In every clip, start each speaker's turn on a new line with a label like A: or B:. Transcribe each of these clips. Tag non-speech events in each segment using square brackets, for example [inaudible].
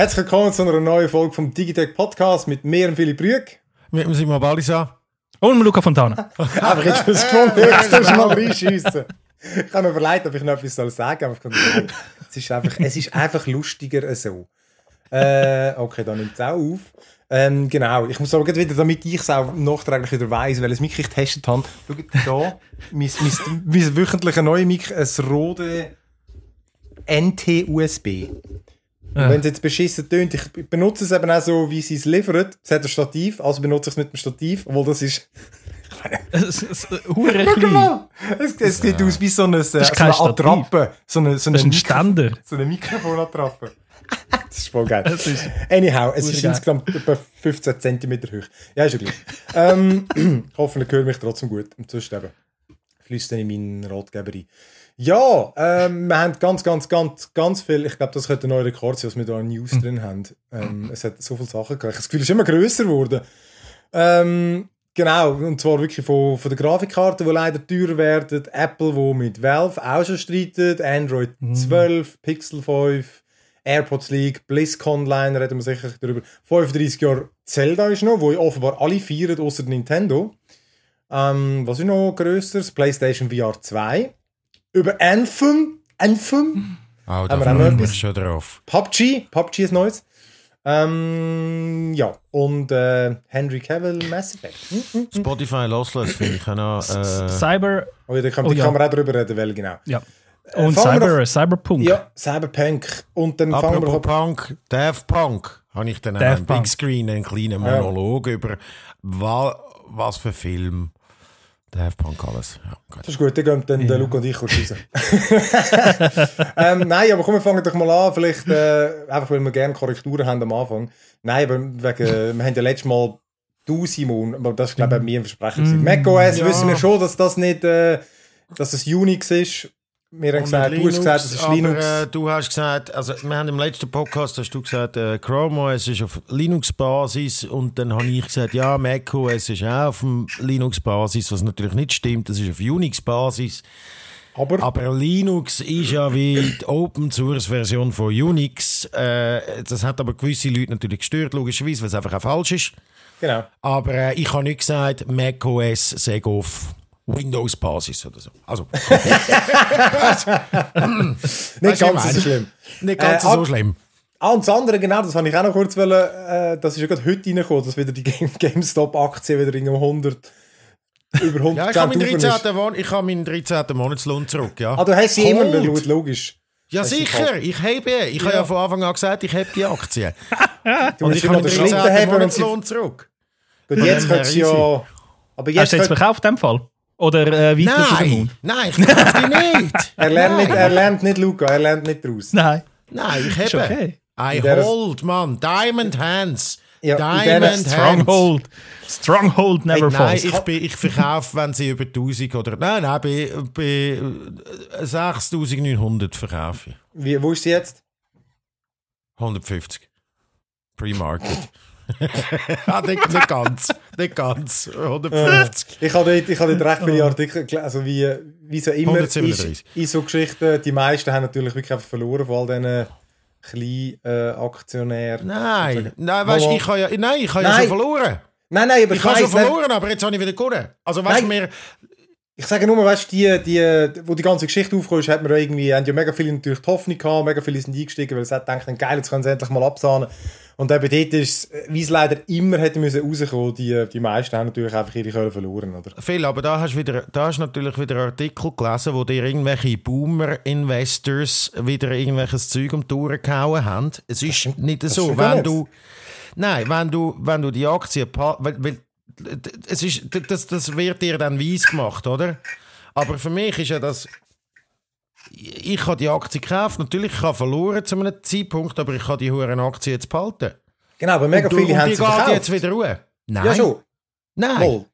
A: Herzlich willkommen zu einer neuen Folge vom Digitech Podcast mit mir und Philipp Rüeg.
B: Mit dem Simon Balisa.
C: Und mit Luca Fontana. [laughs]
A: Aber jetzt hast du gefunden, jetzt darfst du mal reinschiessen. Ich habe mir überlegt, ob ich noch etwas soll sagen soll, es ist einfach, es ist einfach lustiger so. Äh, okay, dann nimmt es auch auf. Ähm, genau, ich muss aber wieder, damit ich es auch nachträglich wieder weiss, weil es mich getestet habe. Schau da, mein, mein, mein wöchentlicher neuer Mic, ein Rode NT-USB. Und wenn es jetzt beschissen tönt, ich benutze es eben auch so, wie sie es liefert. Es hat ein Stativ, also benutze ich es mit dem Stativ, obwohl das ist... [laughs]
C: Es ist klein.
A: Es, es sieht aus wie so eine, so eine. Attrappe. So eine, so
C: ist ein Ständer.
A: So eine Mikrofonattrappe. [laughs] das ist voll geil.
C: Ist-
A: Anyhow, es ist
C: geil.
A: insgesamt etwa 15 cm hoch. Ja, ist ja gleich. ähm, [clears throat] hoffentlich höre mich trotzdem gut. Sonst eben fließt dann in meinen Ratgeber ein. Ja, ähm, wir haben ganz, ganz, ganz, ganz viel. Ich glaube, das könnte ein neuer Rekord sein, was wir da an News
C: Hm.
A: drin haben. Ähm, es hat so viele Sachen habe das Gefühl, ist immer grösser geworden. Ähm, genau, und zwar wirklich von, von der Grafikkarte, die leider teurer werden. Apple, wo mit Valve auch schon streitet. Android 12, Pixel 5, AirPods League, BlizzCon Line, reden wir sicher darüber. 35 Jahre Zelda ist noch, wo offenbar alle feiern, außer Nintendo. Ähm, was ist noch grösseres? PlayStation VR 2. Über Anthem. Anthem.
B: Oh,
A: Haben
B: da
A: wir
B: freue ich
A: etwas?
B: mich schon drauf.
A: PUBG. PUBG ist Neues. Ähm, ja, und äh, Henry Cavill Mass Effect. Hm, hm.
B: Spotify Lossless finde ich auch noch... Äh,
C: Cyber.
A: Oh, ja, da kann,
C: Oh, ja.
A: kann man auch drüber reden, weil genau.
C: Ja. Und
A: fangen wir
C: Cyber, Cyberpunk.
A: Ja, Cyberpunk. Und dann fangen wir
B: apropos
A: doch
B: Punk, Daft Punk, habe ich dann auch
C: Daft
B: am
C: Punk.
B: Big Screen einen kleinen
A: Ja.
B: Monolog über wa, was für Film Daft Punk alles. Ja, gut.
A: Das ist gut, dann gehen dann der Luca und ich kurz raus. [laughs] ähm, nein, aber komm, wir fangen doch mal an. Vielleicht äh, einfach, weil wir gerne Korrekturen haben am Anfang. Nein, aber wegen, wir haben ja letztes Mal du, Simon, aber das ist, glaube ich, mir ein Versprechen. Mm. macOS
B: ja.
A: wissen wir schon, dass das nicht, äh, dass es Unix ist. Wir haben gesagt,
B: mit
A: du hast gesagt, es ist
B: aber,
A: Linux.
B: Äh, du hast gesagt, also wir haben im letzten Podcast hast du gesagt, äh, Chrome OS ist auf Linux-Basis und dann habe ich gesagt, ja, Mac OS ist auch auf Linux-Basis, was natürlich nicht stimmt, das ist auf Unix-Basis.
A: aber,
B: Aber Linux ist ja wie die Open-Source-Version von Unix. Äh, das hat aber gewisse Leute natürlich gestört, logischerweise, weil es einfach auch falsch ist.
A: genau.
B: Aber äh, ich habe nicht gesagt, Mac OS sei auf Windows-Basis oder so. Also, [laughs]
A: Nicht ganz so schlimm.
B: nicht ganz
A: Äh,
B: so schlimm.
A: Ah, und das andere, genau, das habe ich auch noch kurz wollen, äh, das ist ja gerade heute reingekommen, dass wieder die Game GameStop-Aktie wieder in 100, über 100
B: Ja, ich habe meinen
A: rauf
B: 13.
A: ist.
B: Mon- ich habe meinen 13. Monatslohn zurück, ja.
A: Ah, du hast sie immer geschaut, logisch.
B: Ja,
A: Hast
B: sicher.
A: gekauft?
B: Ich habe, ich habe ja von Anfang an gesagt, ich habe die Aktie. [laughs]
A: Du
B: Und ich habe
A: den
B: meinen
A: Schlitten
B: 13.
A: haben und sie...
B: Monatslohn zurück.
A: Und jetzt könntest du ja... Aber
C: Hast
A: jetzt
C: du jetzt verkauft in dem Fall? Oder äh, weiter
B: Nein, nein, ich [laughs] nicht.
A: er, lernt
B: Nein.
A: nicht, er lernt nicht, Luca, er lernt nicht draus.
C: Nein.
B: Nein, ich habe.
C: okay.
B: I hold, Mann. Diamond Hands.
A: Ja,
B: Diamond Hands.
C: Stronghold. Stronghold
B: Hey,
C: never
B: nein,
C: falls.
B: ich, bin, ich verkaufe, wenn sie über 1000 oder. Nein, nein, bei, bei äh, 6900 verkaufe ich.
A: Wie, wo ist sie jetzt?
B: 150. Pre-Market. [laughs] ah, nicht, nicht ganz. [laughs] Nicht ganz. 150.
A: Ich habe dort, ich habe dort recht viele Artikel gelesen, also wie, wie so immer
B: 137.
A: in, so Geschichten, die meisten haben natürlich wirklich einfach verloren, vor all diesen kleinen äh.
B: Nein, nein, weißt, ich habe ja, nein, ich habe ja schon verloren.
A: Nein, nein, aber
B: Ich
A: ich,
B: habe schon verloren, aber jetzt habe ich wieder gewonnen. Also weißt du, mir,
A: ich sage nur, weißt die, die, wo die ganze Geschichte aufgekommen ist, hat man irgendwie, haben ja mega viele natürlich die Hoffnung gehabt, mega viele sind eingestiegen, weil sie hat gedacht, geil, jetzt können sie endlich mal absahnen. Und eben dort ist es, wie es leider immer hätte müssen rauskommen, die, die meisten haben natürlich einfach ihre Kohle verloren, oder?
B: Phil, aber da hast du wieder, da hast natürlich wieder Artikel gelesen, wo dir irgendwelche Boomer-Investors wieder irgendwelches Zeug um die Ohren gehauen haben. Es ist nicht
A: das
B: so,
A: stimmt
B: wenn du, nein, wenn du, wenn du die Aktie, weil, weil es ist, das, das wird dir dann weiss gemacht, oder? Aber für mich ist ja das, ich habe die Aktie gekauft, natürlich, ich habe verloren zu einem Zeitpunkt, aber ich habe die hohen Aktie jetzt behalten.
A: Genau, aber mega
B: und,
A: viele
B: und
A: haben
B: die
A: sie
B: geht
A: verkauft.
B: jetzt wieder ruhe. Nein.
A: Ja, schon.
B: Nein.
A: Voll.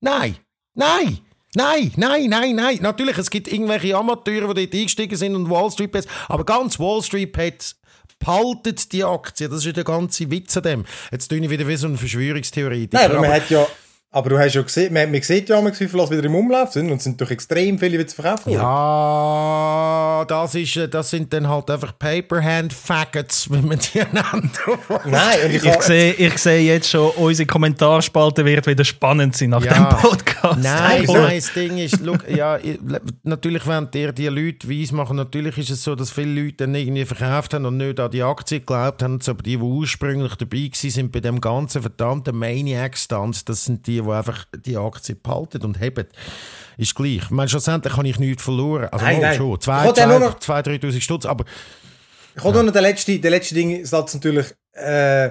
B: Nein, nein, nein, nein, nein, nein. Natürlich, es gibt irgendwelche Amateure, die dort eingestiegen sind und Wall Street Bets, aber ganz Wall Street Bets behaltet die Aktie. Das ist der ganze Witz an dem. Jetzt tue ich wieder wie so ein Verschwörungstheoretiker.
A: Nein, aber man hat ja, Aber du hast ja gesehen, man, man sieht ja manchmal, wie viele wieder im Umlauf sind und es sind doch extrem viele wieder zu verkaufen. worden.
B: Ja, das, ist, äh, das sind dann halt einfach Paperhand-Faggots, [laughs] wie man die nennt.
A: Nein, und ich,
C: Ich sehe, ich sehe jetzt schon, unsere Kommentarspalte wird wieder spannend sein nach
B: Ja.
C: dem Podcast.
B: Nein, nein, das Ding ist, look, ja, ich- natürlich wollen dir die Leute weiss machen, natürlich ist es so, dass viele Leute dann irgendwie verkauft haben und nicht an die Aktie geglaubt haben, aber die, die ursprünglich dabei waren, sind bei dem ganzen verdammten Maniac-Stanz, das sind die, die einfach die Aktie behalten und haben. Ist gleich. Ich meine, schlussendlich habe ich nichts verloren. Also
A: Nein, nein.
B: schon.
A: Ich
B: Zwei,
A: wollte ja
B: zwei,
A: nur noch-
B: zwei, 3'000 Stutz, aber
A: Ich habe noch den letzten, den letzten Ding, Satz natürlich, äh,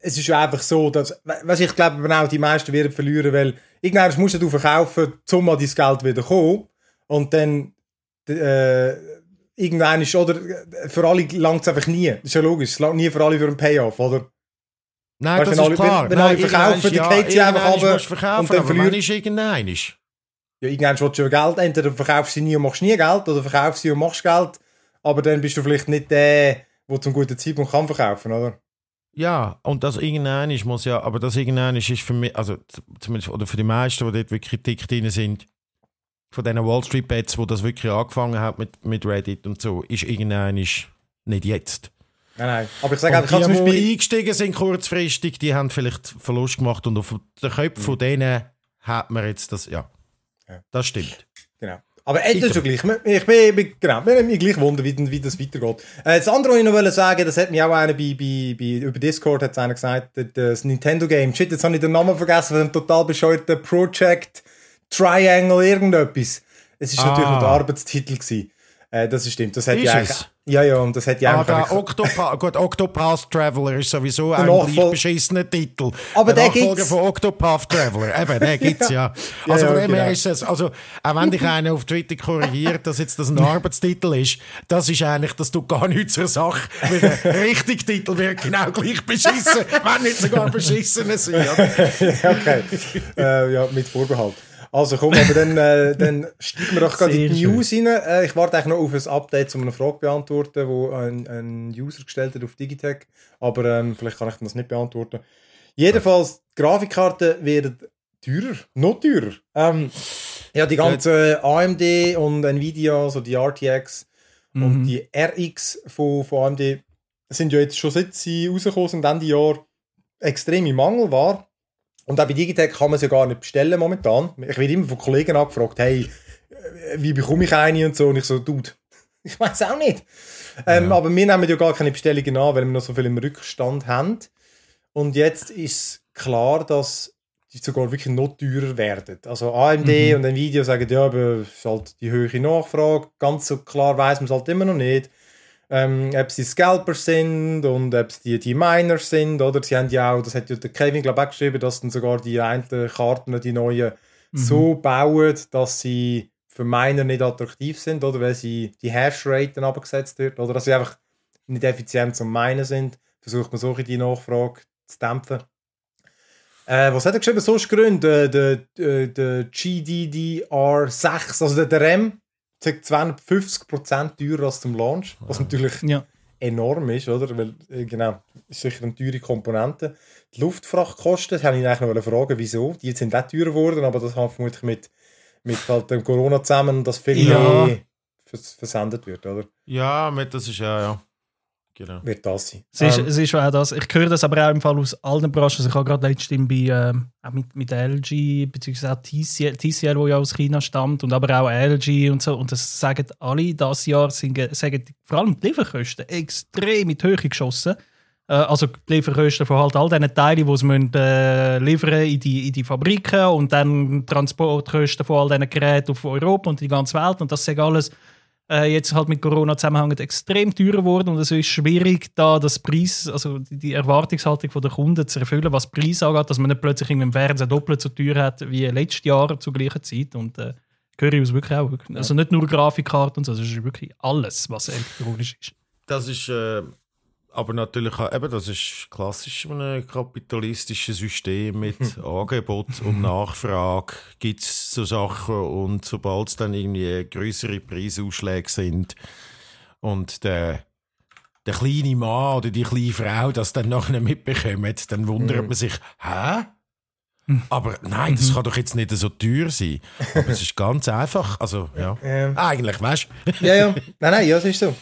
A: es ist ja einfach so, dass, was ich glaube, auch die meisten werden verlieren, weil irgendwann musst du verkaufen, um an dein Geld wieder kommen. Und dann, äh, irgendwann ist, oder, für alle langt es einfach nie. Das ist ja logisch, es langt nie für alle für einen Payoff, oder?
B: Nein,
A: Weißt du,
B: das
A: wenn
B: ist
A: alle-
B: klar.
A: wenn- wenn
B: nein,
A: alle verkaufen, dann geht sie einfach runter
B: du
A: und dann verliert-
B: ist irgendein?
A: Ja, irgendwann willst du ja Geld, entweder verkaufst du sie nie und machst nie Geld, oder verkaufst sie und machst Geld, aber dann bist du vielleicht nicht der, der zum guten Zeitpunkt kann verkaufen, oder?
B: Ja, und das irgendein muss ja, aber das irgendein ist, für mich, also zumindest oder für die meisten, die dort wirklich Kritik drin sind, von diesen Wall Street Bets, wo das wirklich angefangen hat mit, mit Reddit und so, ist irgendein nicht jetzt.
A: Nein, nein. Aber ich sage einfach,
B: die,
A: zum
B: die
A: Beispiel...
B: eingestiegen sind kurzfristig, die haben vielleicht Verlust gemacht und auf den Köpfen von denen hat man jetzt das, ja.
A: Ja.
B: Das stimmt.
A: Genau. Aber äh, das ist ja gleich. Ich bin, genau, mir mich gleich wundern, wie, wie das weitergeht. Äh, das andere, was ich noch sagen, das hat mir auch einer bei, bei, bei, über Discord hat einer gesagt, das- Nintendo-Game. Shit, jetzt habe ich den Namen vergessen von dem total bescheuerten Project Triangle irgendetwas. Es war
B: Ah.
A: natürlich noch der Arbeitstitel. Gewesen. Äh, das ist stimmt. Das hat
B: Ist
A: ja
B: es?
A: Ja, ja, und das hat ja
B: Ah, der
A: einfach-
B: Octopath, [laughs] gut, Octopath Traveler ist sowieso ein gleich beschissener Titel.
A: Aber
B: der Nachfolger
A: gibt's.
B: von Octopath Traveler. Eben, den [laughs] gibt's ja. Also
A: Ja,
B: von
A: ja, genau.
B: ist es, also, auch wenn dich einer auf Twitter korrigiert, dass jetzt das ein [laughs] Arbeitstitel ist, das ist eigentlich, das tut gar nichts zur Sache. Weil der richtige Titel wird genau gleich beschissen, wenn nicht sogar beschissener sein.
A: okay. äh, ja, mit Vorbehalt. Also komm, aber dann, äh, [laughs] dann steigen wir doch gerade in die News rein. Äh, ich warte eigentlich noch auf ein Update, um eine Frage zu beantworten, wo ein, ein User gestellt hat auf Digitech. Aber ähm, vielleicht kann ich das nicht beantworten. Jedenfalls, die Grafikkarten werden teurer, noch teurer. Ähm, ja, die ganzen AMD und Nvidia, also die RTX und die RX von, von AMD sind ja jetzt schon seit sie rausgekommen sind, Ende Jahr, extrem im Mangel war. Und auch bei Digitech kann man sie ja gar nicht bestellen momentan. Ich werde immer von Kollegen angefragt, hey, äh, wie bekomme ich eine und so. Und ich so, Dude, [laughs] ich weiß auch nicht. Ähm, aber wir nehmen ja gar keine Bestellungen an, weil wir noch so viel im Rückstand haben. Und jetzt ist klar, dass die sogar wirklich noch teurer werden. Also AMD und Nvidia sagen, ja, aber es ist halt die höhere Nachfrage. Ganz so klar weiß man es halt immer noch nicht. Ähm, ob es die Scalpers sind und ob es die, die Miners sind, oder? Sie haben ja auch, das hat ja der Kevin, glaube ich, auch geschrieben, dass dann sogar die einen Karten, die neuen, so bauen, dass sie für Miner nicht attraktiv sind, oder? Weil sie die Hashrate abgesetzt wird, oder? Dass sie einfach nicht effizient zum Minen sind. Versucht man so die Nachfrage zu dämpfen. Äh, was hat er geschrieben? Sonst Gründe, der, der, der GDDR6, also der, der RAM, sagt 250% teurer als zum Launch, was natürlich
C: Ja.
A: enorm ist, oder? Weil, äh, genau, ist sicher eine teure Komponente. Die Luftfrachtkosten, das habe ich eigentlich noch fragen, wieso. Die sind auch teurer geworden, aber das hat vermutlich mit, mit halt dem Corona zusammen, dass viel
B: Ja.
A: mehr vers versendet wird, oder?
B: Ja, mit, das ist ja, ja. Genau.
A: Wird das sein.
C: Es ist,
A: Ähm,
C: es ist auch das. Ich höre das aber auch im Fall aus allen Branchen. Also ich habe gerade letztens bei, ähm, auch mit, mit LG, beziehungsweise auch TCL, TCL, wo ja aus China stammt, und aber auch LG und so. Und das sagen alle, das Jahr sind, sagen vor allem die Lieferkosten extrem in die Höhe geschossen. Äh, also die Lieferkosten von halt all diesen Teilen, die sie müssen, äh, liefern in die, in die Fabriken und dann Transportkosten von all diesen Geräten auf Europa und die ganze Welt. Und das sagt alles äh, jetzt halt mit Corona zusammenhängend extrem teurer geworden und es ist schwierig, da das Preis, also die, Erwartungshaltung der Kunden zu erfüllen, was Preis angeht, dass man nicht plötzlich im Fernsehen doppelt so teuer hat wie letztes Jahr zur gleichen Zeit und äh, höre ich aus wirklich auch. Also nicht nur Grafikkarten und so, es ist wirklich alles, was elektronisch ist.
B: Das ist äh, aber natürlich auch, eben, das ist klassisch in einem kapitalistischen System mit [laughs] Angebot und Nachfrage gibt es so Sachen und sobald es dann irgendwie größere Preisausschläge sind und der, der kleine Mann oder die kleine Frau das dann nachher mitbekommt, dann wundert man sich, hä? Aber nein, das kann doch jetzt nicht so teuer sein. Aber es ist ganz einfach. Also, ja.
A: Ähm.
B: Eigentlich, weißt du?
A: Ja, ja. Nein, nein, ja, das ist so.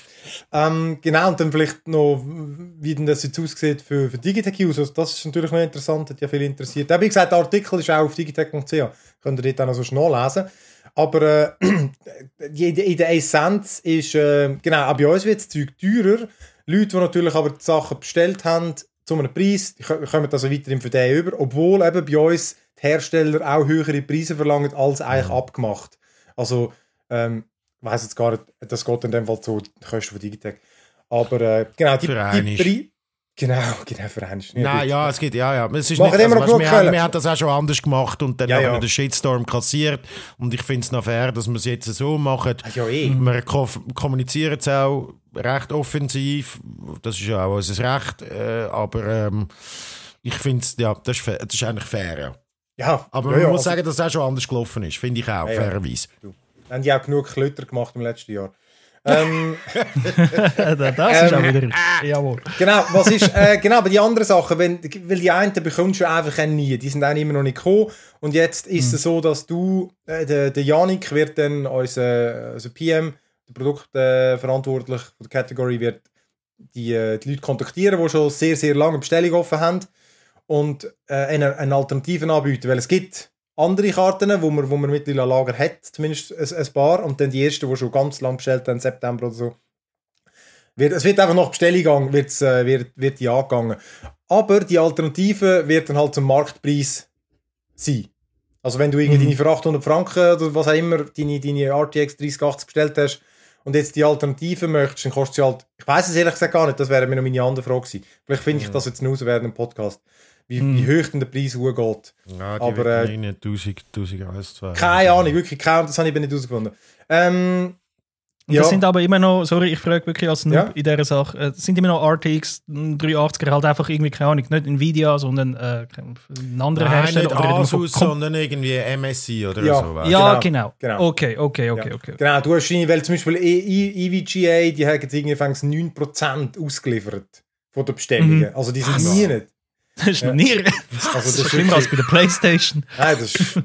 A: Ähm, genau, und dann vielleicht noch, wie denn das jetzt aussieht für, für Digitech-Use. Also das ist natürlich noch interessant, hat ja viel interessiert. Wie gesagt, der Artikel ist auch auf digitech.ch. Könnt ihr dort auch noch so schnell lesen. Aber äh, [clears throat] in der- in der Essenz ist, äh, genau, auch bei uns wird das Zeug teurer. Leute, die natürlich aber die Sachen bestellt haben, zu einem Preis, die kommen also weiterhin für den über, obwohl eben bei uns die Hersteller auch höhere Preise verlangen als eigentlich abgemacht. Also, ähm, ich weiss jetzt gar nicht, das geht in dem Fall zu den Kosten von Digitec. Aber äh, genau, die, die. Genau, [laughs] genau, für einen.
B: Nein, ja, es geht, ja, ja. Es ist
A: Machen
B: nicht,
A: immer noch
B: weißt, wir, haben, wir haben das auch schon anders gemacht und dann
A: Ja,
B: haben
A: ja.
B: wir den Shitstorm kassiert. Und ich finde es noch fair, dass wir es jetzt so machen.
A: Ja, eh.
B: Wir ko kommunizieren es auch recht offensiv. Das ist ja auch unser Recht. Äh, aber ähm, ich finde es, ja, das ist, das ist eigentlich fair. Ja.
A: Ja,
B: Aber man muss
A: also-
B: sagen, dass es auch schon anders gelaufen ist. Finde ich auch,
A: Ja, ja.
B: fairerweise.
A: haben die auch genug Klötter gemacht im letzten Jahr. Ähm, [laughs]
C: das ist auch wieder. Jawohl.
A: genau, was ist, äh, genau, aber die anderen Sachen, wenn, weil die einen bekommst du einfach nie, die sind auch immer noch nicht gekommen. Und jetzt ist es so, dass du, äh, der, der Janik wird dann unser, unser PM, der Produktverantwortlich äh, von der Category, wird die, äh, die Leute kontaktieren, die schon sehr, sehr lange Bestellung offen haben und äh, eine, eine Alternative anbieten, weil es gibt andere Karten, wo man, wo man mittlerweile Lager hat, zumindest ein, ein paar, und dann die ersten, die schon ganz lang bestellt haben, September oder so. Wird, es wird einfach nach Bestellung wird's, äh, wird, wird die angegangen. Aber die Alternative wird dann halt zum Marktpreis sein. Also wenn du irgendwie deine für 800 Franken oder was auch immer, deine, deine RTX 3080 bestellt hast und jetzt die Alternative möchtest, dann kostet sie halt, ich weiß es ehrlich gesagt gar nicht, das wäre mir noch meine andere Frage gewesen. Vielleicht finde ich das jetzt raus während dem Podcast, wie, wie hoch denn der Preis hochgeht.
B: Ja, die
A: Aber, äh,
B: nicht 1000, 1001, 2.
A: Keine Ahnung, wirklich keine, das habe ich nicht herausgefunden. Ähm, Ja.
C: das sind aber immer noch, sorry, ich frage wirklich als Noob
A: Ja.
C: in dieser Sache, äh, das sind immer noch RTX 380er halt einfach irgendwie, keine Ahnung, nicht Nvidia, sondern äh, ein anderer
B: Nein,
C: Hersteller.
B: nicht
C: oder
B: Asus, sondern irgendwie MSI oder
A: Ja.
B: so.
C: Ja,
A: Genau,
C: genau.
A: genau.
C: Okay, okay, okay,
A: Ja.
C: okay.
A: Genau, du hast wahrscheinlich, weil zum Beispiel E- E- EVGA, die haben jetzt irgendwie fängs 9% ausgeliefert von den Bestellungen. Also die sind nie nicht.
C: Das ist noch nie.
A: Also
C: Das ist
A: ist
C: schlimmer als bei der Playstation.
A: Nein, das ist...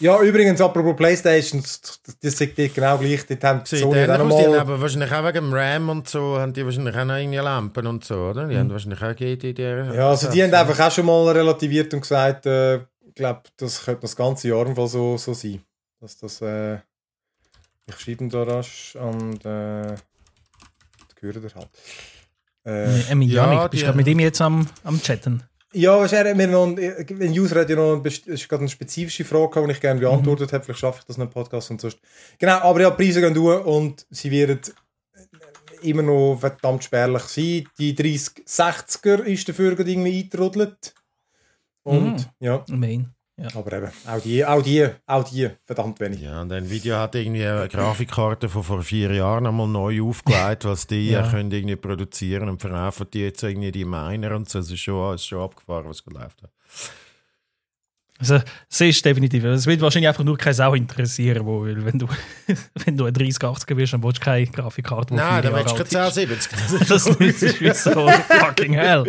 A: Ja, übrigens, apropos Playstation, das, dort genau gleich. Dort haben die
B: Sieht
A: Sony dann
B: die haben wahrscheinlich auch wegen dem RAM und so, haben die wahrscheinlich auch noch irgendwie Lampen und so, oder? Die haben wahrscheinlich auch GDDR.
A: Ja, also die haben einfach auch schon mal relativiert und gesagt, äh, ich glaube, das könnte das ganze Jahr im Fall so, so sein. Dass das, äh, ich schreibe ihn da rasch und äh, das gehört halt. Äh,
C: Äh,
B: Ja,
C: Janik, bist du gerade mit ihm jetzt am, am Chatten?
A: ja, was er hat mir noch, ein User hat ja noch eine, ist gerade eine spezifische Frage, gehabt, die ich gerne beantwortet habe. Vielleicht schaffe ich das in einem Podcast und sonst. Genau, aber ja, die Preise gehen durch und sie werden immer noch verdammt spärlich sein. Die 3060er ist dafür gerade irgendwie eingetrudelt. Und
C: Mhm.
A: ja.
C: Main. Ja.
A: Aber eben, auch die, auch die, auch die, verdammt wenig.
B: Ja, und Nvidia hat irgendwie eine Grafikkarte von vor vier Jahren einmal neu aufgelegt, was die
C: Ja.
B: können irgendwie produzieren und verkaufen die jetzt irgendwie die Miner und so. Es ist schon, es ist schon abgefahren, was läuft.
C: Also, es ist definitiv. Es wird wahrscheinlich einfach nur keine Sau interessieren, wo, weil wenn du, [laughs] wenn du ein 3080er bist, dann willst du keine Grafikkarte, die
B: Nein, dann willst du keine
C: ist.
B: 1070. [laughs]
C: Das ist wie so fucking hell.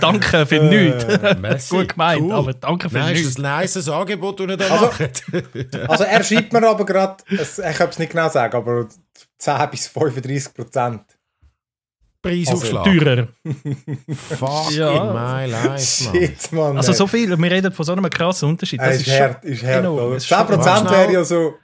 C: Danke für nichts.
B: Merci.
C: Gut gemeint,
B: Cool.
C: aber danke für
B: Nein, ist
C: nichts.
B: das ein nices Angebot, das ihr da
A: Also-
B: macht? [laughs]
A: Also er schreibt mir aber gerade, es- ich kann es nicht genau sagen, aber 10 bis 35 Prozent.
B: Preisaufschlag.
C: Teurer.
B: Fuck
C: Ja.
B: in my life, man.
A: Shit, Mann.
C: Also so viel, wir reden von so einem krassen Unterschied.
A: Äh,
C: Das
A: ist
C: ist schon,
A: hart, ist hart.
C: ist schon
A: 10 Prozent
B: schnell.
A: wäre ja so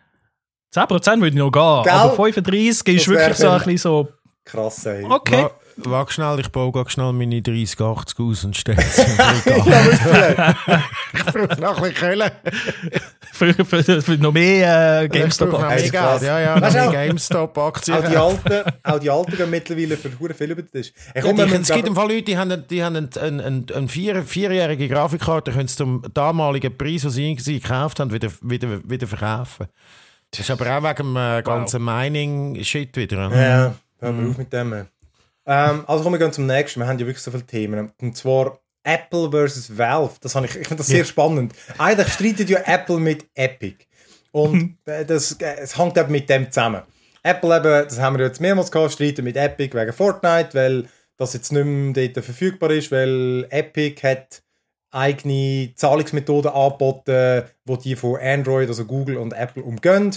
C: 10% würde noch gehen,
A: Gell?
C: aber 35 ist wirklich so ein bisschen so,
A: krass, ey.
C: okay.
B: Wa- Wag schnell, ich baue grad schnell meine 3080 aus und stelle sie im [laughs]
A: Ja.
B: Ich brauche noch ein bisschen Kohle.
C: Für, für, für noch mehr äh, GameStop.
B: Ich brauche noch
A: Hey,
B: mehr
A: ist krass.
B: Geld. Ja, ja, noch mehr GameStop-Aktien.
A: auch, die alten, auch die Alten gehen mittlerweile für viel über den Tisch. Ich
B: Ja,
A: komme
B: die, es gibt im Fall Leute, die haben, die haben eine, eine, eine, eine vier, vierjährige Grafikkarte, können sie zum damaligen Preis, den sie sie gekauft haben, wieder, wieder, wieder verkaufen. Das ist aber auch wegen dem äh, ganzen Mining-Shit wieder.
A: Ja, hör mal auf mit dem. Ähm, also kommen wir gehen zum nächsten. Wir haben ja wirklich so viele Themen. Und zwar Apple versus Valve. Das habe ich, ich finde das sehr spannend. Eigentlich streitet ja Apple mit Epic. Und äh, das, es hängt eben mit dem zusammen. Apple eben, das haben wir jetzt mehrmals gehabt, streitet mit Epic wegen Fortnite, weil das jetzt nicht mehr dort verfügbar ist, weil Epic hat eigene Zahlungsmethoden angeboten, wo die von Android, also Google und Apple umgehen.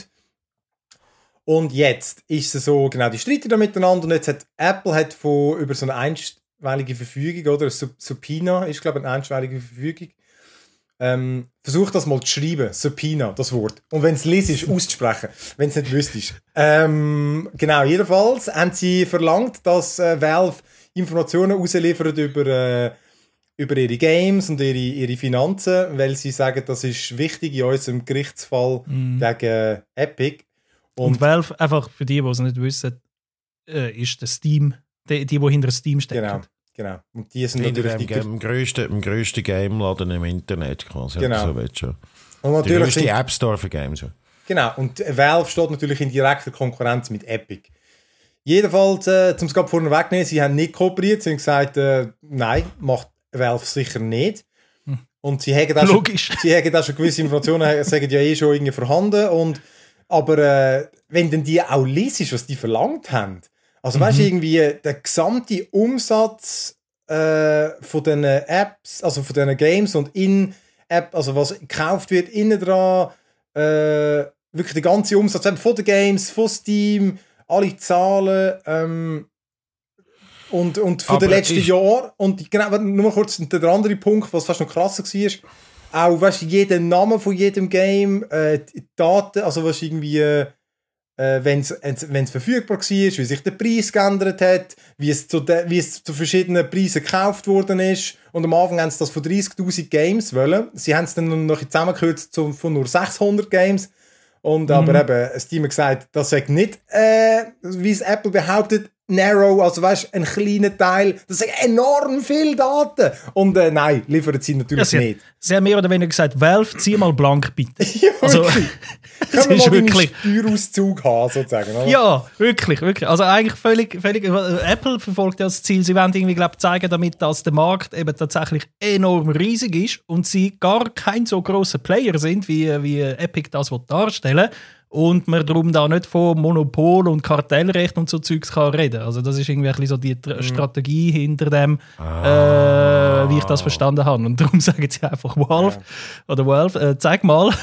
A: Und jetzt ist es so, genau, die streiten da miteinander und jetzt hat Apple hat von über so eine einstweilige Verfügung, oder? Sub Subpoena ist, glaube ich, eine einstweilige Verfügung. Ähm, versuch das mal zu schreiben, Subpoena, das Wort. Und wenn es liest, auszusprechen, [laughs] wenn es nicht wüsstest. Ähm, genau, jedenfalls haben sie verlangt, dass äh, Valve Informationen ausliefert über, äh, über ihre Games und ihre, ihre Finanzen, weil sie sagen, das ist wichtig in unserem Gerichtsfall
C: Mhm.
A: gegen Epic.
C: Und,
A: Und,
C: Valve, einfach für die, die es nicht wissen, äh, ist der Steam, die, die, die hinter Steam stecken.
A: genau, genau. Und die sind
B: Hinter
A: natürlich
B: dem,
A: die,
B: im grössten, im grössten Game-Laden im Internet quasi.
A: Genau.
B: So willst
A: und natürlich sind,
B: App Store für Games. ja.
A: Genau, und Valve steht natürlich in direkter Konkurrenz mit Epic. Jedenfalls, äh, zum gerade vorne wegnehmen, sie haben nicht kooperiert, sie haben gesagt, äh, nein, macht Valve sicher nicht. Und sie haben auch schon,
C: Logisch.
A: sie haben auch schon gewisse Informationen, [laughs] sagen ja eh schon irgendwie vorhanden. Und, aber äh, wenn dann die auch liest, was die verlangt haben, also weißt du, irgendwie der gesamte Umsatz äh, von den Apps, also von den Games und in App, also was gekauft wird, innen dran, äh, wirklich der ganze Umsatz eben von den Games, von Steam, alle Zahlen ähm, und, und von den letzten Jahren. Und genau, nur mal kurz der andere Punkt, was fast noch krasser war, auch weißt, jeden Namen von jedem Game, äh, die Daten, also was irgendwie, äh, wenn es verfügbar war, wie sich der Preis geändert hat, wie es, zu de, wie es zu verschiedenen Preisen gekauft worden ist. Und am Anfang haben sie das von 30.000 Games wollen. Sie haben es dann noch zusammengekürzt zu- von nur 600 Games. Und aber eben, Steam hat gesagt, das sagt nicht, äh, wie es Apple behauptet, narrow, also weißt du, ein kleiner Teil, das sind enorm viele Daten. Und äh, nein, liefern sie natürlich
C: Ja, sie,
A: nicht.
C: sie haben mehr oder weniger gesagt, Valve, zieh mal blank bitte. [laughs]
A: Ja,
C: Also,
A: Können [laughs] wir
C: ist
A: mal
C: wirklich...
A: Steuerauszug haben, sozusagen. Oder?
C: Ja, wirklich, wirklich. Also eigentlich völlig, völlig. äh, Apple verfolgt ja das Ziel, sie wollen irgendwie glaub, zeigen damit, dass der Markt eben tatsächlich enorm riesig ist und sie gar kein so großer Player sind, wie, wie Epic das will darstellen und man darum da nicht von Monopol und Kartellrecht und so Zeugs kann reden. Also das ist irgendwie ein bisschen so die
A: Mhm.
C: Tr- Strategie hinter dem,
A: Ah.
C: äh, wie ich das verstanden habe. Und darum [laughs] sagen sie einfach Valve oder Valve, äh, zeig mal,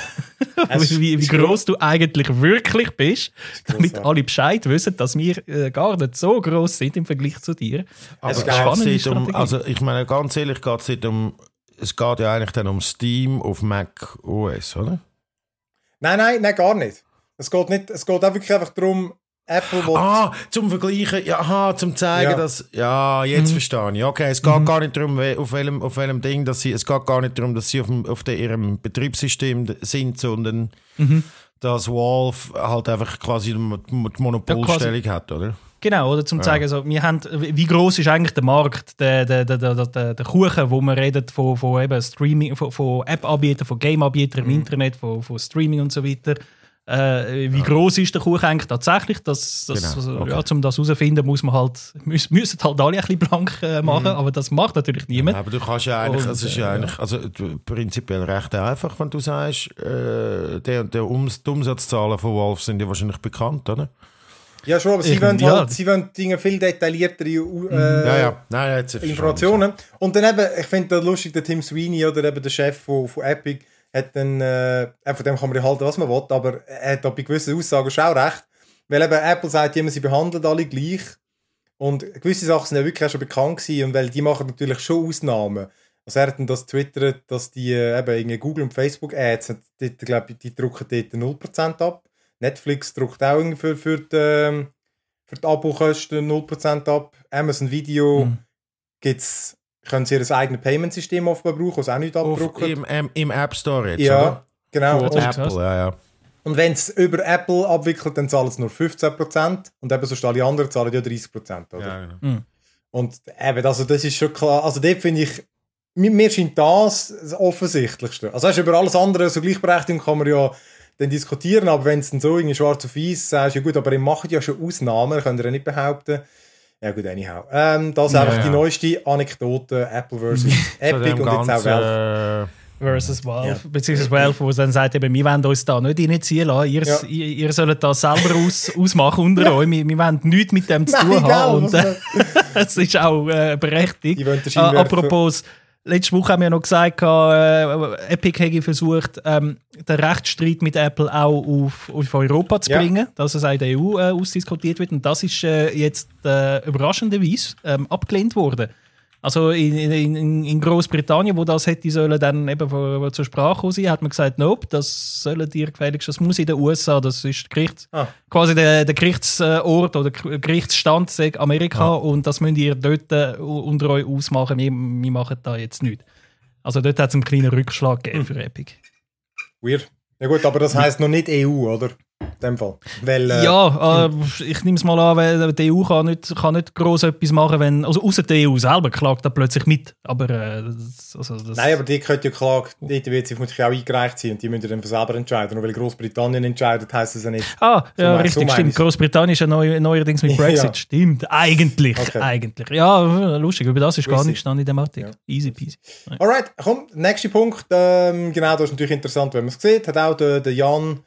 A: ist- [laughs]
C: wie, wie groß du eigentlich wirklich bist, damit
A: grossartig.
C: alle Bescheid wissen, dass wir äh, gar nicht so groß sind im Vergleich zu dir.
B: Aber
A: Es geht-
B: um, also ich meine, ganz ehrlich, geht es nicht um, es geht ja eigentlich dann um Steam auf Mac OS, oder?
A: Nein, nein, nein, gar nicht. Es geht, nicht, es geht auch wirklich einfach darum, Apple will...
B: Ah, zum Vergleichen, ja, aha, zum zeigen,
A: Ja.
B: dass, ja, jetzt verstehe ich. Okay, es geht gar nicht darum, auf welchem, auf welchem Ding, dass sie, es geht gar nicht darum, dass sie auf, dem, auf der, ihrem Betriebssystem sind, sondern dass Valve halt einfach quasi die Mo- die Monopolstellung hat, oder?
C: Genau, oder zum zeigen, so, wir haben, wie groß ist eigentlich der Markt, der, der, der, der, der, der Kuchen, wo man redet von, von eben Streaming, von, von App-Anbietern, von Game-Anbietern im Internet, von, von Streaming und so weiter. Äh, wie groß ist der Kuchen eigentlich tatsächlich? Das, das,
B: Genau,
C: also,
B: okay.
C: ja, um das herauszufinden, muss man halt, müssen, müssen halt alle ein bisschen blank äh, machen, aber das macht natürlich niemand.
B: Aber du kannst ja eigentlich,
C: Und,
B: es ist
C: äh,
B: ja eigentlich, also prinzipiell recht einfach, wenn du sagst, äh, der, der Ums, die Umsatzzahlen von Valve sind ja wahrscheinlich bekannt, oder?
A: Ja, schon, aber sie
C: Ich-
A: wollen
C: ja.
A: halt, sie wollen Dinge viel detailliertere äh,
B: ja, ja, nein, jetzt
A: Informationen. Und dann eben, ich finde das lustig, der Tim Sweeney oder eben der Chef von, von Epic hat dann, äh, von dem kann man halten, was man will, aber er hat da bei gewissen Aussagen schon auch recht. Weil eben Apple sagt immer, sie behandeln alle gleich. Und gewisse Sachen sind ja wirklich auch schon bekannt gewesen und weil die machen natürlich schon Ausnahmen. Also er hat dann das twittert, dass die äh, eben irgendwie Google und Facebook Ads, dort, glaub die drucken dort 0% ab. Netflix druckt auch irgendwie für, für die, ähm, für die Abokosten 0% ab. Amazon Video
C: Mhm.
A: gibt's, können sie ihr eigenes Payment-System offenbar brauchen, das auch nicht
B: Auf,
A: abdrucken.
B: im, ähm, Im App Store jetzt,
A: ja,
B: oder?
A: genau.
C: Gut.
A: Und,
C: App.
B: Apple, ja, ja.
A: und wenn es über Apple abwickelt, dann zahlen sie nur 15% und eben sonst alle anderen zahlen ja 30%. Oder?
B: ja genau.
A: Und eben, also das ist schon klar, also dort finde ich, mir, mir scheint das das Offensichtlichste. Also weißt, du, über alles andere, so Gleichberechtigung kann man ja dann diskutieren, aber wenn es dann so irgendwie schwarz auf weiß sagst, ja gut, aber ihr macht ja schon Ausnahmen, könnt ihr ja nicht behaupten. Ja gut, anyhow. Ähm, das ist
B: Ja,
A: einfach die
B: ja.
A: neueste Anekdote, Apple versus [laughs] Epic und jetzt auch Valve.
C: Versus Valve, beziehungsweise Valve, wo dann sagt, eben, wir wollen uns da nicht reinziehen lassen, ihr,
A: Ja.
C: ihr, ihr sollt das selber aus, [laughs] ausmachen unter euch, wir, wir wollen nichts mit dem [laughs] zu tun
A: Nein,
C: haben.
A: gell,
C: Und äh, es ist auch äh, berechtigt.
A: Die
C: Äh, apropos letzte Woche haben wir noch gesagt, äh, Epic hätte versucht, ähm, den Rechtsstreit mit Apple auch auf, auf Europa zu
A: Ja.
C: bringen, dass es auch in der EU äh, ausdiskutiert wird. Und das ist äh, jetzt äh, überraschenderweise ähm, abgelehnt worden. Also in, in, in, Großbritannien, wo das hätte sollen dann eben vor- zur Sprache sein, hat man gesagt, nope, das sollen dir gefälligst, das muss in den USA, das ist Gericht,
A: Ah.
C: quasi der, der Gerichtsort oder Gerichtsstand sagt Amerika und das müsst ihr dort äh, unter euch ausmachen, wir, wir machen da jetzt nichts. Also dort hat es einen kleinen Rückschlag gegeben für Epic.
A: Weird. Ja gut, aber das heisst noch nicht EU, oder? In dem Fall. Weil, äh,
C: ja, äh, ich nehme es mal an, weil die EU kann nicht, kann nicht gross etwas machen, wenn, also außer die EU selber klagt da plötzlich mit, aber äh, das, also das,
A: Nein, aber die könnte ja Klage, die wird sich auch eingereicht sein und die müssen dann selber entscheiden. Nur weil Großbritannien entscheidet, heisst das ja nicht.
C: Ah, ja, richtig,
A: so
C: stimmt. Großbritannien ist ja neu, neuerdings mit [laughs] Brexit.
A: Ja.
C: Stimmt, eigentlich.
A: Okay.
C: Eigentlich. Ja, lustig, über das ist gar
A: Easy.
C: nicht gestanden in dem Artikel.
A: Ja.
C: Easy peasy.
A: Alright, komm, nächster Punkt. Ähm, genau, das ist natürlich interessant, wenn man es sieht. Hat auch der, der Jan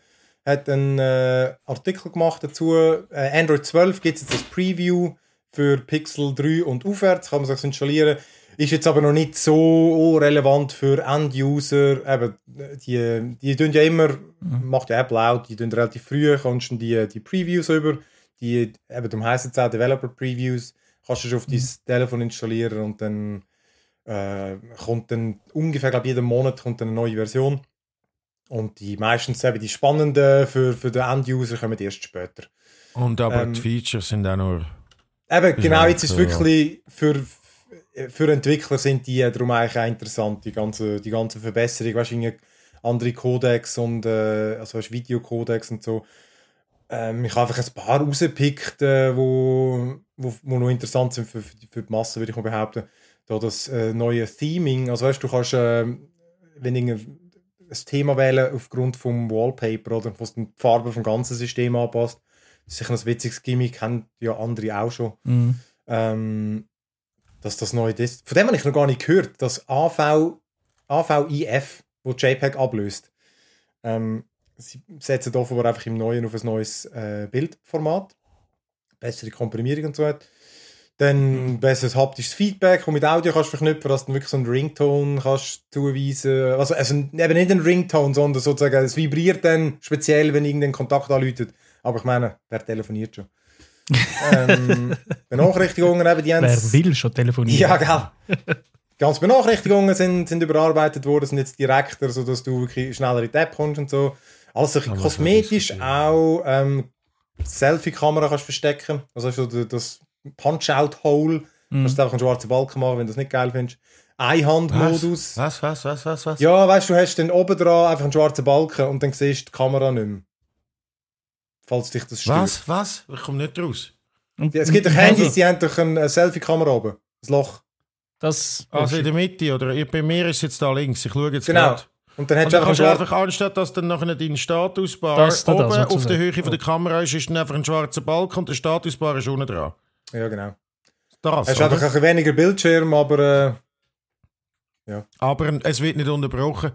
A: hat einen äh, Artikel gemacht dazu. Äh, Android 12 gibt es jetzt als Preview für Pixel 3 und aufwärts. Kann man sich installieren. Ist jetzt aber noch nicht so relevant für End-User. Eben, die, die tun ja immer, macht ja Apple auch, die tun relativ früh, kannst du die, die Previews über. Die, eben, darum heisst es auch Developer Previews. Kannst du schon auf dein Telefon installieren und dann äh, kommt dann ungefähr, glaube jeden Monat kommt eine neue Version. Und die meistens eben die spannenden für, für den End-User kommen erst später.
B: Und aber
A: Ähm,
B: die Features sind auch nur.
A: Eben, genau, jetzt ist wirklich für, für Entwickler sind die darum eigentlich auch interessant, die ganze, die ganze Verbesserung, weißt du, andere Codecs und äh, also weißt, Videocodecs und so. Ähm, ich habe einfach ein paar rausgepickt, äh, wo, wo, wo noch interessant sind für, für, die, für die Masse, würde ich mal behaupten. Da das äh, neue Theming, also weißt du, du kannst, äh, wenn du ein Thema wählen aufgrund vom Wallpaper, oder, was die Farbe vom ganzen System anpasst. Das ist sicher ein witziges Gimmick, haben ja andere auch schon.
C: Mhm.
A: Ähm, dass das neu ist. Von dem habe ich noch gar nicht gehört, dass AV, AVIF, wo JPEG ablöst. Ähm, sie setzen offenbar einfach im Neuen auf ein neues äh, Bildformat. Bessere Komprimierung und so hat. Dann besseres haptisches Feedback, und mit Audio kannst du verknüpfen, dass du wirklich so einen Ringtone kannst zuweisen. Also, also eben nicht einen Ringtone, sondern sozusagen, es vibriert dann speziell, wenn irgendein Kontakt anläutet. Aber ich meine, wer telefoniert schon? [laughs] ähm, Benachrichtigungen eben, die haben
C: Wer will schon telefonieren?
A: ja, gell. Die ganzen Benachrichtigungen sind, sind überarbeitet worden, sind jetzt direkter, sodass du wirklich schneller in die App kommst und so. Alles
B: Aber
A: kosmetisch
B: das
A: auch. Ähm, Selfie-Kamera kannst du verstecken. Also so das Punch-Out-Hole.
C: Mhm.
A: Kannst du einfach einen schwarzen Balken machen, wenn du das nicht geil findest. Einhandmodus.
B: Was, was, was, was, was?
A: Ja, weißt du, du hast dann oben dran einfach einen schwarzen Balken und dann siehst du die Kamera nicht mehr. Falls dich das stört.
B: Was, was? Ich komme nicht raus.
C: Und-
A: Ja, es gibt doch
C: Also,
A: Handys, die haben doch eine Selfie-Kamera oben. Das Loch.
C: Das,
B: Also in der Mitte, oder? Bei mir ist es jetzt da links. Ich schaue jetzt
A: Genau.
B: gerade.
A: Und dann
B: Und
A: hast
B: dann
A: du
B: kannst
A: einfach
B: du einfach, anstatt dass dann nachher dein Statusbar
C: Das da,
B: oben
C: das
B: auf der. Höhe von der Kamera ist, ist dann einfach ein schwarzer Balken und der Statusbar ist unten dran.
A: Ja, genau.
B: Das,
A: Es ist
B: oder?
A: einfach ein weniger Bildschirm, aber äh,
B: Aber es wird nicht unterbrochen.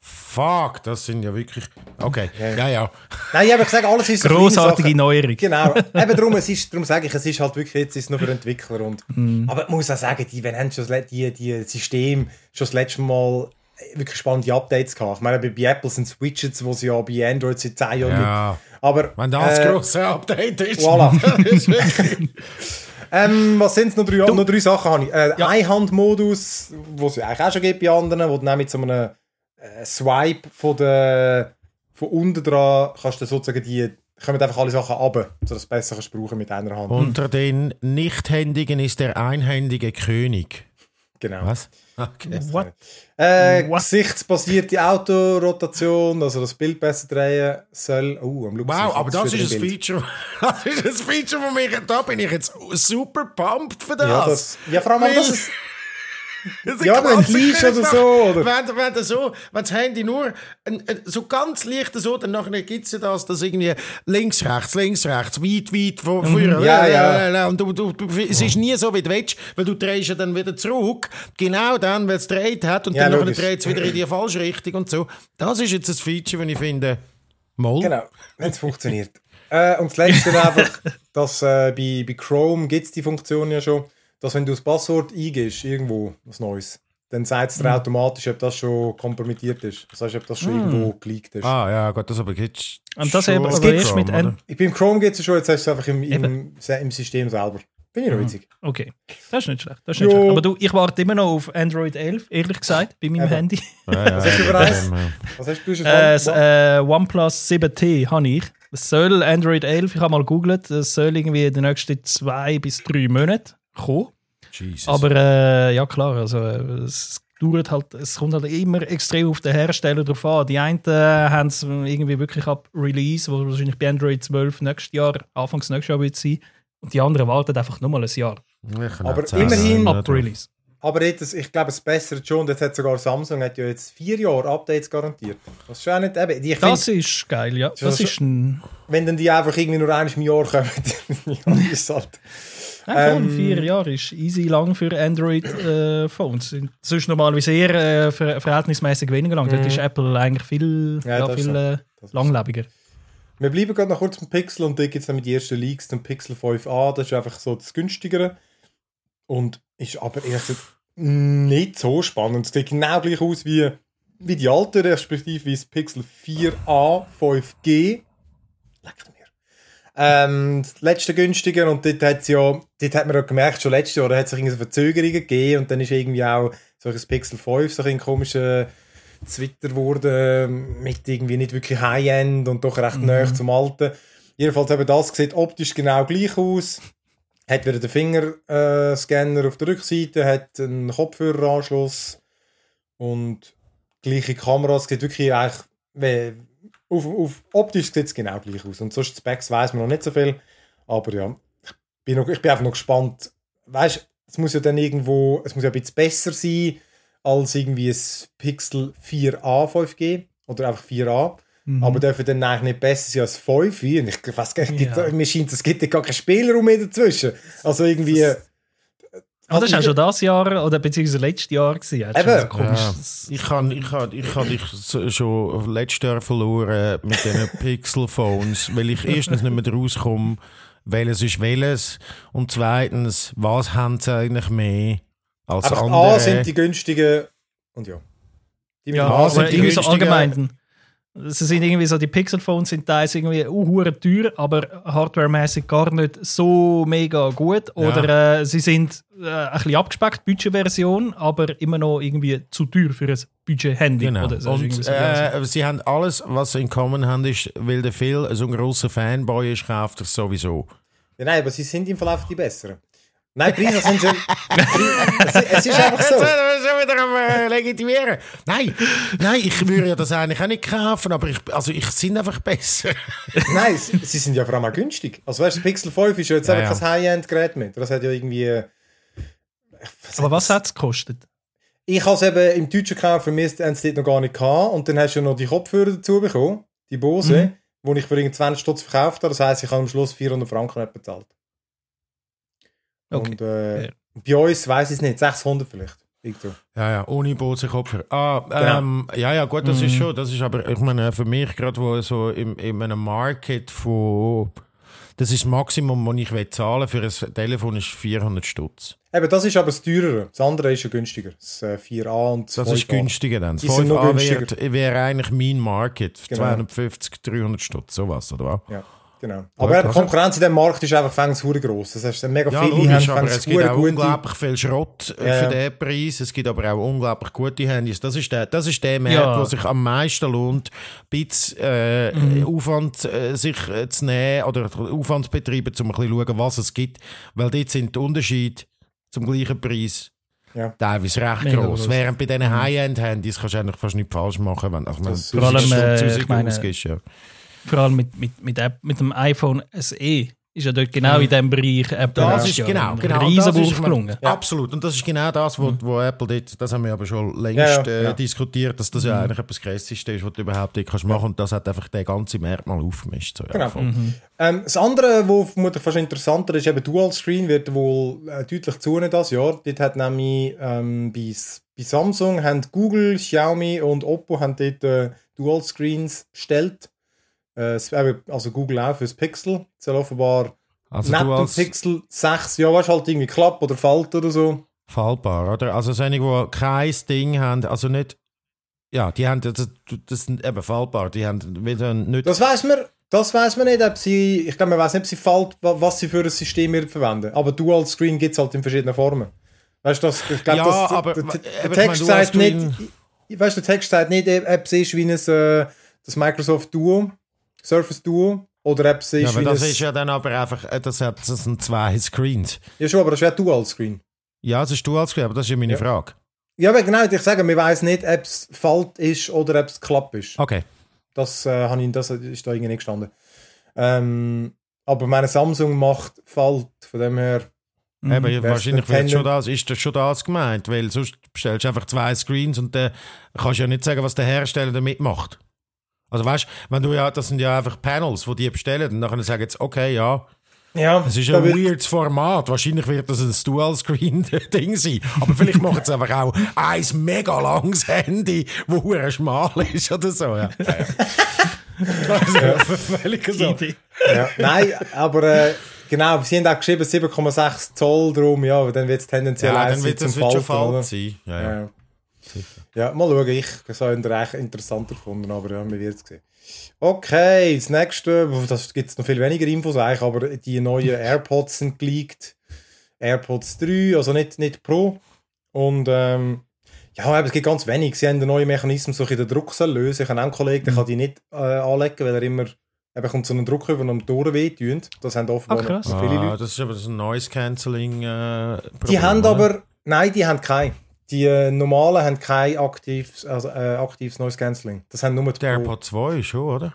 B: Fuck, das sind ja wirklich... Okay,
A: Ja, ja.
B: ja, ja.
A: nein, ich habe gesagt, alles ist so kleine
C: grossartige
A: Sachen.
C: Neuerung.
A: Genau. Eben darum, es ist, darum sage ich, es ist halt wirklich jetzt ist es nur für Entwickler und
C: Mhm.
A: aber ich muss auch sagen, die, wenn haben schon die, die System schon das letzte Mal wirklich spannende Updates gehabt. Ich meine, bei, bei Apple sind es Widgets, die es ja bei Android seit 10 Jahren gibt.
B: ja.
A: Aber
B: Wenn das
A: äh,
B: grosse Update ist.
A: voilà. [laughs] Ähm, was sind es noch drei, noch drei Sachen? Habe ich. Äh,
C: Ja.
A: Einhandmodus, wo es ja eigentlich auch schon gibt bei anderen, wo du dann mit so einem äh, Swipe von, der, von unten dran kannst du sozusagen die, kommen einfach alle Sachen runter, sodass du es besser kannst brauchen mit einer Hand.
B: Unter den Nichthändigen ist der einhändige König.
A: Genau.
B: Was? Okay.
C: What?
A: Äh,
C: What?
A: gesichtsbasierte Autorotation, also das Bild besser drehen soll. Oh, am Luxus.
B: Wow, aber das ist ein
A: Bild.
B: Feature. [laughs] Das ist ein Feature, wo mich, da bin ich jetzt super pumped für das.
A: Ja, das, ja, vor allem,
B: Weil-
A: das ist, [laughs]
B: Das
A: Ja, wenn
B: Klassiker,
A: Leash oder so, oder?
B: Wenn, wenn, das so, wenn das Handy nur ein, ein, so ganz leicht so, dann nachher gibt es ja das, dass irgendwie links, rechts, links, rechts, weit, weit vor, früher.
A: Mhm. Ja, ja.
B: Und du, du, du, es ist nie so, wie du willst, weil du drehst ja dann wieder zurück. Genau dann, weil es gedreht hat und
A: Ja,
B: dann dreht es wieder in die falsche Richtung und so. Das ist jetzt ein Feature, wenn ich finde, Moll.
A: Genau, wenn es funktioniert. Äh, und das Letzte [laughs] einfach, dass äh, bei, bei Chrome gibt es die Funktion ja schon, dass wenn du das Passwort eingibst, irgendwo was Neues, dann sagt es dir automatisch, ob das schon kompromittiert ist. Das heißt, ob das schon
C: Mm.
A: irgendwo geleakt ist.
B: Ah, ja, gut, das aber gibt's.
C: Und das
B: schon
C: eben, aber
B: Chrome,
C: erst mit? N-
A: Ich bin im Chrome geht es schon, jetzt hast du es einfach im, im, im System selber. Bin ich noch
C: Mhm.
A: witzig.
C: Okay, das ist nicht schlecht. Das ist nicht
A: Jo.
C: schlecht. Aber du, ich warte immer noch auf Android 11, ehrlich gesagt, bei meinem
A: Eben.
C: Handy.
B: Ja, ja,
A: Was hast du für eins? Was hast du schon
C: Äh, äh, OnePlus 7T habe ich. Das soll Android 11, ich habe mal gegoogelt, das soll irgendwie in den nächsten zwei bis drei Monaten kommen.
B: Jesus.
C: Aber äh, ja klar, also es dauert halt, es kommt halt immer extrem auf den Hersteller drauf an. Die einen äh, haben es irgendwie wirklich ab Release, wo wahrscheinlich bei Android 12 nächstes Jahr, Anfangs nächstes Jahr wird sein. Und die anderen warten einfach nur mal ein Jahr.
A: Aber immerhin-.
C: Ab Release.
A: Aber jetzt, ich glaube, es bessert schon. Jetzt hat sogar Samsung hat ja jetzt vier Jahre Updates garantiert. Das ist schon auch nicht eben. Ich
C: Das
A: find,
C: ist geil, ja.
A: Das
C: Das
A: ist
C: ein.
A: wenn dann die einfach irgendwie nur einmal im Jahr kommen, [laughs] dann ist es halt.
C: Voll,
A: Ähm,
C: vier Jahre ist easy lang für Android-Phones. das ist normalerweise eher äh, ver verhältnismäßig weniger lang. Dort
A: Mhm.
C: ist Apple eigentlich viel,
A: Ja,
C: ja, viel äh, langlebiger.
A: Wir bleiben gerade noch kurz beim Pixel und da gibt es dann mit die ersten Leaks den Pixel 5a. Das ist einfach so das günstigere. Und ist aber gesagt nicht so spannend. Es sieht genau gleich aus wie, wie die alte, respektive wie das Pixel 4a 5G. Leckt. Ähm, das letzte günstiger und dort, hat's ja, dort hat man ja gemerkt, schon letztes Jahr, da hat es sich irgendwie so Verzögerungen gegeben und dann ist irgendwie auch solches Pixel 5 so ein komischer Twitter geworden mit irgendwie nicht wirklich High-End und doch recht
C: Mhm.
A: nah zum alten. Jedenfalls eben das sieht optisch genau gleich aus. Hat wieder den Fingerscanner äh, Scanner auf der Rückseite, hat einen Kopfhöreranschluss und gleiche Kameras. Sieht wirklich eigentlich, wie, auf, auf, optisch sieht es genau gleich aus. Und sonst Specs weiß man noch nicht so viel. Aber ja, ich bin, noch, ich bin einfach noch gespannt. Weißt du, es muss ja dann irgendwo, es muss ja ein bisschen besser sein als irgendwie ein Pixel 4a 5G oder einfach 4a.
C: Mhm.
A: Aber dürfen dann eigentlich nicht besser sein als 5. Und ich weiß gar nicht,
C: Ja.
A: mir scheint, es gibt ja gar keinen Spielraum mehr dazwischen. Also irgendwie.
C: Ah, das war auch schon das Jahr oder beziehungsweise letztes Jahr. Gewesen.
A: Eben.
B: Ja. Ich kann, ich kann, ich kann dich schon letztes Jahr verloren mit diesen [laughs] Pixel-Phones, weil ich erstens nicht mehr rauskomme, welches ist welches und zweitens, was haben sie eigentlich mehr als
A: Einfach
B: andere?
A: A sind die günstigen. Und ja. Die
C: Ja,
A: A
B: aber
C: aber
A: sind die günstigen.
C: allgemein. Es sind irgendwie so, die Pixel-Phones sind teils irgendwie uh, hure teuer, aber hardwaremäßig gar nicht so mega gut. Oder äh, sie sind äh, ein bisschen abgespeckt, Budgetversion, aber immer noch irgendwie zu teuer für ein Budget-Handy.
B: Genau.
C: Oder so
B: Und
C: so
B: äh, sie haben alles, was sie in Common haben, ist, weil der Phil so ein grosser Fanboy ist, kauft er es sowieso.
A: Ja, nein, aber sie sind im Fall einfach die besseren. Nein, Preise sind schon. es, es ist einfach [laughs] so.
B: Jetzt schon wieder am äh, Legitimieren. Nein, nein, ich würde ja das eigentlich auch nicht kaufen, aber ich, also ich sind einfach besser. [laughs]
A: Nein, sie, sie sind ja vor allem auch günstig. Also weißt du, Pixel 5 ist ja jetzt
B: Ja,
A: einfach
B: ja.
A: kein High-End-Gerät mehr. Das hat ja irgendwie. äh,
C: aber was hat es gekostet?
A: Ich habe es eben im Deutschen gekauft, für mich haben sie noch gar nicht gehabt. Und dann hast du ja noch die Kopfhörer dazu bekommen, die Bose,
C: Mhm.
A: die ich für irgendwie 20 Stutz verkauft habe. Das heisst, ich habe am Schluss 400 Franken nicht bezahlt.
C: Okay.
A: Und äh,
C: Fair.
A: bei uns weiß ich es nicht, 600 vielleicht.
B: Ja, ja, ohne Bose Kopfhörer. Ah,
A: Genau.
B: ähm, ja, ja, gut, das ist
C: Mhm.
B: schon, das ist aber, ich meine, für mich gerade, wo so in, in einem Market von, das ist das Maximum, das ich will zahlen für ein Telefon, ist 400 Stutz.
A: Eben, das ist aber das teurere. Das andere ist ja günstiger. Das äh, 4A und das
B: Das ist
A: 5A.
B: günstiger dann. Das
A: Die sind noch
B: 5A
A: günstiger.
B: wäre wäre eigentlich mein Market.
A: Genau.
B: 250, 300 Stutz, sowas, oder was?
A: Ja, genau. Aber die Konkurrenz in diesem Markt ist einfach fängs hure gross. Das heißt, mega
B: Ja,
A: viele
B: logisch,
A: haben
B: aber es gibt auch unglaublich viel Schrott äh,
A: Ja,
B: für den Preis. Es gibt aber auch unglaublich gute Handys. Das ist der, das ist der Markt,
C: Ja.
B: wo sich am meisten lohnt, ein bisschen äh,
A: Mhm.
B: Aufwand äh, sich äh, zu nehmen oder Aufwand zu betreiben, um ein bisschen zu schauen, was es gibt. Weil dort sind die Unterschiede zum gleichen Preis
A: Ja.
B: teilweise recht
C: Mega
B: groß.
C: gross.
B: Während bei diesen High-End-Handys kannst du eigentlich fast nichts falsch machen, wenn also,
A: Das-
B: du
A: Vor
C: allem, äh, ich meine-
B: ausgibst, ja.
C: Vor allem mit, mit, mit, App, mit dem iPhone SE ist ja dort genau in diesem Bereich Apple
B: Das ist
C: Jahr
B: genau,
C: ein
B: genau. Das ist,
C: gelungen.
A: Ja.
B: Absolut. Und das ist genau das, wo, wo Apple dort, das haben wir aber schon längst
A: Ja, ja,
B: äh,
A: ja.
B: diskutiert, dass das ja eigentlich etwas Krasseste ist, was du überhaupt nicht kannst machen. Und das hat einfach den ganzen Markt mal aufgemischt. So, ja,
A: Genau.
B: voll.
A: Ähm, das andere, was vermutlich fast interessanter ist, eben Dual Screen, wird wohl äh, deutlich zunehmen das Jahr. Dort hat nämlich ähm, bei, bei Samsung haben Google, Xiaomi und Oppo haben dort äh, Dual Screens bestellt. Äh, also Google auch fürs Pixel. Es soll offenbar
B: Also
A: neben dem Pixel 6, ja, weißt halt irgendwie Klapp oder Falt oder so.
B: Fallbar, oder? Also solche, die kein Ding haben, also nicht, ja, die haben, das, das sind eben fallbar, die haben wieder nicht...
A: Das weiß man, das weiß man nicht, ob sie, ich glaube, man weiß nicht, ob sie fallt, wa- was sie für ein System verwenden. Aber Dual Screen gibt es halt in verschiedenen Formen. Weißt du, das, ich glaube,
B: Ja,
A: das,
B: aber-
A: der, der,
B: ich
A: der
B: meine,
A: Text sagt nicht, weißt du, der Text sagt nicht, ob es ist wie ein, äh, das Microsoft Duo, Surface Duo, oder ob es ist
B: ja, aber
A: wie
B: das
A: ein,
B: ist ja dann aber einfach, äh, das, hat, das sind zwei Screens.
A: ja schon, aber das ist ja Dual Screen.
B: Ja, das ist Dual Screen, aber das ist ja meine
A: Ja.
B: Frage.
A: Ja, aber genau, ich sage, wir weiß nicht, ob es Falt ist oder ob es Klapp ist.
B: Okay.
A: Das, äh, habe ich, das ist da irgendwie nicht gestanden. Ähm, aber meine Samsung macht Falt, von dem her.
C: Mhm.
B: Eben, wahrscheinlich wird schon das, ist das schon das gemeint, weil sonst bestellst du einfach zwei Screens und dann kannst du ja nicht sagen, was der Hersteller damit macht. Also weißt wenn du ja, das sind ja einfach Panels, die die bestellen und nachher sagen jetzt, okay, ja,
A: Ja,
B: es ist ein weirdes Format, wahrscheinlich wird das ein Dual-Screen-Ding [laughs] sein, aber vielleicht machen sie einfach auch ein mega langes Handy, wo hure schmal ist oder so, ja. ja, ja. Also, [laughs] völlig so.
A: Ja. Nein, aber äh, genau, sie haben auch geschrieben 7,6 Zoll drum, ja, aber dann wird es tendenziell
B: Ja,
A: eins
B: dann wird wird schon falsch sein. Ja, ja.
A: Ja. Ja, mal schauen, ich das habe ich eigentlich interessanter gefunden, aber ja, wir werden es sehen. Okay, das nächste, das gibt es noch viel weniger Infos eigentlich, aber die neuen [laughs] AirPods sind geleakt. AirPods 3, also nicht, nicht Pro. Und ähm, ja, aber es gibt ganz wenig. Sie haben einen neuen Mechanismus, so ein den Druck lösen. Ich habe auch einen Kollegen, der kann die nicht äh, anlegen, weil er immer eben kommt so einen Druck über und am Toren wehtun. Das haben offenbar
C: Ah, krass.
A: viele
B: Ah,
A: Leute.
B: das ist aber ein Noise Cancelling äh,
A: Die haben
B: oder?
A: aber, nein, die haben kein. Die normalen haben kein aktives, also, äh, aktives Noise Cancelling. Das haben nur die
B: Der. AirPod 2 schon, oder?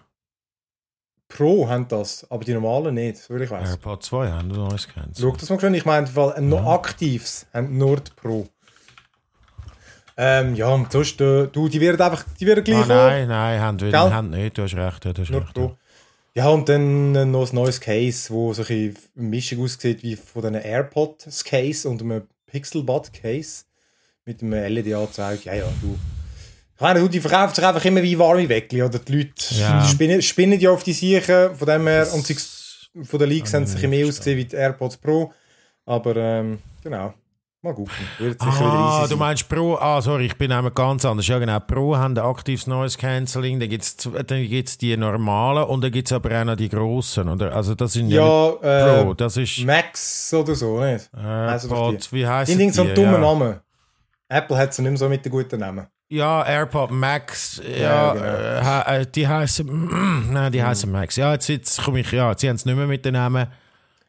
A: Pro haben das, aber die normalen nicht, soviel ich weiß.
B: AirPod 2 haben Noise
A: Schau
B: Cancelling.
A: das mal schön, ich meine, weil ein noch aktives haben nur die Pro. Ähm, ja, und sonst, äh, du, die werden einfach, die werden gleich
B: Ah, nein, nein, haben, wir, haben nicht, du hast recht, du hast
A: Nur
B: recht.
A: Pro. Ja, und dann äh, noch ein neues Case, wo so ein bisschen eine Mischung aussieht wie von diesen AirPods Case und einem Pixelbud Case mit einem LED-Anzeige. Ja, ja, du. Meine, du, die verkaufen sich einfach immer wie warme Weckli, oder? Die Leute
B: Ja.
A: spinnen, spinnen ja auf die Sicher, von dem her, und sie, von den Leaks haben sich mehr ausgesehen wie die AirPods Pro. Aber, ähm, genau. Mal gucken. Wird sicher wieder
B: Ah, du meinst Pro, ah, sorry, ich bin einmal ganz anders. Ja, genau, Pro haben ein aktives Noise Cancelling, dann gibt es dann gibt's die normalen und dann gibt es aber auch noch die grossen, oder? Also, das sind ja,
A: Ja, äh,
B: Pro, das ist
A: Max oder so, nicht?
B: AirPods, wie heisst
A: Die
B: die?
A: Ding so einen dummen
B: ja.
A: Namen. Apple hat sie nicht mehr so mit den guten Namen.
B: Ja, AirPod Max, ja,
A: Ja, genau.
B: äh, äh, die heißen, [clears throat] nein, die heißen Max. Ja, jetzt, jetzt komme ich, ja, sie haben es nicht mehr mit den Namen.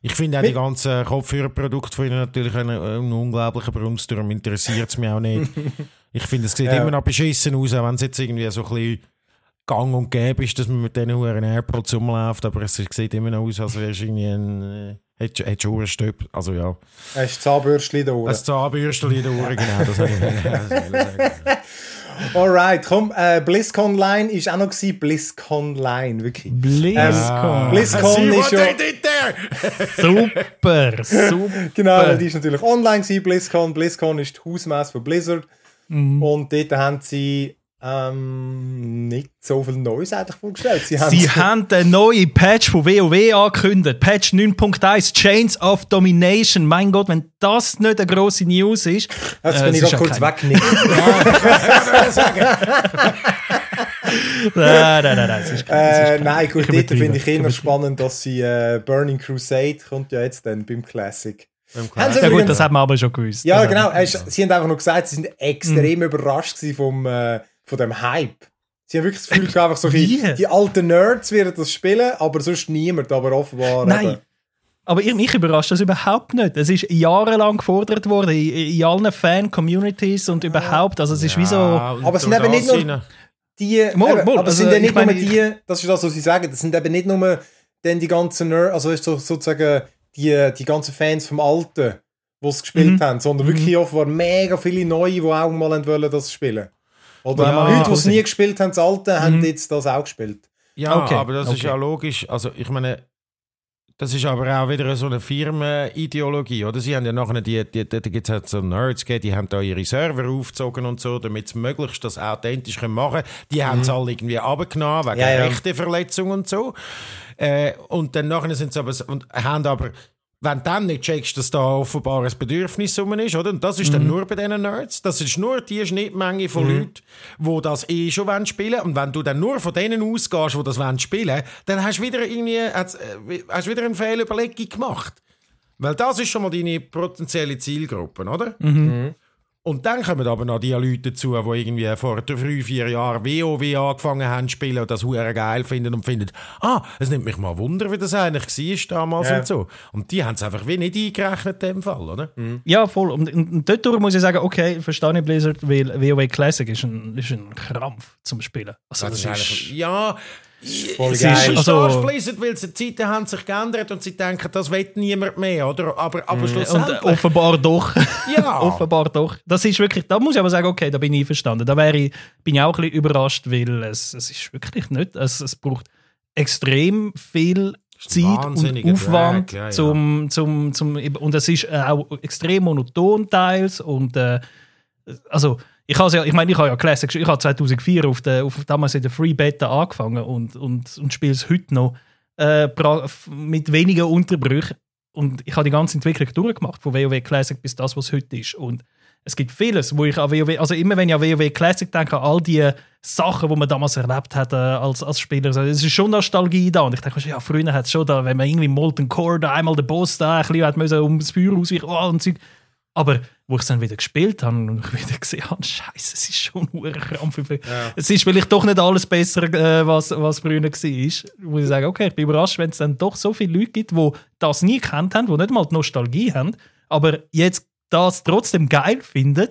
B: Ich finde auch die ganzen Kopfhörerprodukte von ihnen natürlich einen, einen unglaublichen Brunst, darum interessiert es mich auch nicht. [laughs] Ich finde, es sieht
A: Ja.
B: immer noch beschissen aus, auch wenn es jetzt irgendwie so ein bisschen gang und gäbe ist, dass man mit diesen Huren AirPods rumläuft, aber es sieht immer noch aus, als wäre es irgendwie ein, hätte hätte schon Stöp, also ja.
A: Hast du Zahnbürstchen da
B: Ein
A: oben?
B: Zahnbürstchen in der Uhr, genau, das habe ich. [laughs]
A: Alright, komm, äh, BlizzConline ist auch noch gewesen. BlizzConline, wirklich.
C: BlizzCon.
A: BlizzCon
B: See
A: ist
B: what
A: ja...
B: they did there!
C: Super, [laughs] super.
A: Genau, weil die ist natürlich online gewesen, BlizzCon. BlizzCon ist die Hausmesse von Blizzard.
C: Mhm.
A: Und dort haben sie ähm, nicht so viel Neues eigentlich vorgestellt. Sie haben,
C: Sie haben den neuen Patch von WoW angekündigt. Patch 9.1 Chains of Domination. Mein Gott, wenn das nicht eine grosse News ist.
A: Jetzt
C: äh,
A: bin ich
C: ist
A: kurz [laughs]
C: ja
A: weggenickt. [laughs]
C: Nein, nein, nein, nein. Ist,
A: äh, nein, gut,
C: ich
A: dort finde ich
C: übertreibe.
A: spannend, dass sie äh, Burning Crusade kommt ja jetzt dann beim Classic. Haben sie
C: Ja gut,
A: übrigens-
C: das hat man aber schon gewusst.
A: Ja,
C: Das
A: genau. sie haben einfach nur gesagt, sie sind extrem überrascht gewesen vom, äh, von dem Hype. Sie haben wirklich das Gefühl, einfach so [laughs] bisschen, die alten Nerds werden das spielen, aber sonst niemand. Aber offenbar.
C: Nein.
A: eben-
C: Aber ich- mich überrascht das überhaupt nicht. Es ist jahrelang gefordert worden in, in allen Fan-Communities und überhaupt. Also es ist wie so...
A: Aber es sind eben nicht nur- Die,
C: Mal, mal,
A: aber es
C: also,
A: sind ja
C: ich
A: nicht
C: meine,
A: nur die, das ist das, was sie sagen, das sind eben nicht nur dann die ganzen Nerds, also ist so, sozusagen die, die ganzen Fans vom Alten, die es gespielt
C: Mhm.
A: haben, sondern wirklich offenbar mega viele Neue, die auch mal wollen das spielen. Oder
B: Ja,
A: Leute, die es nie gespielt haben, das Alte, haben
C: Mhm.
A: jetzt das auch gespielt.
B: Ja,
C: Okay,
B: aber das ist
C: okay.
B: ja logisch. Also ich meine, das ist aber auch wieder so eine Firmenideologie, oder? Sie haben ja nachher die, die, die, da gibt es halt so Nerds, gegeben, die haben da ihre Server aufgezogen und so, damit sie möglichst das authentisch können machen können. Die haben es alle irgendwie abgenommen, wegen
A: Ja, ja.
B: Rechteverletzung und so. Äh, und dann nachher sind sie aber, und haben aber wenn du dann nicht checkst, dass da offenbar ein Bedürfnis ist, oder? Und das ist dann nur bei diesen Nerds. Das ist nur die Schnittmenge von Leuten, die das eh schon wollen spielen Und wenn du dann nur von denen ausgehst, die das wollen spielen dann hast du wieder, irgendwie, hast, äh, hast wieder eine Fehlüberlegung gemacht. Weil das ist schon mal deine potenzielle Zielgruppe, oder? Und dann kommen aber noch die Leute dazu, die irgendwie vor drei, vier Jahren WoW angefangen haben zu spielen und das hure geil finden und finden, ah, es nimmt mich mal Wunder, wie das eigentlich war damals
A: Ja.
B: und so. Und die haben es einfach wie nicht eingerechnet in dem Fall, oder?
C: Ja, voll. Und, und, und dort muss ich sagen, okay, verstehe ich Blizzard, weil WoW Classic ist ein, ist ein Krampf zum Spielen. Also,
B: Das ist
C: das
B: eigentlich, ja,
A: voll
B: es
A: geil.
B: ist
C: Also-
B: Blizzard, weil die Zeiten haben sich geändert und sie denken, das will niemand mehr, oder? Aber, aber
C: und
B: schlussendlich...
C: äh, offenbar doch.
B: Ja. [laughs]
C: offenbar doch. Das ist wirklich, da muss ich aber sagen, okay, da bin ich einverstanden. Da wäre ich, bin ich auch ein bisschen überrascht, weil es, es ist wirklich nicht, es, es braucht extrem viel Zeit und Aufwand
B: ja, ja.
C: Zum, zum, zum, und es ist äh, auch extrem monoton teils und äh, also ich habe ja, ich meine, ich habe ja Classic, ich habe 2004 auf der, auf, damals in der Free Beta angefangen und, und, und spiele es heute noch äh, mit wenigen Unterbrüchen. Und ich habe die ganze Entwicklung durchgemacht von WoW Classic bis das, was heute ist. Und es gibt vieles, wo ich an WoW, also immer wenn ich an WoW Classic denke, an all die Sachen, die man damals erlebt hat äh, als, als Spieler, also, es ist schon Nostalgie da. Und ich denke, ja, früher hat es schon da, wenn man irgendwie Molten Core da einmal den Boss da ein bisschen hat müssen um das Feuer ausweichen oh, und Zeug. Aber wo ich es dann wieder gespielt habe und ich [laughs] wieder gesehen habe, Scheiße, es ist schon ein Krampf. Es ist vielleicht doch nicht alles besser, äh, was, was früher war. Muss ich sagen, okay, ich bin überrascht, wenn es dann doch so viele Leute gibt, die das nie gekannt haben, die nicht mal die Nostalgie haben, aber jetzt das trotzdem geil finden.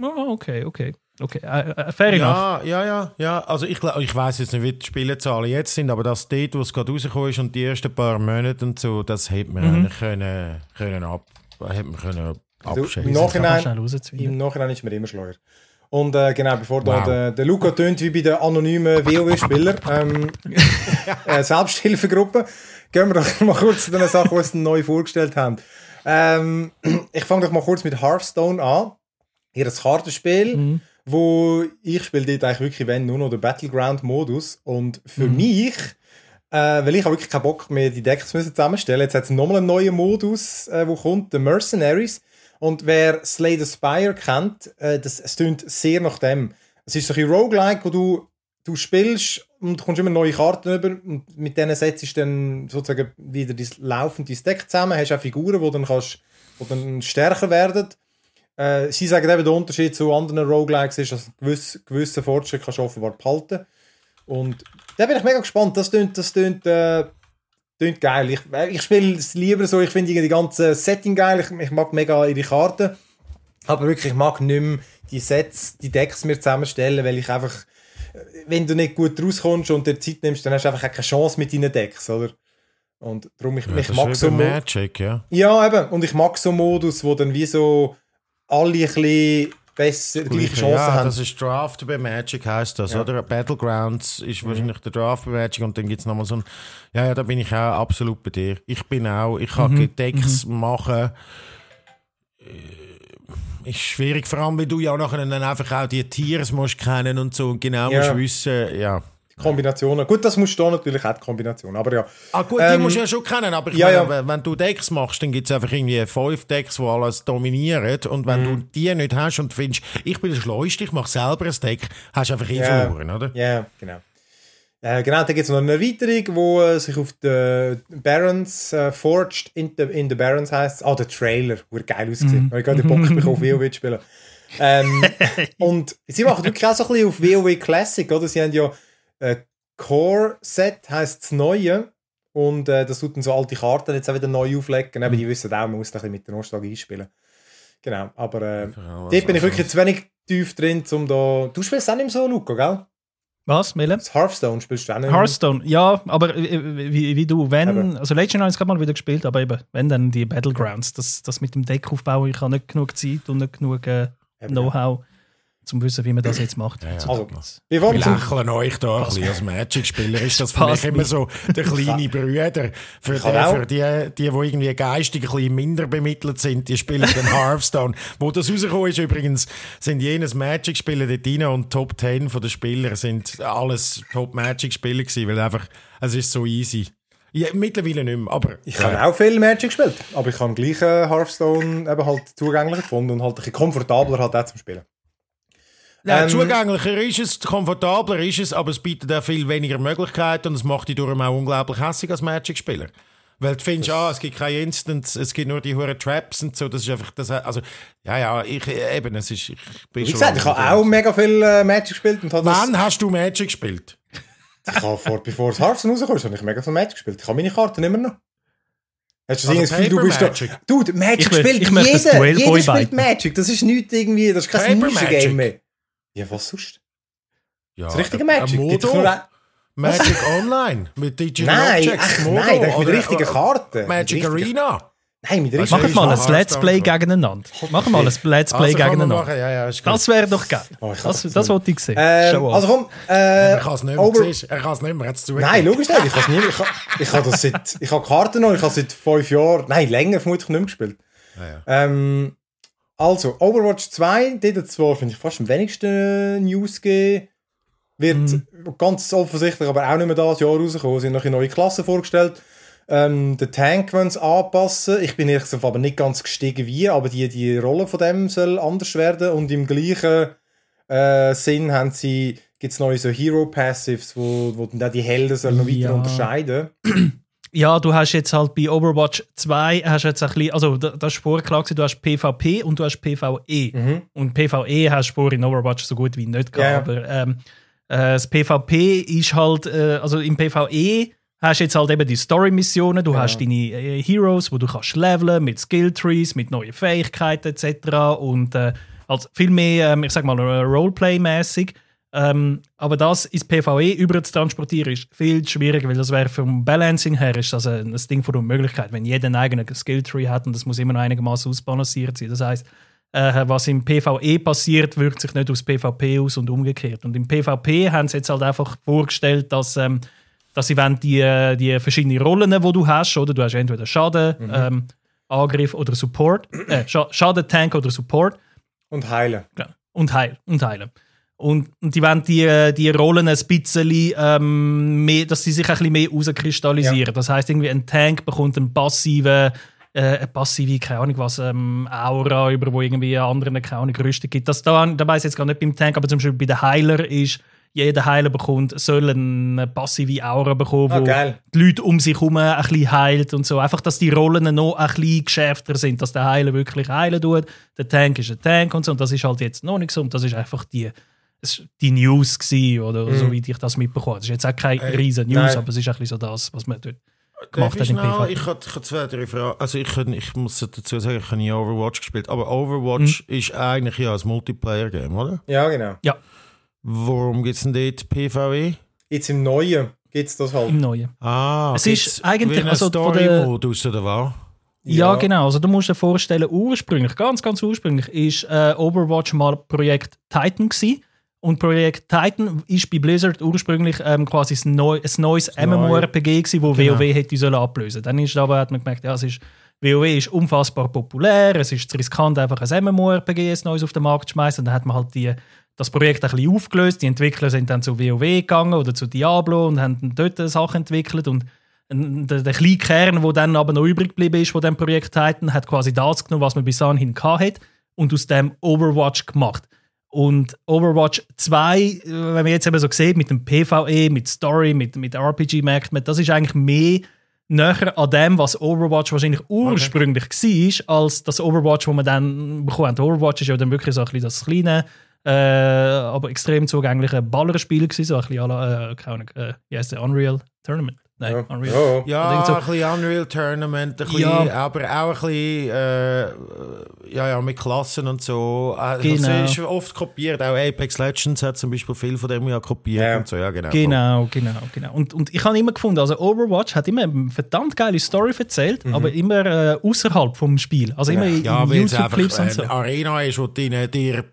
C: Oh, okay, okay. Okay, äh, äh, fair enough.
B: Ja, ja, ja, ja. Also ich, ich weiß jetzt nicht, wie die Spielezahlen jetzt sind, aber das dort, wo es gerade rausgekommen ist und die ersten paar Monate und so, das hätte man eigentlich können, können ab, hätte man können
A: Also,
B: abschätzen.
A: im Nachhinein. Im Nachhinein ist man immer schleuer. Und äh, genau, bevor da
B: Wow.
A: der, der Luca tönt wie bei den anonymen WoW-Spieler, ähm, [laughs] äh, Selbsthilfegruppe, gehen wir doch [laughs] mal kurz zu den Sachen, die sie neu vorgestellt haben. Ähm, [clears throat] ich fange doch mal kurz mit Hearthstone an. Hier ein Kartenspiel, wo ich spiele dort eigentlich wirklich, wenn, nur noch den Battleground-Modus. Und für mich, äh, weil ich habe wirklich keinen Bock mehr, die Decks müssen zusammenstellen. Jetzt hat es nochmal einen neuen Modus, äh, wo kommt, The Mercenaries. Und wer Slay the Spire kennt, äh, das, es tönt sehr nach dem. Es ist so ein Roguelike, wo du, du spielst und kommst immer neue Karten über und mit denen setzt du dann sozusagen wieder dein laufendes Deck zusammen, hast auch Figuren, die dann, kannst, die dann stärker werden. Äh, sie sagen eben, der Unterschied zu anderen Roguelikes ist, dass gewisse, gewisse Fortschritt kannst offenbar behalten. Und da bin ich mega gespannt. Das tönt, das tönt, äh, tönt geil. Ich, äh, ich spiele es lieber so, ich finde die ganze Setting geil. Ich, ich mag mega ihre Karten. Aber wirklich, ich mag nicht mehr die Sets, die Decks mir zusammenstellen, weil ich einfach, äh, wenn du nicht gut rauskommst und dir Zeit nimmst, dann hast du einfach keine Chance mit deinen Decks, oder? Und darum, ich,
B: Ja,
A: ich mag so
B: Magic, ja.
A: ja, eben. Und ich mag so Modus, wo dann wie so alle ein bisschen besser, gleiche Chancen
B: ja,
A: haben.
B: das ist Draft bei Magic, heißt das,
A: Ja.
B: oder? Battlegrounds ist wahrscheinlich der Draft bei Magic und dann gibt es nochmal so ein. Ja, ja, da bin ich auch absolut bei dir. Ich bin auch, ich kann Decks machen. Äh, Ist schwierig, vor allem, weil du ja auch nachher dann einfach auch die Tiers musst kennen und so und genau
A: Ja.
B: musst wissen, ja.
A: Kombinationen. Gut, das musst du da natürlich auch die Kombination. Aber ja.
B: Ah gut, die
A: Ähm,
B: musst du ja schon kennen, aber
A: ja,
B: meine,
A: ja.
B: wenn- du Decks machst, dann gibt es einfach irgendwie fünf Decks, die alles dominieren und wenn
A: Mhm.
B: du die nicht hast und findest, ich bin der Schleuste, ich mache selber ein Deck, hast du einfach eh
A: Ja.
B: verloren, oder?
A: Ja, genau. Äh, genau, da gibt es noch eine Erweiterung, wo äh, sich auf den Barons äh, forged. In the, in the Barons heisst es. Ah, der Trailer. Wurde geil ausgesehen. Weil ich gerade den Bock [laughs] bekommen, auf WoW zu spielen. Ähm, und sie machen wirklich auch so ein bisschen auf WoW Classic, oder? Sie haben ja äh, Core Set, heisst das Neue. Und äh, das tut dann so alte Karten jetzt auch wieder neu auflegen. Aber die wissen auch, man muss da ein bisschen mit der Nostalgie spielen. Genau, aber äh, dort bin ich wirklich zu wenig tief drin, um da... Du spielst auch nicht mehr so, Luca, gell?
C: Was, Mele?
A: Das Hearthstone spielst du auch nicht mehr.
C: Hearthstone, ja, aber äh, wie, wie du, wenn,
A: Eben.
C: also Legend habe ich gerade mal wieder gespielt, aber eben, wenn dann die Battlegrounds, das, das mit dem Deckaufbau, ich habe nicht genug Zeit und nicht genug äh,
A: Eben,
C: Know-how, zum wissen, wie man das jetzt macht.
B: ja.
A: Also,
C: das-
A: Bevor
B: Wir lächeln euch da ein bisschen als Magic-Spieler. Ist das für mich immer so der kleine Bruder. Für,
A: auch.
B: für die, die, die irgendwie geistig ein bisschen minder bemittelt sind, die spielen den [laughs] Hearthstone. Wo das rausgekommen ist übrigens, sind jenes Magic-Spieler dort rein und Top 10 von den Spielern sind alles Top-Magic-Spieler gewesen, weil einfach, es ist so easy. Ja, mittlerweile nicht mehr, aber...
A: Ich habe auch viel Magic gespielt, aber ich habe gleich äh, Hearthstone eben halt zugänglicher gefunden und halt ein bisschen komfortabler halt auch zum Spielen.
B: Ja,
A: Ähm,
B: zugänglicher ist es, komfortabler ist es, aber es bietet auch viel weniger Möglichkeiten und es macht dich darum auch unglaublich hässlich als Magic-Spieler. Weil du findest, ah, es gibt keine Instants, es gibt nur die hohen Traps und so, das ist einfach, das, also, ja, ja, ich, eben, es ist, ich bin
A: Wie
B: schon
A: gesagt, ich habe auch mega viel äh, Magic gespielt und.
B: Wann hast du Magic gespielt?
A: Ich habe vor, bevor das Hearthstone rauskam, habe ich mega viel Magic gespielt. Ich habe meine Karten immer noch. Hast du
B: Also
A: das Gefühl, du
B: Paper
A: bist da...
B: Magic?
A: Dude, Magic
C: Ich
A: spielt
C: ich
A: jeder. Jeder spielt. Magic. Das ist nichts irgendwie... Das ist kein
B: Magic.
A: mehr. Ja, was sonst?
B: Ja,
A: Das richtige Magic.
B: Modo, Magic Online mit [laughs] Digital
A: Nein,
B: Objects.
A: echt,
B: Modo,
A: nein, mit richtigen Karten.
B: Magic Arena.
A: Nein, mit
B: Also
A: richtigen
C: Machen mal ein Let's Play
B: so.
C: gegeneinander. Machen mal ein Let's Play
B: Also kann
C: gegeneinander.
B: ja, ja.
C: Das wäre doch geil.
A: Oh, ich kann
C: das
A: das nicht.
C: wollte ich sehen.
A: Ähm, also komm, äh,
B: er kann es nicht mehr,
A: Over-
B: er kann es nicht mehr, hat's.
A: Nein, logisch nicht. Ich habe nie, ich habe, ich habe das seit, ich habe Karten noch, ich habe seit fünf Jahren, nein, länger vermutlich nicht mehr gespielt.
B: Ja,
A: Ähm, also, Overwatch 2, dort zwar, finde ich, fast am wenigsten News gegeben. Wird
C: Mhm.
A: ganz offensichtlich aber auch nicht mehr das Jahr rausgekommen. Es sind noch eine neue Klassen vorgestellt. Ähm, den Tank wollen sie anpassen. Ich bin ehrlich gesagt aber nicht ganz gestiegen wie, aber die, die Rolle von dem soll anders werden. Und im gleichen äh, Sinn haben sie, gibt es neue so Hero Passives, wo, wo dann die Helden sollen noch weiter
C: Ja.
A: unterscheiden. [clears throat]
C: Ja, du hast jetzt halt bei Overwatch 2 hast jetzt ein bisschen, also da- das ist vorher klar gewesen, du hast PvP und du hast PvE.
A: Mhm.
C: Und PvE hast du vorher in Overwatch so gut wie nicht gehabt.
A: Ja.
C: Aber ähm, äh, das PvP ist halt, äh, also im PvE hast du jetzt halt eben die Story-Missionen, du hast deine äh, Heroes, wo du kannst leveln mit Skill-Trees, mit neuen Fähigkeiten etc. Und äh, also viel mehr, ähm, ich sag mal, äh, Roleplay-mäßig. Ähm, aber das ins PvE über zu transportieren ist viel schwieriger, weil das wäre vom Balancing her ist das ein, ein Ding von der Möglichkeit, wenn jeder einen eigenen Skilltree hat und das muss immer noch einigermaßen ausbalanciert sein. Das heißt, äh, was im PvE passiert, wirkt sich nicht aufs PvP aus und umgekehrt. Und im PvP haben sie jetzt halt einfach vorgestellt, dass, ähm, dass sie wollen die, äh, die verschiedenen Rollen, die du hast, oder du hast entweder Schaden, ähm, Angriff oder Support, äh, Scha Schaden, Tank oder Support
A: Und heilen.
C: ja. Und, heil, und heilen. Und, und die wollen die, äh, die Rollen ein bisschen ähm, mehr, dass sie sich ein bisschen mehr rauskristallisieren. Das heißt irgendwie ein Tank bekommt einen passiven, äh, eine passive, keine Ahnung was, ähm, Aura, über wo irgendwie anderen, keine Ahnung, Rüstung gibt. Das da, da weiß ich jetzt gar nicht beim Tank, aber zum Beispiel bei den Heiler ist, jeder Heiler bekommt, soll eine passive Aura bekommen,
A: Ah,
C: wo
A: geil.
C: die Leute um sich herum ein bisschen heilt und so. Einfach, dass die Rollen noch ein bisschen geschärfter sind, dass der Heiler wirklich heilen tut. Der Tank ist ein Tank und so. Und das ist halt jetzt noch nicht so. Und das ist einfach die, es- die News gewesen, oder
A: Mhm.
C: so wie ich das mitbekommen habe. Das ist jetzt auch keine
B: Ey,
C: riesen News,
A: nein.
C: aber es ist ein bisschen so das, was man dort
B: Darf
C: gemacht
B: ich
C: hat im? PvP.
B: Ich habe ich hab zwei, drei Fragen. Also ich, kann- ich muss dazu sagen, ich habe nie Overwatch gespielt. Aber Overwatch
C: Mhm.
B: ist eigentlich ja ein Multiplayer-Game, oder?
A: Ja, genau.
B: Warum gibt es denn dort PvE?
A: Jetzt im Neuen gibt es das halt.
C: Im Neuen.
B: Ah,
C: Es ist eigentlich- also
B: Story-Modus, oder was?
C: Ja.
A: Ja.
C: genau. Also du musst dir vorstellen, ursprünglich, ganz, ganz ursprünglich, ist äh, Overwatch mal Projekt Titan gewesen. Und Projekt Titan ist bei Blizzard ursprünglich ähm, quasi ein, neu, ein neues MMORPG gewesen, wo
B: Genau.
C: WoW hätte sollen ablösen. Dann ist aber hat man gemerkt, ja, es ist WoW ist unfassbar populär, es ist zu riskant, einfach ein MMORPG ein neues auf den Markt zu schmeißen. Und dann hat man halt die, das Projekt ein bisschen aufgelöst. Die Entwickler sind dann zu WoW gegangen oder zu Diablo und haben dort Sachen entwickelt. Und der, der kleine Kern, der dann aber noch übrig geblieben ist von dem Projekt Titan, hat quasi das genommen, was man bis dahin hatte und aus dem Overwatch gemacht. Und Overwatch 2, äh, wenn man jetzt eben so sieht, mit dem PvE, mit Story, mit, mit RPG, merkt man, das ist eigentlich mehr näher an dem, was Overwatch wahrscheinlich ursprünglich war, als das Overwatch, das man dann bekommen hat. Overwatch ist ja dann wirklich so ein bisschen das kleine, äh, aber extrem zugängliche Ballerspiel gewesen, so ein bisschen, à la, äh, keine Ahnung, äh, wie heißt der, Unreal Tournament? Nein,
A: Ja.
C: Unreal.
A: Ja.
B: Ja,
C: so.
B: ein bisschen Unreal Tournament, ein bisschen,
C: Ja.
B: aber auch ein bisschen äh, ja, ja, mit Klassen und so. Äh,
C: Genau.
B: Das ist oft kopiert. Auch Apex Legends hat zum Beispiel viel von dem ja kopiert
A: Ja.
B: und so. Ja, genau.
C: Genau, genau, genau. Und, und ich habe immer gefunden, also Overwatch hat immer eine verdammt geile Story erzählt, aber immer äh, außerhalb vom Spiel. Also immer in
B: Ja, weil es
C: YouTube-Clips
B: einfach
C: und so.
B: eine Arena ist, wo du dir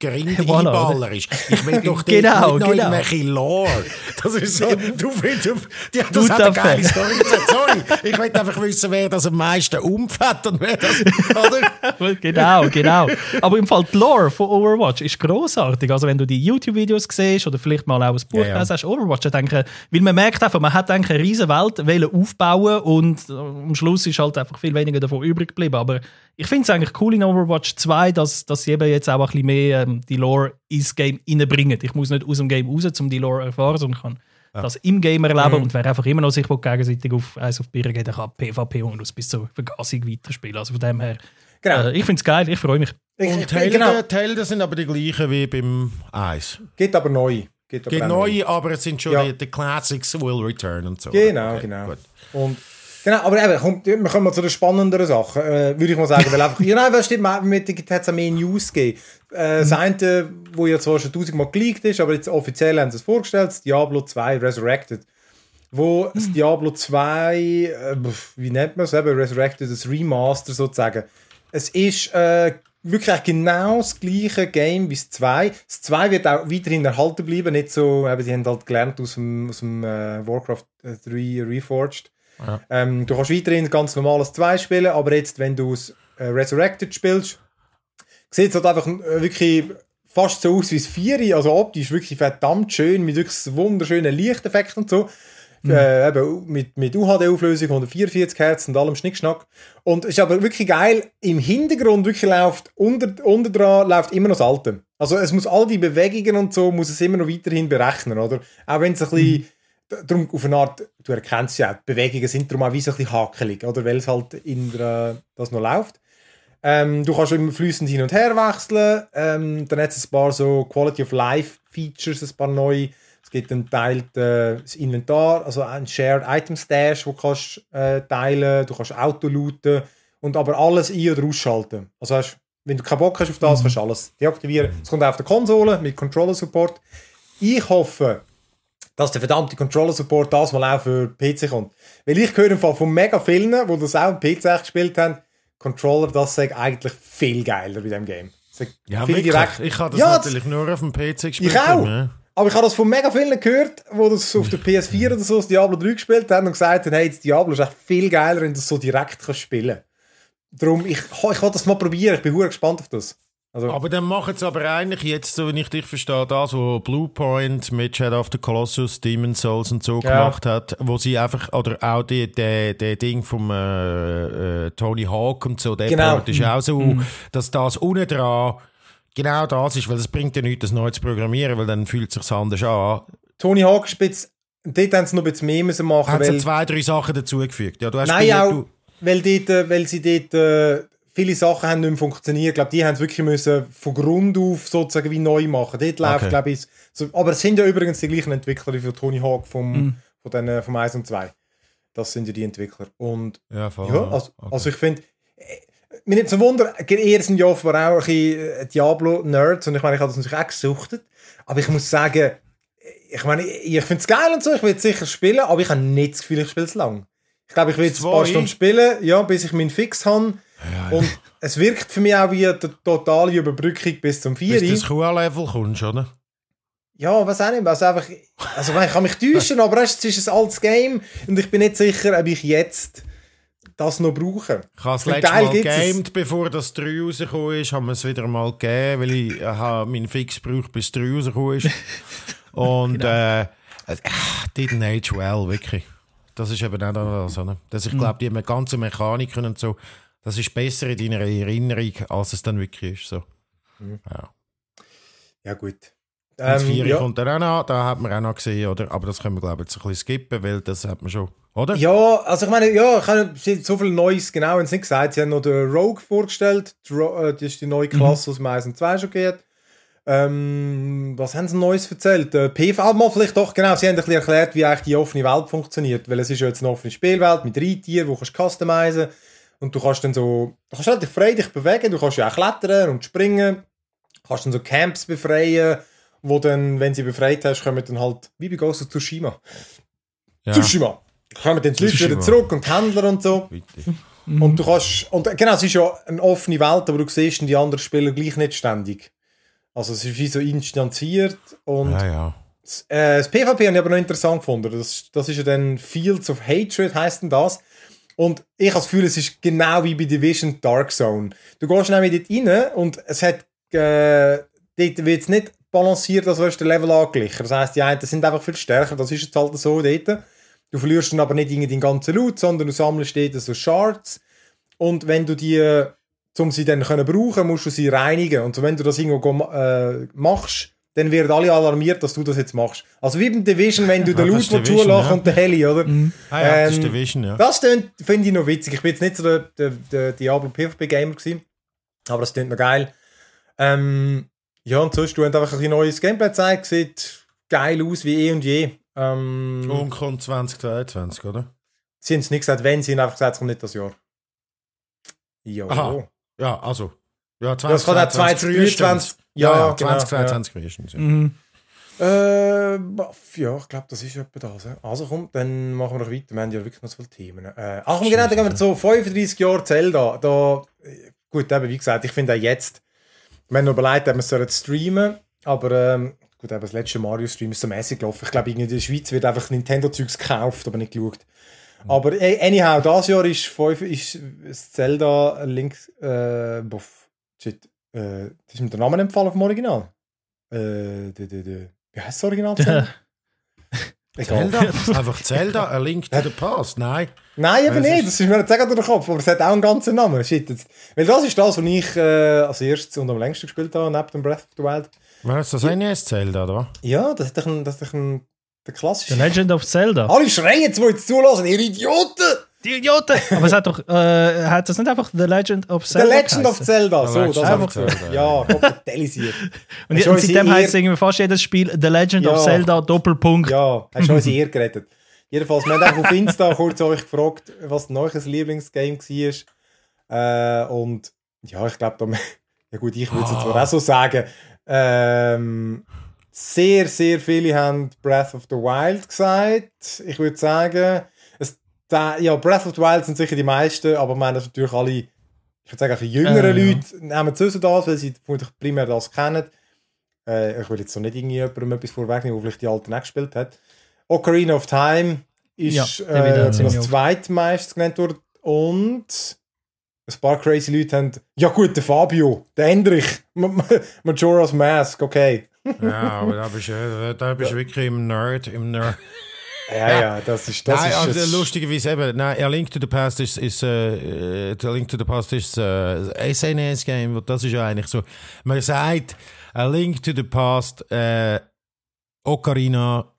B: gering [laughs] Einballer ist. Ich will doch [laughs]
C: Genau,
B: dort nicht
C: genau.
B: noch Lore. Das ist so, du findest, du, ja, das
C: Guter
B: hat eine geile. Story gesagt. Sorry, ich will einfach wissen, wer das am meisten umfällt und wer das, oder? [laughs]
C: genau, genau. Aber im Fall die Lore von Overwatch ist großartig. Also wenn du die YouTube-Videos siehst oder vielleicht mal auch ein Buch
B: Ja, ja.
C: hast, Overwatch, ich denke, weil man merkt einfach, man hat eigentlich eine riesen Welt wollen aufbauen und äh, am Schluss ist halt einfach viel weniger davon übrig geblieben. Aber ich finde es eigentlich cool in Overwatch 2, dass, dass sie eben jetzt auch ein bisschen mehr ähm, die Lore ins Game reinbringen. Ich muss nicht aus dem Game raus, um die Lore zu erfahren, sondern kann das im Game erleben
A: Mhm.
C: und wer einfach immer noch sich gegenseitig auf eins auf die Birne geht, der kann PvP und bis zur Vergassung weiterspielen. Also von dem her,
A: Genau.
C: äh, ich finde es geil, ich freue mich.
A: Ich-
B: Und Teile,
A: genau.
B: Teile sind aber die gleichen wie beim Eis.
A: Geht aber neu. Geht aber
B: Geht
A: auch
B: neue, aber es sind schon
A: Ja.
B: die, die Classics will return und so.
A: Genau,
B: Okay,
A: genau.
B: gut.
A: Und, genau, aber eben, kommt, wir kommen mal zu den spannenderen Sachen, äh, würde ich mal sagen. Weil einfach, [laughs] ja, nein, was stimmt, mit hat es mehr News gegeben. Äh, das eine, wo ja zwar schon tausendmal geleakt ist, aber jetzt offiziell haben sie es vorgestellt, das Diablo 2 Resurrected. Wo das Diablo 2, äh, wie nennt man es, eben Resurrected, das Remaster sozusagen. Es ist äh, wirklich genau das gleiche Game wie das 2. Das 2 wird auch weiterhin erhalten bleiben, nicht so, eben, sie haben halt gelernt aus dem, aus dem äh, Warcraft äh, 3 Reforged. Ähm, du kannst weiterhin ganz normales 2 spielen, aber jetzt, wenn du es äh, Resurrected spielst, sieht es halt einfach äh, wirklich fast so aus wie das 4, also optisch wirklich verdammt schön, mit wirklich wunderschönen Lichteffekten und so. Äh, eben mit, mit UHD-Auflösung, 144 Hertz und allem Schnickschnack. Und es ist aber wirklich geil, im Hintergrund wirklich läuft, unter, unter dran läuft immer noch das Alte. Also es muss all die Bewegungen und so, muss es immer noch weiterhin berechnen, oder? Auch wenn es ein bisschen, d- darum auf eine Art, du erkennst ja, die Bewegungen sind darum auch wie so ein bisschen hakelig, oder? Weil es halt in der, das noch läuft. Ähm, du kannst immer fließend hin und her wechseln. Ähm, dann hat es ein paar so Quality of Life Features, ein paar neue. Es gibt ein Teil äh, das Inventar, also ein Shared Item Stash, wo du kannst äh, teilen. Du kannst Auto looten und aber alles ein- oder ausschalten. Also hast, wenn du keinen Bock hast auf das, kannst du alles deaktivieren. Es kommt auf der Konsole mit Controller Support. Ich hoffe, dass der verdammte Controller Support das mal auch für PC kommt. Weil ich höre im Fall von mega vielen, die das auch am PC gespielt haben, Controller, das sei eigentlich viel geiler bei dem Game.
B: Ja,
A: viel
B: wirklich.
A: direkt-
B: Ich habe das
A: Ja,
B: natürlich nur auf dem PC gespielt.
A: Ich auch.
B: Ja.
A: Aber ich habe das von mega vielen gehört, die das auf der PS4 oder so das Diablo 3 gespielt haben und gesagt haben, hey, das Diablo ist echt viel geiler, wenn du das so direkt kannst spielen Darum, ich, ich will das mal probieren, ich bin hure gespannt auf das. Also,
B: Aber dann machen sie aber eigentlich jetzt, so wie ich dich verstehe, das, was Bluepoint mit Shadow of the Colossus, Demon's Souls und so
A: Ja.
B: gemacht hat, wo sie einfach, oder auch die, die, die Ding vom äh, äh, Tony Hawk und so, der
A: Genau.
B: Part ist auch so, dass das unten dran genau das ist, weil es bringt ja nichts, das neu zu programmieren, weil dann fühlt es sich anders an.
A: Tony Hawk spitz, dort haben sie noch ein bisschen mehr müssen machen
B: Hat sie
A: weil,
B: zwei, drei Sachen dazugefügt. Ja, du hast
A: Nein, auch,
B: du-
A: weil, dort, äh, weil sie dort äh, viele Sachen haben nicht mehr funktioniert. Ich glaube, die haben es wirklich müssen von Grund auf sozusagen wie neu machen. Dort läuft,
B: Okay.
A: glaube ich, so, aber es sind ja übrigens die gleichen Entwickler wie für Tony Hawk vom, von den, äh, vom 1 und 2. Das sind ja die Entwickler. Und
B: Ja, voll.
A: ja, also,
B: Okay.
A: also ich finde, mir nimmt so Wunder, ihr sind ja offenbar auch ein äh, Diablo-Nerds und ich meine, ich habe das natürlich auch gesuchtet, aber ich muss sagen, ich meine, ich, ich finde es geil und so, ich will es sicher spielen, aber ich habe nicht das Gefühl, ich spiele es lang. Ich glaube, ich will jetzt ein paar? Stunden spielen, ja, bis ich meinen Fix habe. Und es wirkt für mich auch wie eine totale Überbrückung bis zum 4.
B: Bis du das Q-Level kommst, oder?
A: Ja, was auch nicht. Also, einfach, also ich kann mich täuschen, aber es ist ein altes Game und ich bin nicht sicher, ob ich jetzt das noch brauche.
B: Ich habe das letzte Mal gegamed, bevor das 3 rausgekommen ist, haben wir es wieder mal gegeben, weil ich äh, habe meinen Fix gebraucht, bis 3 rausgekommen ist. [laughs] Und
A: Genau.
B: äh, äh, didn't age well, wirklich. Das ist eben auch das, oder? Dass ich glaube, die ganzen Mechaniken und so, das ist besser in deiner Erinnerung, als es dann wirklich ist. So.
A: Mhm.
B: Ja.
A: Ja, gut.
B: Das
A: Ähm,
B: 4
A: ja.
B: kommt dann auch noch, da hat man auch noch gesehen, oder? Aber das können wir, glaube ich, jetzt ein bisschen skippen, weil das hat man schon, oder?
A: Ja, also ich meine, ja, ich habe so viel Neues, genau, nicht gesagt. Sie haben noch den Rogue vorgestellt. Die äh, das ist die neue Klasse aus dem 1 und 2 schon geht. Ähm, was haben sie Neues erzählt? Äh, PV mal vielleicht doch, genau, sie haben ein bisschen erklärt, wie eigentlich die offene Welt funktioniert. Weil es ist ja jetzt eine offene Spielwelt mit Reittieren, wo du kannst customizen und du kannst dann so, du kannst relativ frei dich bewegen, du kannst ja auch klettern und springen, kannst dann so Camps befreien, wo dann, wenn sie befreit hast, kommen dann halt, wie bei Ghost of Tsushima.
B: Ja.
A: Tsushima. Kommen dann die Leute
B: Tsushima.
A: wieder zurück und die Händler und so.
B: Bitte.
A: Und du kannst, und genau, es ist ja eine offene Welt, aber du siehst die anderen Spieler gleich nicht ständig. Also es ist wie so instanziert und
B: Ja, ja.
A: das, äh, das PvP habe ich aber noch interessant gefunden. Das, das ist ja dann Fields of Hatred, heisst denn das. Und ich habe das Gefühl, es ist genau wie bei Division Dark Zone. Du gehst nämlich dort rein und es hat, äh, dort wird es nicht balanciert, als wärst du Level angeglichen. Das heisst, die einen sind einfach viel stärker, das ist jetzt halt so dort. Du verlierst dann aber nicht irgendwie den ganzen Loot, sondern du sammelst dort so Shards. Und wenn du die, äh, um sie dann können brauchen, musst du sie reinigen. Und wenn du das irgendwo äh, machst, dann werden alle alarmiert, dass du das jetzt machst. Also wie beim Division, wenn du [laughs] den
B: Ja,
A: Loot
B: das ist
A: willst zulachst
B: ja.
A: und den Heli, oder?
B: Ah, ja, das ist
A: Ähm,
B: Division, ja.
A: Das tönt- finde ich noch witzig. Ich bin jetzt nicht so der, der, der Diablo PvP Gamer gewesen, aber das klingt noch geil. Ähm, ja, und sonst, du hast einfach ein neues Gameplay gezeigt, sieht geil aus wie eh und je. Ähm,
B: Und kommt 2022, oder?
A: Sie haben es nicht gesagt, wenn, sie haben einfach gesagt, es kommt nicht das Jahr. Ja.
B: Aha. Ja, also. Ja,
A: Das kann auch 2023. Ja,
B: Ja, ja,
A: genau,
B: 2022 frühestens. Ja.
C: Mhm.
A: Äh, ja, ich glaube, das ist etwa das. Also komm, dann machen wir noch weiter. Wir haben ja wirklich noch so viele Themen. Äh, ach, genau, dann gehen wir zu 35 Jahre Zelda. Da, äh, gut, eben, wie gesagt, ich finde auch jetzt, wir haben noch überlegt, ob wir es sollen streamen aber ähm, gut, eben das letzte Mario-Stream ist so mäßig gelaufen. Ich glaube, in der Schweiz wird einfach Nintendo-Zeugs gekauft, aber nicht geschaut. Aber äh, anyhow, das Jahr ist, fünf, ist das Zelda Link, äh, buff, shit, äh, das ist mir der Name empfallen vom Original. Äh, de, de, de, wie heißt das Original? [laughs] Zelda?
B: Einfach Zelda, A Link to the Past. Nein.
A: Nein, eben nicht. Das ist mir jetzt gerade durch den Kopf. Aber es hat auch einen ganzen Namen. Shit, jetzt. Weil das ist das, was ich äh, als erstes und am längsten gespielt habe, neben dem Breath of the Wild.
B: Was ist das NES Zelda, oder?
A: Ja, das ist doch ein, das ist doch ein der klassische.
C: The Legend of Zelda.
A: Alle schreien jetzt, die jetzt zulassen, ihr Idioten!
C: Die Idioten! [laughs] Aber es hat doch, äh, hat das nicht einfach The Legend of
A: The
C: Zelda
A: Legend of? Zelda.
B: The
A: So, das
C: of
A: einfach Ja, kapitalisiert. [laughs]
C: Und, und
A: unsere
C: seitdem heisst irgendwie fast jedes Spiel The Legend of
A: Ja.
C: Zelda Doppelpunkt.
A: Ja, hast du unsere [laughs] Ehre gerettet. Jedenfalls, wir haben auch auf Insta kurz euch gefragt, was neues Lieblingsgame war. Äh, und ja, ich glaube, da, ja gut, ich würde es jetzt zwar auch so sagen. Ähm, sehr, sehr viele haben Breath of the Wild gesagt. Ich würde sagen, da, ja, Breath of the Wild sind sicher die meisten, aber wir haben das natürlich alle, ich würde sagen, auch jüngere
C: Äh, ja.
A: Leute nehmen zu das, weil sie vermutlich primär das kennen. Äh, ich will jetzt so nicht irgendwie jemandem etwas vorwegnehmen, der vielleicht die alten auch gespielt hat. Ocarina of Time ist
C: Ja, der
A: äh,
C: wieder
A: das zweitmeist genannt worden. Und ein paar crazy Leute haben, ja gut, der Fabio, der Endrich, [laughs] Ma- Ma- Majora's Mask, okay.
B: Ja, aber da bist du, da bist du wirklich im Nerd. Im Nerd.
A: Ja, ja, das ist, das
B: nein,
A: ist
B: also, lustigerweise eben, nein, A Link to the Past ist, ist äh, äh, A Link to the Past ist äh, SNES-Game, und das ist ja eigentlich so, man sagt, A Link to the Past, äh, Ocarina,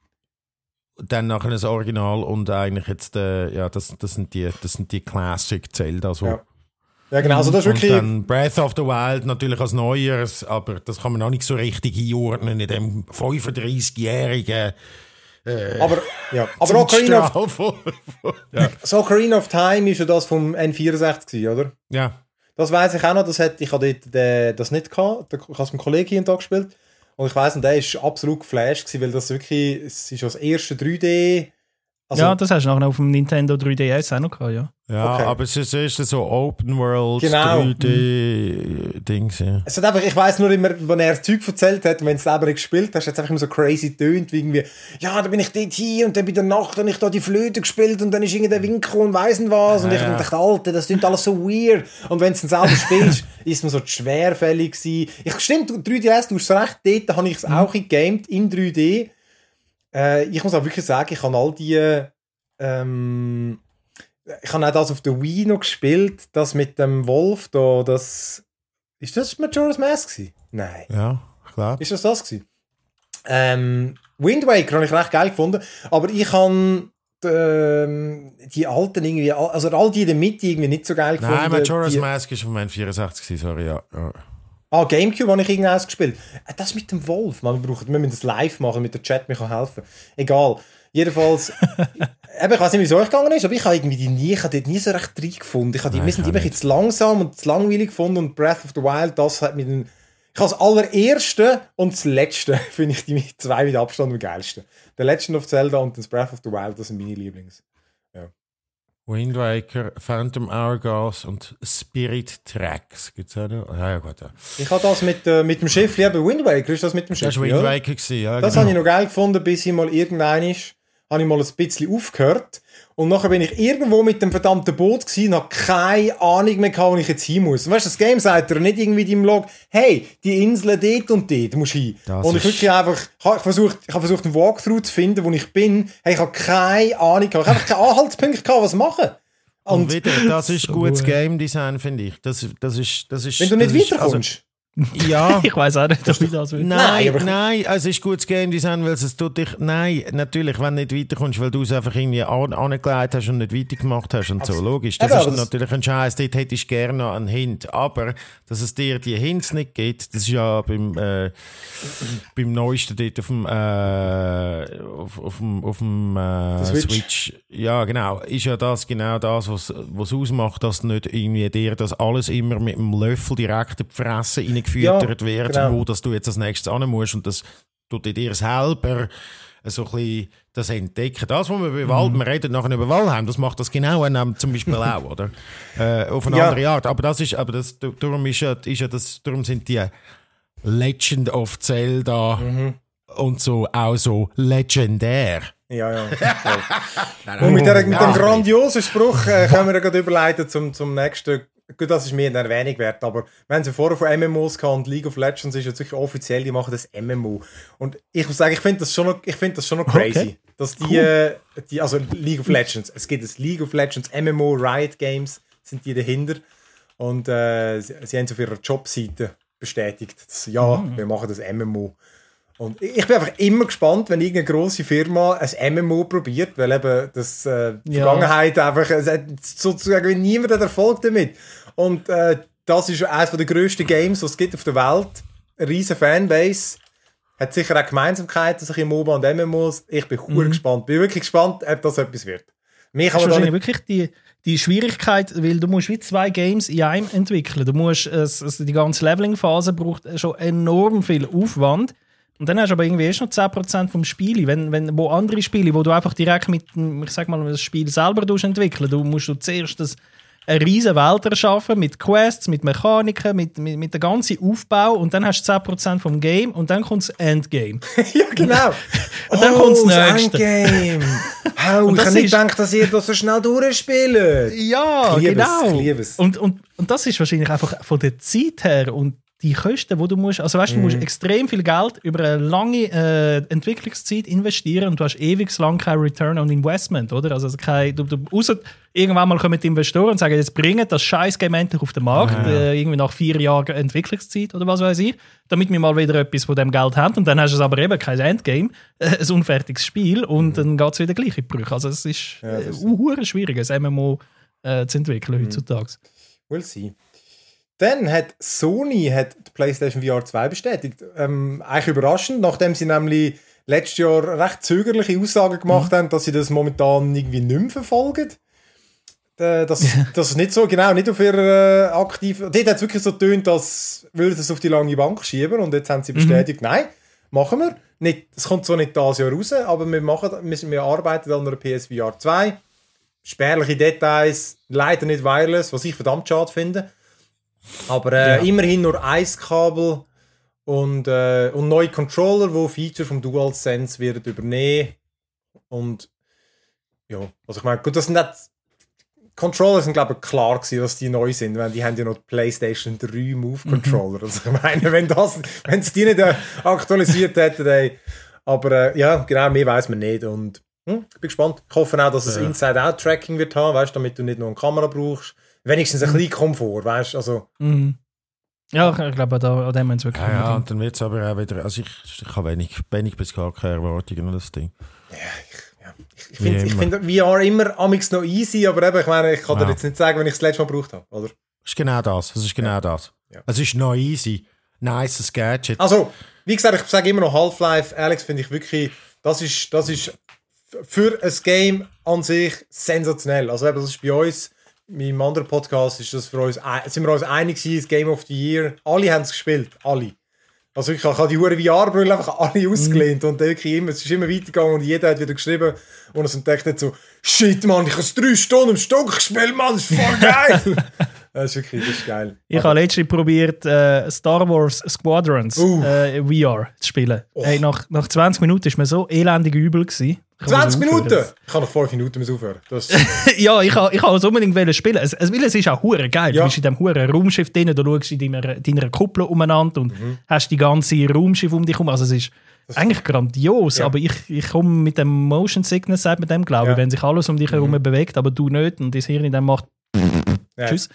B: dann nachher das Original und eigentlich jetzt, äh, ja, das, das sind die, das sind die Classic Zelda, so.
A: Ja. Ja, genau, also das ist
B: Und
A: wirklich...
B: dann Breath of the Wild natürlich als Neues, aber das kann man noch nicht so richtig einordnen in dem 35-jährigen
A: aber, ja, [laughs] aber Ocarina of, [laughs]
B: ja.
A: so Ocarina of Time ist ja das vom N64 gewesen, oder?
B: ja.
A: Das weiß ich auch noch, das hat, ich habe dort den, das nicht gehabt, ich habe es mit einem Kollegen hier und da gespielt und ich weiss, und der ist absolut geflasht gewesen, weil das wirklich, es ist das erste 3D, also,
C: ja, das hast du nachher auf dem Nintendo 3DS auch noch gehabt, ja.
B: Ja,
A: Okay.
B: aber es ist, es ist so Open World
A: Genau.
B: 3D-Dings. Ja.
A: Es hat einfach, ich weiss nur immer, wenn er das Zeug erzählt hat, und wenn du es selber gespielt hast, hat es einfach immer so crazy tönt, wie irgendwie, ja, da bin ich dort hier und dann bei der Nacht habe ich da die Flöte gespielt und dann ist irgendein Winkel und weiss nicht was und
B: Ja,
A: ich
B: ja.
A: dachte, Alter, das klingt alles so weird und wenn du es dann selber spielst, [laughs] ist man so schwerfällig gewesen. Ich, stimmt, du- 3DS, du hast recht, dort habe ich es auch gegamed, in 3D. Äh, ich muss auch wirklich sagen, ich habe all die, ähm, ich habe auch das auf der Wii noch gespielt, das mit dem Wolf da, das, ist das Majora's Mask gewesen? Nein.
B: ja, ich glaube.
A: Ist das das gewesen? Ähm, Wind Waker habe ich recht geil gefunden, aber ich habe ähm, die alten irgendwie, also all die in der Mitte irgendwie nicht so geil gefunden.
B: Nein, Majora's
A: die,
B: Mask ist von meinem 64, gewesen, sorry, ja. ja.
A: Ah, Gamecube habe ich irgendwas gespielt. Äh, Das mit dem Wolf, man, wir, brauchen, wir müssen das live machen, mit der Chat mir kann helfen. Egal. Jedenfalls, [laughs] eben, ich weiß nicht, wie es euch gegangen ist, aber ich habe irgendwie die nie, ich habe dort nie so recht drin gefunden. Ich habe die, wir sind immer jetzt langsam und zu langweilig gefunden und Breath of the Wild, das hat mir den, ich habe das allererste und das letzte, [laughs] finde ich die zwei mit Abstand am geilsten. The Legend of Zelda und das Breath of the Wild, das sind meine Lieblings.
B: Wind Waker, Phantom Hourglass und Spirit Tracks. Gibt's auch noch? Ja, ja, gut. Ja.
A: Ich habe das mit, äh, mit dem Schiff, eben Wind Waker, ist das mit dem Schiff?
B: Das war Wind Waker, ja.
A: Das
B: genau.
A: habe ich noch geil gefunden, bis ich mal irgendein ist, habe ich mal ein bisschen aufgehört. Und nachher bin ich irgendwo mit dem verdammten Boot gewesen, habe keine Ahnung mehr gehabt, wo ich jetzt hin muss. Und weißt du, das Game sagt dir nicht irgendwie in deinem Log, hey, die Insel dort und dort musst du hin.
B: Das
A: und ich wirklich einfach, ich habe versucht, ich habe versucht, einen Walkthrough zu finden, wo ich bin. Hey, ich habe keine Ahnung gehabt. Ich habe einfach keine Anhaltspunkte gehabt, was machen.
B: Und
A: Und
B: wieder, das ist
C: So
B: gutes
C: gut.
B: Game Design, finde ich. Das, das ist, das ist,
A: wenn du nicht
B: ist-
A: weiterkommst.
B: Also, [laughs] ja.
C: Ich weiß auch nicht, ob ich das will.
B: Nein,
A: Nein,
B: nein, es ist gutes Game Design, weil es tut dich. Nein, natürlich, wenn du nicht weiterkommst, weil du es einfach irgendwie an, angelegt hast und nicht weitergemacht hast und so. Logisch. Das
A: Eben,
B: ist natürlich ein Scheiß, dort hättest du gerne noch einen Hint. Aber, dass es dir die Hints nicht gibt, das ist ja beim, äh, beim neuesten dort auf dem, äh, auf, auf dem, auf dem äh,
A: Switch.
B: Switch. Ja, genau. Ist ja das genau das, was was ausmacht, dass nicht irgendwie dir das alles immer mit einem Löffel direkt in die Fresse reingefüttert
A: Ja,
B: wird,
A: genau.
B: wo dass du jetzt als nächstes an musst und das tut dir selber so ein bisschen das entdecken. Das, was wir bei Wald, wir reden nachher über Walheim, das macht das genau ähm, zum Beispiel [laughs] auch, oder? Äh, auf eine
A: Ja.
B: andere Art. Aber das ist, aber das, darum ist ja, ist ja das, darum sind die Legend of Zelda
A: Mhm.
B: und so auch so legendär.
A: Ja, ja. Und mit, der, mit dem grandiosen Spruch äh, können wir ja gerade überleiten zum, zum nächsten. Gut, das ist mir eine Erwähnung wert, aber haben ja vorher von MMOs gehabt und League of Legends ist jetzt wirklich offiziell, die machen das MMO. Und ich muss sagen, ich finde das schon noch, ich finde das schon noch crazy.
C: Okay.
A: Dass die, äh, die, also League of Legends, es gibt das League of Legends MMO Riot Games, sind die dahinter. Und äh, sie, sie haben es auf ihrer Jobseite bestätigt, dass ja, wir machen das MMO. Und ich bin einfach immer gespannt, wenn irgendeine grosse Firma ein MMO probiert, weil eben das äh, die
C: Ja.
A: Vergangenheit einfach, es hat sozusagen niemand hat Erfolg damit. Und äh, das ist eines der grössten Games, die es gibt auf der Welt. Eine riesen Fanbase. Hat sicher auch Gemeinsamkeiten, sich in MOBA und MMOs. Ich bin mhm. gespannt. Bin wirklich gespannt, ob das etwas wird. Mir kann
C: Das ist
A: man nicht
C: wirklich die, die Schwierigkeit, weil du musst wie zwei Games in einem entwickeln. Du musst, es, die ganze Leveling-Phase braucht schon enorm viel Aufwand. Und dann hast du aber irgendwie erst noch 10% vom Spiel. Wenn, wenn, wo andere Spiele, wo du einfach direkt mit, dem, ich sag mal, das Spiel selber entwickeln du musst du zuerst das, eine riesige Welt erschaffen mit Quests, mit Mechaniken, mit, mit, mit dem ganzen Aufbau und dann hast du 10% vom Game und dann kommt das Endgame. [laughs]
A: ja, genau.
C: Und dann kommt's
A: das
C: Nächste.
A: Endgame. [laughs] Oh, ich
C: das
A: habe nicht
C: ist-
A: gedacht, dass ihr das so schnell durchspielt.
C: Ja,
A: Ich liebe es,
C: genau.
A: ich liebe es.
C: Und, und, und das ist wahrscheinlich einfach von der Zeit her und die Kosten, wo du musst, also weißt, du musst
A: Mhm.
C: extrem viel Geld über eine lange äh, Entwicklungszeit investieren und du hast ewig lang kein Return on Investment, oder? Also kein, du, du, ausser, irgendwann mal kommen die Investoren und sagen, jetzt bringen das scheiß Game endlich auf den Markt, äh, irgendwie nach vier Jahren Entwicklungszeit oder was weiß ich, damit wir mal wieder etwas von dem Geld haben und dann hast du es aber eben kein Endgame, äh, [laughs] ein unfertiges Spiel und dann geht es wieder gleich in die Brüche. Also es ist,
A: Mhm. Ja,
C: äh, schwierig, ein MMO äh, zu entwickeln
A: Mhm.
C: heutzutage.
A: We'll see. Dann hat Sony hat die PlayStation VR 2 bestätigt. Ähm, eigentlich überraschend, nachdem sie nämlich letztes Jahr recht zögerliche Aussagen gemacht haben, dass sie das momentan irgendwie nicht mehr verfolgen. Das, das ist nicht so, genau, nicht auf ihrer äh, aktiv. Dort hat es wirklich so getönt, als würden sie es auf die lange Bank schieben und jetzt haben sie bestätigt, nein, machen wir. Nicht, es kommt so nicht dieses Jahr raus, aber wir, machen, wir, wir arbeiten an einer PSVR 2. Spärliche Details, leider nicht wireless, was ich verdammt schade finde. Aber äh,
C: Ja.
A: immerhin nur ein Kabel und, äh, und neue Controller, wo Feature vom DualSense werden übernehmen. Und ja, also ich meine, gut, das sind nicht. Controller sind, glaube ich, klar gewesen, dass die neu sind, weil die haben ja noch die PlayStation 3 Move Controller. Also ich meine, wenn das, wenn sie die nicht äh, aktualisiert hätten, ey. Aber äh, ja, genau, mehr weiß man nicht. Und hm, ich bin gespannt. Ich hoffe auch, dass es Inside-Out-Tracking wird haben, weißt, damit du nicht nur eine Kamera brauchst. Wenigstens ein bisschen Komfort, weißt also.
C: Mhm. Ja, ich glaube, da, an dem haben sie wirklich
B: Ja, ja, und dann wird es aber auch wieder. Also ich, ich habe wenig, wenig bis gar keine Erwartungen an das Ding.
A: Ich finde
B: Wie
A: ich
B: immer.
A: find VR immer amix noch easy, aber eben, ich meine, ich kann dir
B: Ja.
A: jetzt nicht sagen, wenn ich es das letzte Mal gebraucht habe, oder?
B: Das ist genau das. Das ist genau das.
A: Ja.
B: Es ist noch easy. Nice Gadget.
A: Also, wie gesagt, ich sage immer noch Half-Life, Alex finde ich wirklich, das ist, das ist für ein Game an sich sensationell. Also eben, das ist bei uns, meinem anderen Podcast, ist das für uns, sind wir uns einig gewesen, das Game of the Year. Alle haben es gespielt, alle. Also ich habe die hure VR-Brille einfach alle ausgelehnt und wirklich immer, es ist immer weitergegangen und jeder hat wieder geschrieben und es entdeckt hat so, shit Mann, ich habe drei Stunden im Stock gespielt, Mann, das ist voll [laughs] geil. das ist wirklich, das ist geil.
C: Ich habe letztens probiert, äh, Star Wars Squadrons
A: Uh.
C: äh, VR zu spielen. Hey, nach, nach 20 Minuten war mir so elendig übel. Gewesen. Ich kann
A: 20
C: das
A: Minuten? Ich kann noch 5 Minuten müssen aufhören. Das, [laughs]
C: ja, ich habe ich es unbedingt spielen. Es, es, ist auch hure geil.
A: Ja.
C: Du bist in diesem hure Raumschiff drin, du schaust in deiner, deiner Kuppel umeinander und
A: Mhm.
C: hast die ganze Raumschiff um dich herum. Also es ist eigentlich grandios,
A: Ja.
C: aber ich, ich komme mit dem Motion Sickness, sagt mit dem glaube
A: Ja.
C: ich, wenn sich alles um dich herum bewegt, aber du nicht und das Hirn dann macht
A: ja.
C: Tschüss.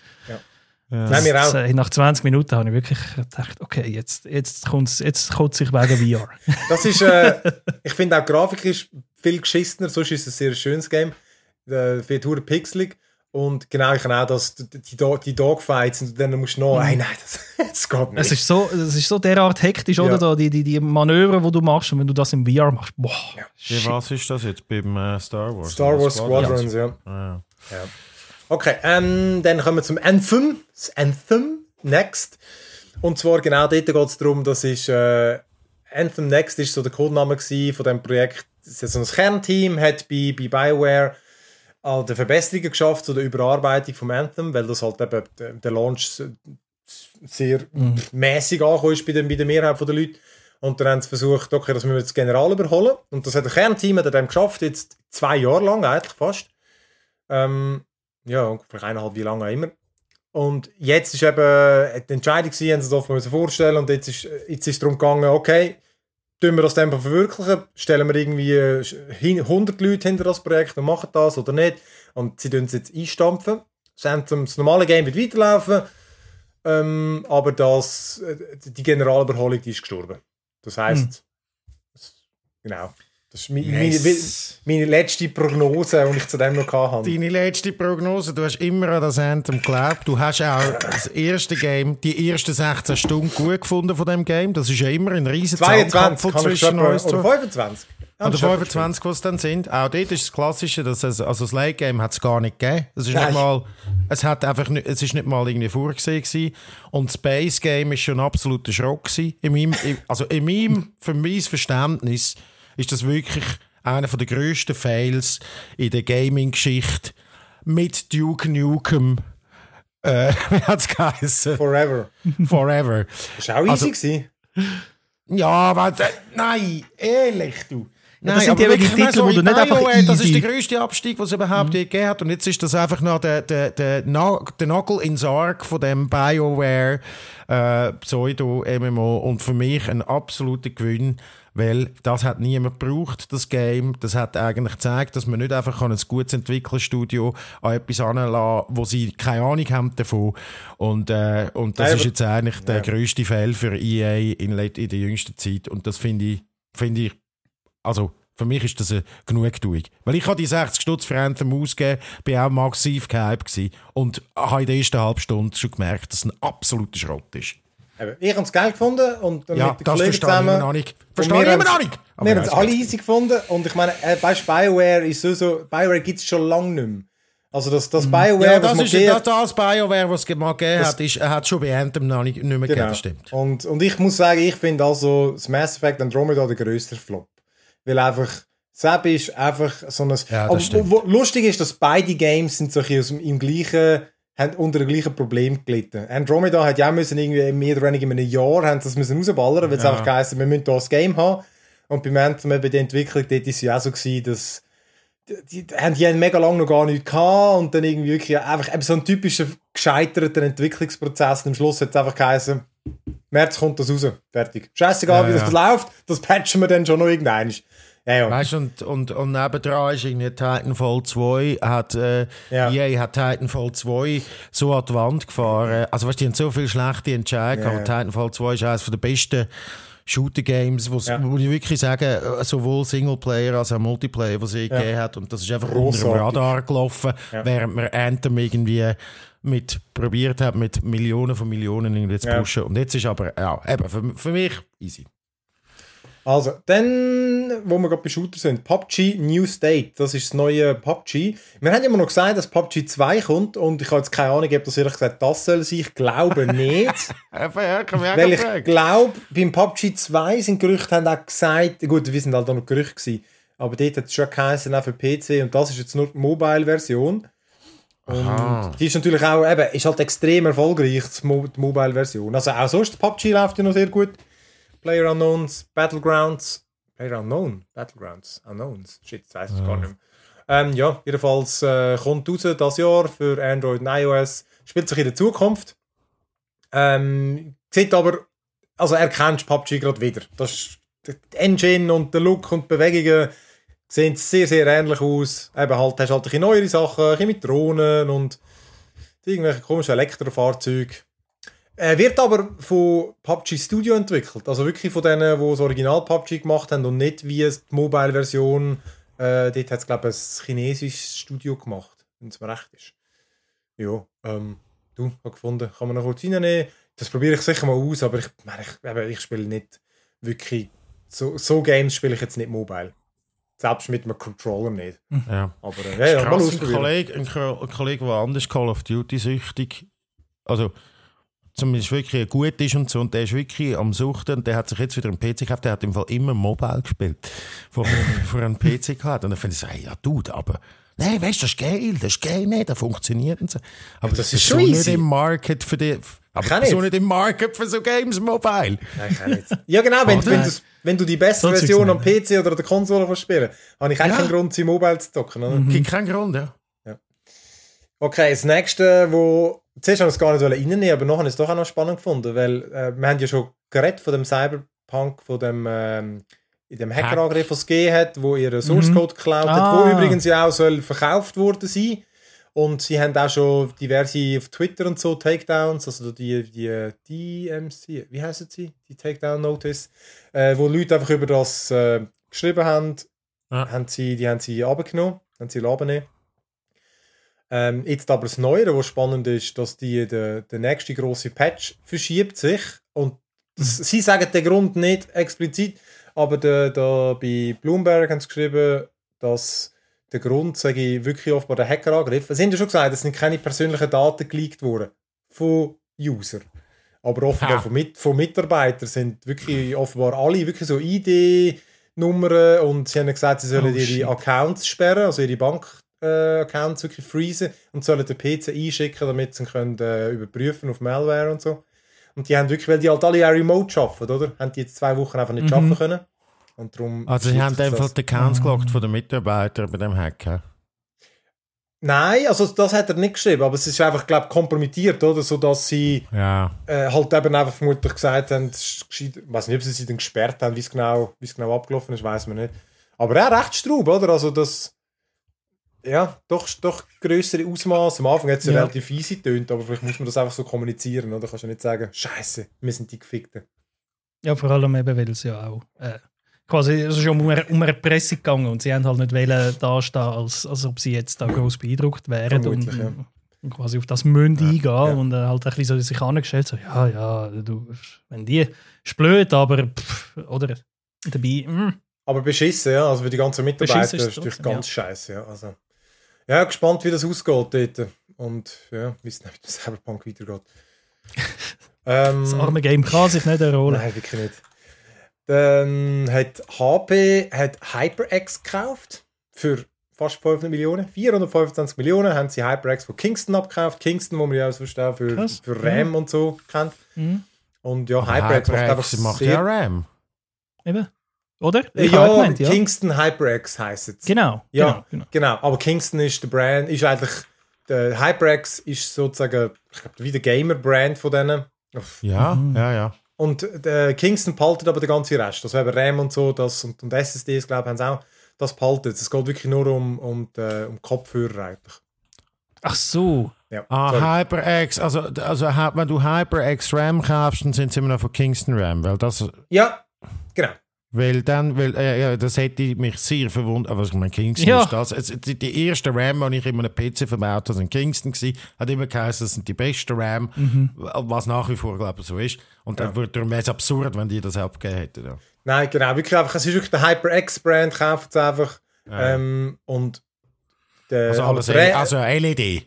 A: Nein, wir auch.
C: Das, äh, nach 20 Minuten habe ich wirklich gedacht, okay, jetzt, jetzt kommt es jetzt kommt's sich wegen VR.
A: Das ist, äh, ich finde auch Grafik ist viel geschissener, sonst ist es ein sehr schönes Game. Äh, wird hure pixelig. Und genau, ich kann auch das, die, Do- die Dogfights und dann musst du noch, nein, nein, das, [laughs] das geht nicht.
C: es, ist so, es ist so derart hektisch,
A: Ja.
C: oder? Da, die, die, die Manöver, die du machst, und wenn du das im VR machst, boah.
A: Ja.
B: Was ist das jetzt beim äh, Star Wars?
A: Star Wars
B: Squadrons?
A: Ja.
B: Ah.
A: ja. Okay, ähm, dann kommen wir zum Anthem. Das Anthem Next. Und zwar genau dort geht es darum, das ist äh, Anthem Next ist so der Codename von dem Projekt. Das ist so ein Kernteam, hat bei, bei BioWare an der Verbesserungen geschafft, zu der Überarbeitung vom Anthem, weil das halt eben der, der Launch sehr mäßig angekommen ist bei der, bei der Mehrheit der Leute. Und dann haben sie versucht, okay, das müssen wir jetzt general überholen. Und das hat ein Kernteam hat dem geschafft, jetzt zwei Jahre lang eigentlich fast. Ähm, ja, ungefähr eineinhalb, wie lange auch immer. Und jetzt ist eben die Entscheidung gewesen, haben sie müssen vorstellen und jetzt ist, jetzt ist es darum gegangen, okay, tun wir das dann verwirklichen, stellen wir irgendwie äh, hin- 100 Leute hinter das Projekt und machen das oder nicht. Und sie tun es jetzt einstampfen. Das normale Game wird weiterlaufen, ähm, aber das, äh, die Generalüberholung die ist gestorben. Das heisst, das, genau, das ist meine,
B: Yes.
A: meine, meine letzte Prognose, die ich zu dem noch hatte.
B: Deine letzte Prognose, du hast immer an das Anthem geglaubt. Du hast auch das erste Game, die ersten 16 Stunden gut gefunden von dem Game. Das ist ja immer ein riesen
A: 22
B: Zahnkampf
A: kann ich
B: zwischen uns.
A: oder 25. Ja,
B: Oder
A: das ist schon
B: 25, was es dann sind. Auch dort ist das Klassische, dass es, also das Late Game hat es gar nicht gegeben. Es ist
A: Nein.
B: nicht mal, es hat einfach nicht, es ist nicht mal irgendwie vorgesehen gewesen. Und das Base Game ist schon ein absoluter Schrock gewesen. In meinem, in- also in meinem, für mein Verständnis ist das wirklich einer der grössten Fails in der Gaming-Geschichte mit Duke Nukem. Äh, [laughs] wie hat es geheißen?
A: Forever.
B: Forever.
A: Das war auch
B: Also-
A: easy. gewesen.
B: Ja, warte. Nein, ehrlich, du.
C: das sind
B: aber
C: die
B: wirklich,
C: Titel,
B: sorry,
C: wo du nicht einfach
B: BioWare, Das ist
C: easy-
B: der grösste Abstieg, den es überhaupt je gegeben hat. Und jetzt ist das einfach noch der, der, der, der Nagel ins Sarg von dem BioWare äh, Pseudo-MMO. Und für mich ein absoluter Gewinn, weil das hat niemand gebraucht, das Game. Das hat eigentlich gezeigt, dass man nicht einfach ein gutes Entwicklerstudio an etwas anlassen wo sie keine Ahnung haben davon. Und, äh, und das
A: Nein,
B: ist jetzt eigentlich der grösste Fail für EA in, in der jüngsten Zeit. Und das finde ich, finde ich, also für mich ist das eine Genugtuung. Weil ich habe die 60 Stutz für Anthem ausgegeben, bin auch massiv gehypt gewesen und habe in der ersten halben Stunde schon gemerkt, dass es ein absoluter Schrott ist.
A: Eben, Ich habe es geil gefunden und
B: Ja,
A: mit den
B: das
A: Kollegen
B: verstehe ich
A: zusammen.
B: Verstehe ich immer noch nicht. Aber
A: Wir haben es alle easy gefunden und ich meine, äh, weißt, BioWare ist so, so BioWare gibt es schon lange nicht mehr. Also das, das BioWare,
B: Mhm. Ja, das
A: man
B: ist
A: geht-
B: das, das BioWare, was es mal gegeben hat, ist, hat schon bei Anthem noch nicht, nicht mehr gegeben,
A: Genau.
B: das stimmt.
A: Und, und ich muss sagen, ich finde also das Mass Effect Andromeda der grösste Flop. Weil einfach, Seb ist einfach so ein...
B: Ja, das
A: Aber wo, lustig ist, dass beide Games sind so ein bisschen aus dem, im gleichen, haben unter dem gleichen Problem gelitten. Andromeda hat ja auch müssen irgendwie mehr oder weniger in einem Jahr haben das müssen rausballern, weil es
B: Ja.
A: einfach geheißen, wir müssen da das Game haben. Und beim Anthem, bei der Entwicklung, dort ist es ja auch so gewesen, dass die, die, haben die haben mega lange noch gar nichts gehabt und dann irgendwie wirklich einfach eben so ein typischer gescheiterter Entwicklungsprozess und am Schluss hat es einfach geheißen, März kommt das raus, fertig. Scheißegal,
B: Ja,
A: wie das
B: ja.
A: läuft, das patchen wir dann schon noch irgendwann. Ja, ja.
B: Weißt du, und, und, und nebendran ist irgendwie Titanfall 2, hat, äh,
A: Ja.
B: EA hat Titanfall 2 so an die Wand gefahren. Also weißt du, die haben so viele schlechte Entscheidungen,
A: Ja,
B: aber
A: ja.
B: Titanfall 2 ist eines der besten Shooter-Games, wo's-
A: Ja.
B: wo ich wirklich sagen, sowohl Singleplayer als auch Multiplayer, was es gegeben hat. Und das ist einfach unter dem. Radar gelaufen,
A: Ja.
B: während man Anthem irgendwie mit probiert hat, mit Millionen von Millionen irgendwie zu
A: Ja.
B: pushen. Und jetzt ist aber, ja, eben, für, für mich easy.
A: Also, dann Dann, wo wir gerade bei Shooter sind, PUBG New State, das ist das neue PUBG. Wir haben immer noch gesagt, dass PUBG 2 kommt und ich habe jetzt keine Ahnung, ob das ehrlich gesagt das soll sein. Ich glaube [laughs] nicht. Weil ich glaube, beim PUBG 2 sind Gerüchte haben auch gesagt, gut, wir sind halt auch noch Gerüchte gewesen, aber dort hat es schon geheißen, auch für PC und das ist jetzt nur die Mobile-Version. Und die ist natürlich auch, eben, ist halt extrem erfolgreich, die, Mo die Mobile-Version. Also auch sonst, PUBG läuft ja noch sehr gut. Player Unknowns, Battlegrounds, Player Unknown, Battlegrounds, Unknowns, shit, das weiss ich gar nicht mehr. Ähm, ja, jedenfalls äh, kommt raus das Jahr für Android und iOS, spielt sich in der Zukunft. Ähm, sieht aber, also erkennst PUBG gerade wieder. Das ist, die Engine und der Look und die Bewegungen sehen sehr, sehr ähnlich aus. Eben halt, hast halt ein neuere Sachen, ein mit Drohnen und irgendwelche komischen Elektrofahrzeuge. Er wird aber von PUBG Studio entwickelt. Also wirklich von denen, die das Original PUBG gemacht haben und nicht wie die Mobile-Version. Äh, dort hat es, glaube ich, ein chinesisches Studio gemacht, wenn es mir recht ist. Ja, ähm, du, habe gefunden, kann man noch kurz reinnehmen. Das probiere ich sicher mal aus, aber ich, ich, ich spiele nicht wirklich. So, so Games spiele ich jetzt nicht mobile. Selbst mit einem Controller nicht.
B: Ja.
A: Aber äh, ja, ja, mal
B: ein. Kollege, ein, Ko- ein Kollege, der anders Call of Duty süchtig, also zumindest wirklich gut ist und so, und der ist wirklich am Suchten und der hat sich jetzt wieder einen PC gekauft, der hat im Fall immer mobile gespielt, vor, [laughs] vor einem PC gehabt. Und dann finde ich so, hey, ja, Dude, aber nein, weißt du, das ist geil, das ist geil, nicht, das funktioniert und so. Aber
A: das
B: das,
A: ist schon
B: so nicht im Market für die, aber
A: Kann
B: so
A: nicht.
B: im Market für so Games mobile.
A: Nein, auch nicht. Ja, genau, wenn, wenn, du, wenn du die
C: So
A: Version am PC oder an der Konsole spielen habe ich eigentlich
B: Ja.
A: keinen Grund, sie mobile zu docken. Oder?
B: Gibt keinen Grund, ja.
A: Okay, das nächste, wo. Zuerst haben wir es gar nicht reinnehmen, aber nachher habe ich es doch auch noch spannend gefunden, weil äh, wir haben ja schon geredet von dem Cyberpunk, von dem. Ähm, in dem Hackerangriff, was es gegeben hat, wo ihr Source Code geklaut hat, wo
C: Ah.
A: übrigens ja auch soll verkauft worden sein. Und sie haben auch schon diverse auf Twitter und so Takedowns, also die, die DMC, wie heißen sie? Die Takedown Notice, äh, wo Leute einfach über das äh, geschrieben haben,
B: Ja.
A: haben sie, die haben sie abgenommen, haben sie abgenommen. Ähm, jetzt aber das Neue, was spannend ist, dass die, der, der nächste große Patch verschiebt sich und das, sie sagen den Grund nicht explizit, aber da, da bei Bloomberg haben sie geschrieben, dass der Grund, sage ich, wirklich offenbar der Hackerangriff. Sie haben ja schon gesagt, es sind keine persönlichen Daten geleakt worden von User. Aber offenbar
B: Ha.
A: von, Mit von Mitarbeitern sind wirklich offenbar alle wirklich so ID-Nummern und sie haben gesagt, sie sollen
C: Oh,
A: ihre. Accounts sperren, also ihre Bank-Accounts wirklich freezen und sollen den PC einschicken, damit sie ihn können, äh, überprüfen auf Malware und so. Und die haben wirklich, weil die halt alle auch remote arbeiten, oder? Haben die jetzt zwei Wochen einfach nicht
C: Mhm.
A: arbeiten können. Und darum
B: Also sie haben einfach die Accounts gelockt von den Mitarbeitern bei dem Hacker.
A: Nein, also das hat er nicht geschrieben, aber es ist einfach, glaube ich, kompromittiert, oder? So dass sie
B: Ja.
A: äh, halt eben einfach vermutlich gesagt haben, ich weiß nicht, ob sie sie dann gesperrt haben, wie es genau, es genau abgelaufen ist, weiß man nicht. Aber ja, recht straub, oder? Also das, ja, doch, doch größere Ausmaße. Am Anfang hat es ja
C: Ja.
A: relativ easy getönt, aber vielleicht muss man das einfach so kommunizieren, oder? Kannst du nicht sagen, Scheiße, wir sind die Gefickten.
C: Ja, vor allem eben, weil es ja auch äh, quasi es ist ja um, eine- um eine Presse gegangen und sie haben halt nicht wollen dastehen, als, als ob sie jetzt da groß beeindruckt wären und,
A: ja.
C: und quasi auf das Münd eingehen
A: ja.
C: und äh, halt ein bisschen so sich angestellt, so, ja, ja, du, wenn die ist blöd, aber pff, oder dabei, mm,
A: Aber beschissen, ja. Also für die ganzen Mitarbeiter
C: ist
A: natürlich ganz scheiße, ja. Also, ja, gespannt, wie das ausgeht dort. Und ja, wie es mit dem Cyberpunk weitergeht. [laughs] ähm,
C: das arme Game kann sich nicht erholen.
A: Nein, wirklich nicht. Dann hat HP hat HyperX gekauft für fast 500 Millionen. 425 Millionen haben sie HyperX von Kingston abgekauft. Kingston, wo man ja sonst auch für,
C: Krass.
A: für RAM und so kennt.
C: Mhm.
A: Und ja, HyperX macht einfach
B: HyperX macht
A: sehr...
B: ja RAM.
C: Eben. Oder?
A: ja,
C: Ich auch gemeint, ja.
A: Kingston HyperX heisst es.
C: Genau,
A: Ja,
C: genau, genau.
A: Genau, aber Kingston ist der Brand, ist eigentlich, der HyperX ist sozusagen, ich glaube, wie der Gamer-Brand von denen.
B: Ja,
C: Mhm.
B: ja, ja.
A: Und der Kingston behaltet aber den ganzen Rest. Also eben RAM und so, das und, und SSDs, glaube ich, haben sie auch, das behaltet. Es geht wirklich nur um, um, die, um Kopfhörer eigentlich.
C: Ach so.
A: Ja,
B: Ah,
A: sorry.
B: HyperX, also, also wenn du HyperX RAM kaufst, dann sind sie immer noch von Kingston RAM, weil das,
A: ja genau.
B: Weil dann, weil, äh, ja, das hätte mich sehr verwundert. Aber ich meine, Kingston
C: Ja.
B: ist das. Es, die, die erste RAM, die ich in einem PC verbaut habe, sind Kingston gewesen. Hat immer geheißen, das sind die besten RAM. Was nach wie vor, glaube ich, so ist. Und dann würde wäre es absurd, wenn die das abgegeben hätten. Ja.
A: Nein, genau, wirklich einfach, es ist wirklich der HyperX-Brand, kauft es einfach. Ähm, und der,
B: Also, alles, also LED.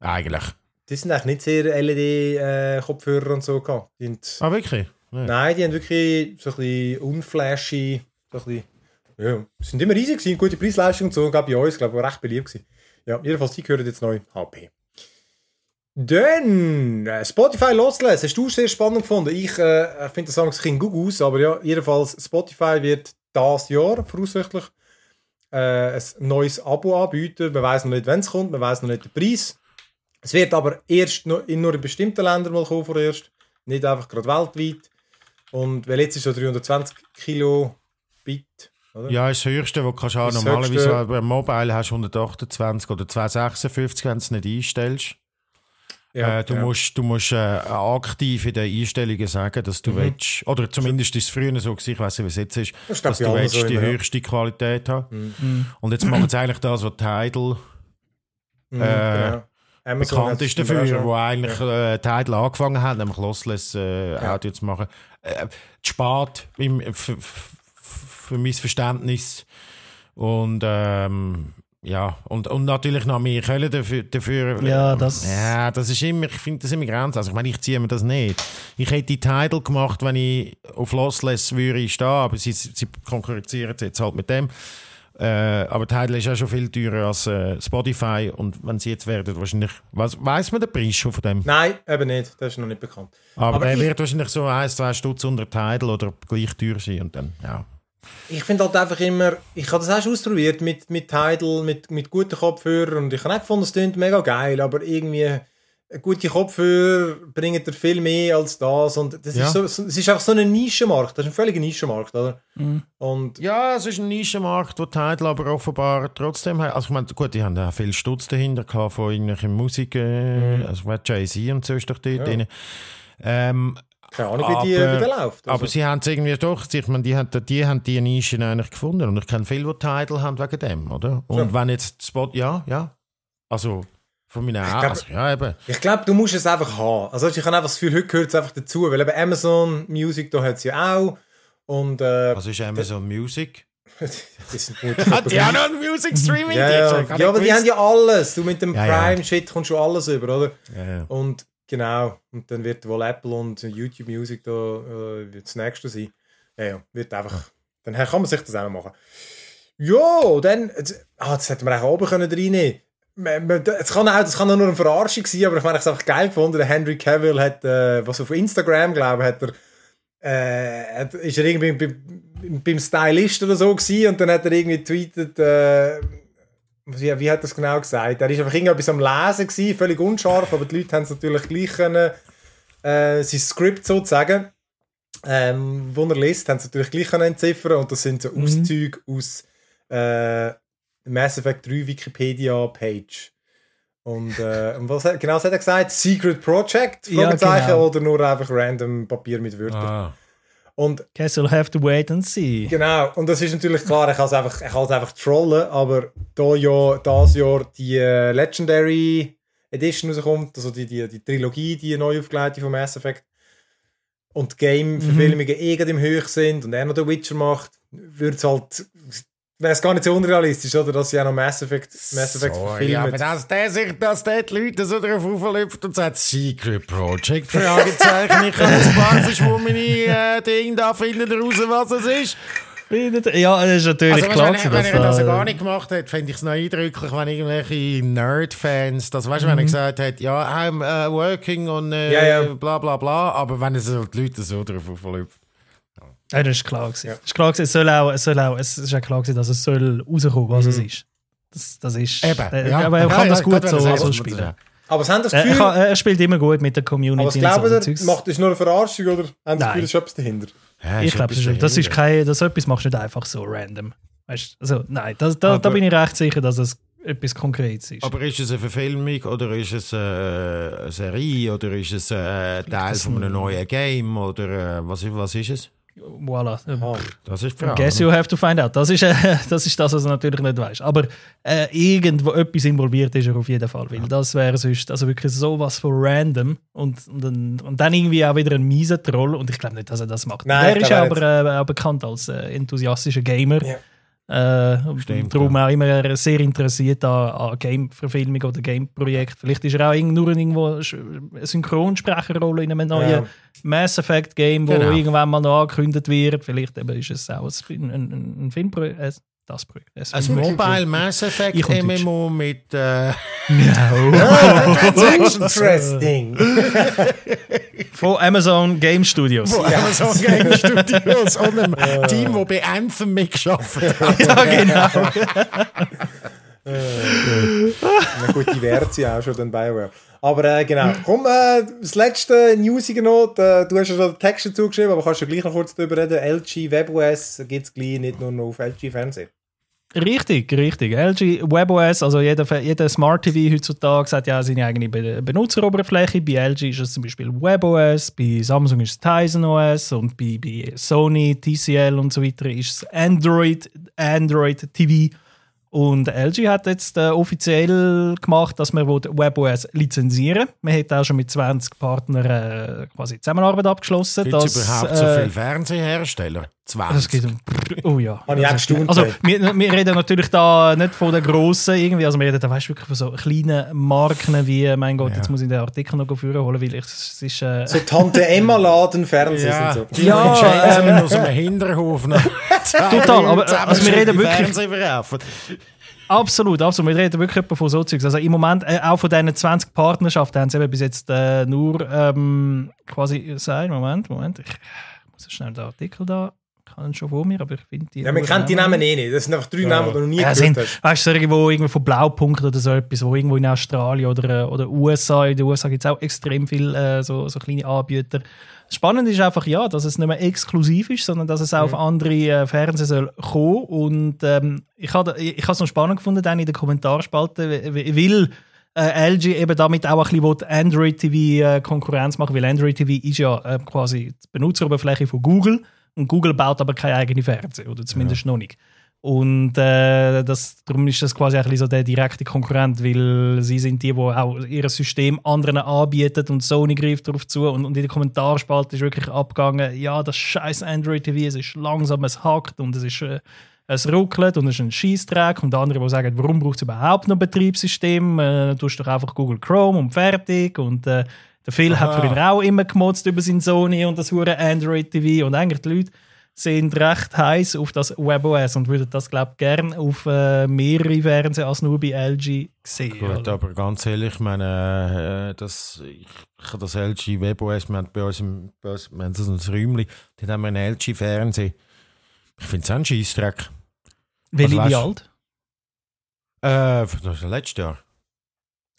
B: Eigentlich.
A: die sind eigentlich nicht sehr LED-Kopfhörer und so gehabt.
B: Ah, wirklich? Ja.
A: Nein, die haben wirklich so ein bisschen unflashy, so ein bisschen, ja, sind immer riesig gewesen, gute Preisleistung und so, glaube bei uns, glaube ich, recht beliebt gewesen. Ja, jedenfalls, die gehören jetzt neu HP. Dann, äh, Spotify loslassen, hast du sehr spannend gefunden. Ich äh, finde das Song ein gut aus, aber ja, jedenfalls, Spotify wird das Jahr voraussichtlich äh, ein neues Abo anbieten. Man weiß noch nicht, wann es kommt, man weiß noch nicht den Preis. Es wird aber erst nur in nur bestimmten Ländern mal kommen vorerst, nicht einfach gerade weltweit. Und weil jetzt ist so 320 Kilo Bit, oder?
B: Ja, ist das höchste, was du kannst haben.
A: Das
B: Normalerweise
A: höchste-
B: bei Mobile hast du 128 oder 256, wenn du es nicht einstellst. äh, du
A: ja.
B: musst, du musst äh, aktiv in den Einstellungen sagen, dass du willst, oder zumindest ist es früher so gewesen, ich weiß nicht, wie es jetzt ist,
A: Das
B: dass du willst
A: so
B: die
A: immer, ja.
B: höchste Qualität haben.
C: Mhm.
B: Und jetzt machen sie eigentlich das, was Tidal
A: Mhm,
B: äh,
A: genau.
B: Bekannt ist dafür, wo eigentlich äh, Tidal angefangen hat, nämlich Lossless äh, Audio zu machen. Äh, spät im, für, für mein Verständnis. Und ähm, ja, und, und natürlich noch mehr können dafür. dafür
C: Ja, das-
B: Ja, das ist immer, ich finde das immer grenzen. Also ich meine, ich ziehe mir das nicht. Ich hätte die Tidal gemacht, wenn ich auf Lossless würde stehen, aber sie, sie konkurrieren jetzt halt mit dem. Äh, aber Tidal ist ja schon viel teurer als äh, Spotify und wenn sie jetzt werden, wahrscheinlich, was, weiss man den Preis schon von dem?
A: Nein, eben nicht. Das ist noch nicht bekannt.
B: Aber,
A: Aber ich-
B: wird wahrscheinlich so 1, 2 Stutz unter Tidal oder gleich teuer sein und dann, ja.
A: Ich finde halt einfach immer, ich habe das auch schon ausprobiert mit, mit Tidal, mit, mit guten Kopfhörern und ich habe auch gefunden, es klingt mega geil, aber irgendwie gute Kopfhörer bringen dir viel mehr als das und das
B: Ja.
A: ist so, es ist einfach so ein Nischenmarkt, das ist ein völliger Nischenmarkt, oder?
C: Mhm.
A: Und
B: Ja, es ist ein Nischenmarkt, wo Tidal aber offenbar trotzdem hat. Also ich meine, gut, die haben auch viel Stutz dahinter gehabt von irgendwelchen Musik, äh, also wer Jay-Z und so ist doch dort
A: Ja.
B: drin. Ähm,
A: keine Ahnung, wie die,
B: Aber-
A: wie der läuft.
B: aber
A: Also,
B: sie haben es irgendwie doch, ich meine, die haben die, haben die Nischen eigentlich gefunden und ich kenne viele, die Tidal haben wegen dem, oder? Und
A: Ja.
B: wenn jetzt Spot, ja, ja, also von meinen
A: glaub-
B: also, ja eben.
A: ich glaube, du musst es einfach haben. Also ich habe einfach das Gefühl, heute gehört es einfach dazu, weil eben Amazon Music, da hat es ja auch und äh,
B: Was ist Amazon Music? [laughs] Hat [laughs] die auch noch ein Music Streaming?
A: ja, ja. ja, aber die haben ja alles. Du mit dem
B: Ja, ja.
A: Prime-Shit kommst schon alles über, oder?
B: ja, ja.
A: Und genau, und dann wird wohl Apple und YouTube Music da äh, wird das nächste sein. Ja, ja, wird einfach. Dann kann man sich das auch machen. Ja, dann. Ah, das hätten wir auch oben können reinnehmen man- Es kann, auch, das kann auch nur eine Verarschung sein, aber ich meine, ich habe es einfach geil gefunden. Der Henry Cavill hat, äh, was auf Instagram, glaube ich, hat er. Äh, hat, ist er irgendwie beim, beim Stylist oder so gewesen und dann hat er irgendwie getweetet, äh, wie, wie hat er es genau gesagt? Er ist einfach irgendetwas am Lesen gewesen, völlig unscharf, aber die Leute haben es natürlich gleich können, äh, sein Skript sozusagen, ähm, wo er liest, haben sie natürlich gleich können entziffern und das sind so
C: Mhm.
A: Auszüge aus äh, Mass Effect 3 Wikipedia Page. Und, äh, und was genau was hat er gesagt? Secret Project?
C: Ja, genau.
A: oder nur einfach random Papier mit Wörtern.
B: Ah.
A: Und
C: Guess you'll have to wait and see.
A: Genau, und das ist natürlich klar, ich kann es einfach, ich kann es einfach trollen, aber da ja das Jahr die äh, Legendary Edition rauskommt, also die, die, die Trilogie, die neu aufgelegte von Mass Effect, und die Game-Verfilmungen eh gerade im Höch sind und er noch den Witcher macht, würde es halt, wäre es gar nicht so unrealistisch, oder, dass sie auch noch Mass Effect, Mass Effect
B: Sorry, ja, aber
A: verfilmen.
B: dass der sich, dass der die Leute so drauf auflüpft und sagt, Secret Project, Fragezeichen, ich habe ein paar verschwommene äh, Dinge da, findet ihr raus, was es ist.
C: Ja, das ist natürlich
B: Also,
C: klar.
B: wenn, wenn er das
C: da-
B: gar nicht gemacht hat, fände ich es noch eindrücklich, wenn irgendwelche Nerd-Fans, das weißt du, wenn er gesagt hat, ja, I'm uh, working on äh,
A: Ja, ja.
B: bla bla bla, aber wenn es so die Leute so drauf auflüpft.
C: Ja, das ist klar gewesen.
A: Ja.
C: Es ist klar gewesen, es soll auch, es soll auch, es ist auch klar gewesen, dass es soll rauskommen, was es ist. Das, das ist,
B: Eben,
C: äh,
B: ja.
C: aber er kann
B: Ja,
C: das
B: ja,
C: gut so,
B: er
C: so spielen.
B: ja.
A: Aber sie haben das
C: Er, er,
A: Gefühl,
C: kann, er spielt immer gut mit der Community.
A: aber glauben
C: so Zeugs.
A: macht, ist nur eine Verarschung oder haben sie das
C: Nein.
A: Gefühl, es ist etwas dahinter?
B: Ja,
C: ich glaube,
B: etwas
C: das, ist- das kein, das etwas machst du nicht einfach so random. Weißt, also, nein, das, da, da
B: Aber-
C: bin ich recht sicher, dass es etwas Konkretes ist.
B: Aber ist es eine Verfilmung oder ist es äh, eine Serie oder ist es äh, Teil von einem neuen Game oder äh, was, was ist es?
C: Voilà.
A: Ah.
B: Das ist die Frage.
C: Guess you have to find out. Das ist, äh, [laughs] das, ist das, was du natürlich nicht weißt. Aber äh, irgendwo etwas involviert ist er auf jeden Fall. Weil das wäre sonst also wirklich sowas von random und, und, dann, und dann irgendwie auch wieder ein mieser Troll. Und ich glaube nicht, dass er das macht.
A: Nein,
C: er ist aber äh, auch bekannt als äh, enthusiastischer Gamer.
A: Ja.
C: Äh,
B: Stimmt,
C: darum auch immer sehr interessiert an, an Game-Verfilmung oder Game-Projekt. Vielleicht ist er auch nur irgendwo eine Synchronsprecherrolle in einem neuen
A: Ja.
C: Mass Effect Game, wo
B: Genau.
C: irgendwann mal noch angekündigt wird. Vielleicht eben ist es auch ein, ein, ein Filmprojekt. Das Projekt. Ein
B: Ein Mobile Mass Effect
C: Ich und Deutsch.
B: MMO mit. Äh, [laughs] [laughs] [laughs]
A: Interesting.
C: Von Amazon Game Studios.
B: Von Amazon Game Studios und einem Team, das bei Anthem mitgearbeitet hat.
C: ja, genau.
A: Na gut, die wäre sie auch schon dann Bioware. Aber äh, genau. Komm, äh, das letzte Newsige noch. äh, Du hast ja schon den Text dazu geschrieben, aber kannst du gleich noch kurz darüber reden. LG WebOS gibt es gleich nicht nur noch auf LG Fernsehen.
C: Richtig, richtig. LG WebOS, also jeder, jeder Smart TV heutzutage hat ja seine eigene Be Benutzeroberfläche. Bei LG ist es zum Beispiel WebOS, bei Samsung ist es Tizen OS und bei, bei Sony, TCL und so weiter ist es Android, Android TV. Und LG hat jetzt äh, offiziell gemacht, dass man will WebOS lizenzieren Man hat auch schon mit 20 Partnern äh, quasi Zusammenarbeit abgeschlossen.
B: Gibt es überhaupt so
C: äh,
B: viele Fernsehhersteller? 20.
C: das geht um. Oh ja. Also,
A: ey.
C: wir, wir reden natürlich da nicht von den grossen irgendwie, also wir reden da weißt, wirklich von so kleinen Marken wie, mein Gott,
B: Ja.
C: jetzt muss ich den Artikel noch führen holen, weil ich, es ist... Äh,
A: so Tante Emma Laden Fernsehen
B: ja,
A: und so.
B: die
C: Ja,
B: ja,
C: ähm,
B: aus dem Hinterhof
C: Total, aber, also wir reden wirklich-. Absolut, absolut. Wir reden wirklich von so Zeugs. Also im Moment, äh, auch von diesen 20 Partnerschaften, haben sie eben bis jetzt äh, nur ähm, quasi sein. Moment, Moment. Ich muss schnell den Artikel da. Ich habe ihn schon vor mir, aber ich finde die.
A: Ja, man kennt die Namen eh nicht. Das sind einfach drei Namen, die du noch nie
C: Ja,
A: gehört
C: sind,
A: hast.
C: weißt du, irgendwo, irgendwo von Blaupunkt oder so etwas, wo irgendwo in Australien oder, äh, oder USA, in den USA gibt es auch extrem viele äh, so, so kleine Anbieter. Spannend ist einfach, ja, dass es nicht mehr exklusiv ist, sondern dass es auch auf andere äh, Fernsehen soll kommen. Und ähm, ich habe ich es noch spannend gefunden, dann in den Kommentarspalte, weil äh, LG eben damit auch ein bisschen Android TV äh, Konkurrenz machen, weil Android TV ist ja äh, quasi die Benutzeroberfläche von Google und Google baut aber keine eigene Fernsehen, oder zumindest noch nicht. Und äh, das, darum ist das quasi ein so der direkte Konkurrent, weil sie sind die, die auch ihr System anderen anbieten und Sony greift darauf zu. Und, und in der Kommentarspalte ist wirklich abgegangen, ja, das scheiß Android TV, es ist langsam, es hackt und es ist... Äh, es ruckelt und es ist ein Scheissdreck und andere, die sagen, warum braucht es überhaupt noch ein Betriebssystem? Äh, tust doch einfach Google Chrome und fertig. Und äh, der Phil hat
B: Aha.
C: früher auch immer gemotzt über sein Sony und das hure Android TV und eigentlich die Leute sind recht heiß auf das WebOS und würden das, glaube ich, gerne auf äh, mehrere Fernsehen als nur bei LG sehen.
B: Gut,
C: oder?
B: aber ganz ehrlich, ich meine, äh, das, ich, das LG WebOS, wir haben bei uns, im, bei uns wir haben so ein Räumchen, dort haben wir einen LG-Fernseher. Ich finde es auch ein Scheissdreck.
C: Welche,
B: was
C: wie alt?
B: Äh, das ist letztes Jahr.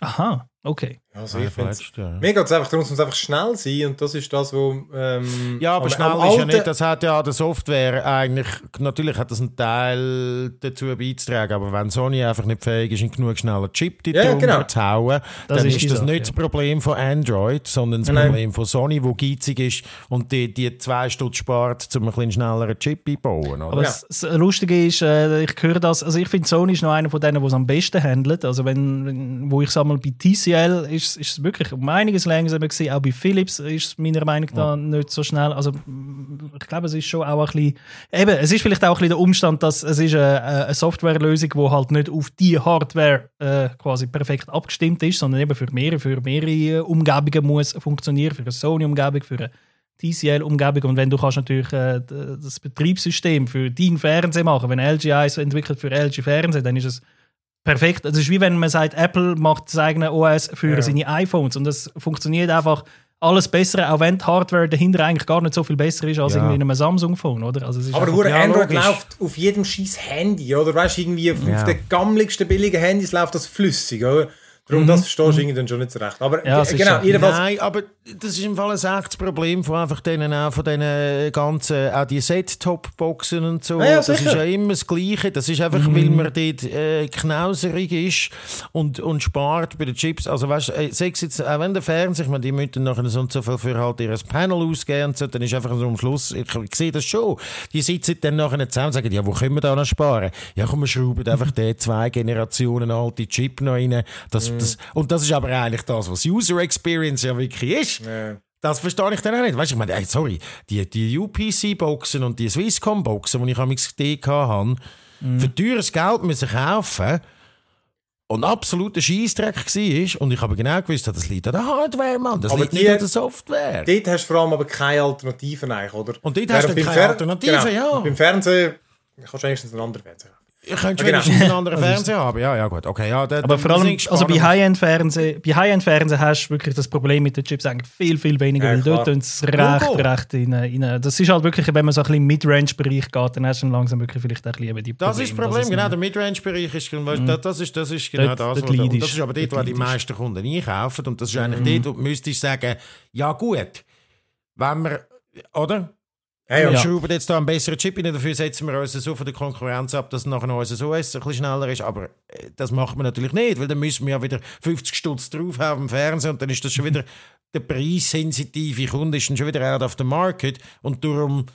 C: Aha, okay.
A: Also
B: Ja,
A: ich
B: letztes Jahr.
A: mir geht es einfach darum, es muss einfach schnell sein und das ist das, was... Ähm,
B: Ja, aber
A: am-
B: schnell ist ja nicht, das hat ja der Software eigentlich, natürlich hat das einen Teil dazu beizutragen, aber wenn Sony einfach nicht fähig ist, einen genug schnellen Chip die
A: Ja, genau.
B: zu hauen,
C: Das
B: dann
C: ist
B: das nicht
C: ja.
B: das Problem von Android, sondern das
A: Nein.
B: Problem von Sony, wo geizig ist und die, die zwei Stutz spart, um ein bisschen schnelleren Chip einbauen. Oder?
C: Aber
A: Ja.
C: das, das Lustige ist, äh, ich höre das, also ich finde Sony ist noch einer von denen, die es am besten handelt. Also wenn, wenn wo ich sage mal, bei TCL ist, ist es wirklich um einiges langsamer gewesen. Auch bei Philips ist es meiner Meinung nach nicht so schnell. Also ich glaube, es ist schon auch ein bisschen, eben, es ist vielleicht auch ein bisschen der Umstand, dass es ist eine, eine Softwarelösung, die halt nicht auf die Hardware äh, quasi perfekt abgestimmt ist, sondern eben für mehrere, für mehrere äh, Umgebungen muss funktionieren, für eine Sony-Umgebung, für eine TCL-Umgebung und wenn du kannst natürlich äh, das Betriebssystem für deinen Fernseher machen, wenn LG eins entwickelt für LG Fernseher, dann ist es perfekt. Es ist wie wenn man sagt, Apple macht das eigene OS für
A: Ja.
C: seine iPhones und das funktioniert einfach alles besser, auch wenn die Hardware dahinter eigentlich gar nicht so viel besser ist als
B: Ja.
C: irgendwie in einem Samsung-Phone, oder? Also es ist
A: Aber
B: ja,
A: Android
B: logisch.
A: läuft auf jedem scheiß Handy, oder? Weißt du, irgendwie auf,
B: Ja.
A: auf den gammeligsten billigen Handys läuft das flüssig, oder? Darum, das verstehst du irgendwie dann schon nicht so recht. Aber
C: Ja,
A: äh, genau, jedenfalls...
B: Nein, aber das ist im Fall ein echtes Problem von einfach denen, auch von diesen ganzen, auch die Set-Top-Boxen und so.
A: Ah ja,
B: das ist ja immer das Gleiche. Das ist einfach, weil man dort äh, knauserig ist und, und spart bei den Chips. Also weißt du, äh, jetzt, auch wenn der Fernseher, ich meine, die müssen nachher so und so viel für halt ihr Panel ausgeben und so, dann ist einfach so am Schluss, ich, ich sehe das schon, die sitzen dann nachher zusammen und sagen, ja, wo können wir da noch sparen? Ja, komm, wir schrauben einfach [laughs] den zwei Generationen alte Chip noch rein. Das, das, und das ist aber eigentlich das, was User Experience ja wirklich ist.
A: Ja.
B: Das verstehe ich dann auch nicht. Weißt du, ich meine, ey, sorry, die, die UPC-Boxen und die Swisscom-Boxen, die ich am XD hatte, für teures Geld müssen kaufen und absoluter Scheissdreck war. Und ich habe genau gewusst, das liegt an der Hardware, Mann. Das
A: Aber
B: liegt
A: die-
B: nicht an der Software.
A: Dort hast du vor allem aber keine Alternativen eigentlich, oder?
B: Und dort hast du keine Alternativen,
A: genau.
B: ja.
A: Und Beim Fernsehen kannst du wenigstens einen anderen Fernseher
B: Ich könnte
A: Ja, genau.
B: wenigstens einen anderen [laughs] Fernseher haben. Ja, ja, gut. Okay, ja, da-
C: Aber vor allem, also bei. High-End-Fernsehen bei High-End-Fernsehen hast du wirklich das Problem mit den Chips eigentlich viel, viel weniger,
A: Ja,
C: weil dort
A: klar.
C: tun es recht, recht in, in, Das ist halt wirklich, wenn man so ein bisschen im Midrange-Bereich geht, dann hast du dann langsam wirklich vielleicht ein bisschen eben die
B: Das ist das
C: Probleme,
B: Problem, genau. Der Midrange-Bereich ist, das, das ist, das ist genau
C: Dort-
B: das.
C: dort
B: wo. Und das ist aber dort, wo
C: Dort
B: die
C: leidest.
B: meisten Kunden einkaufen. Und das ist eigentlich dort, wo du müsstest sagen, ja gut, wenn wir, oder?
A: Ja,
B: Wir
A: ja.
B: schrauben jetzt da einen besseren Chip rein, dafür setzen wir uns so von der Konkurrenz ab, dass nachher unser OS ein bisschen schneller ist. Aber äh, das macht man natürlich nicht, weil dann müssen wir ja wieder 50 Stutz drauf haben im Fernsehen und dann ist das schon wieder der preissensitive Kunde ist dann schon wieder out of the market und darum,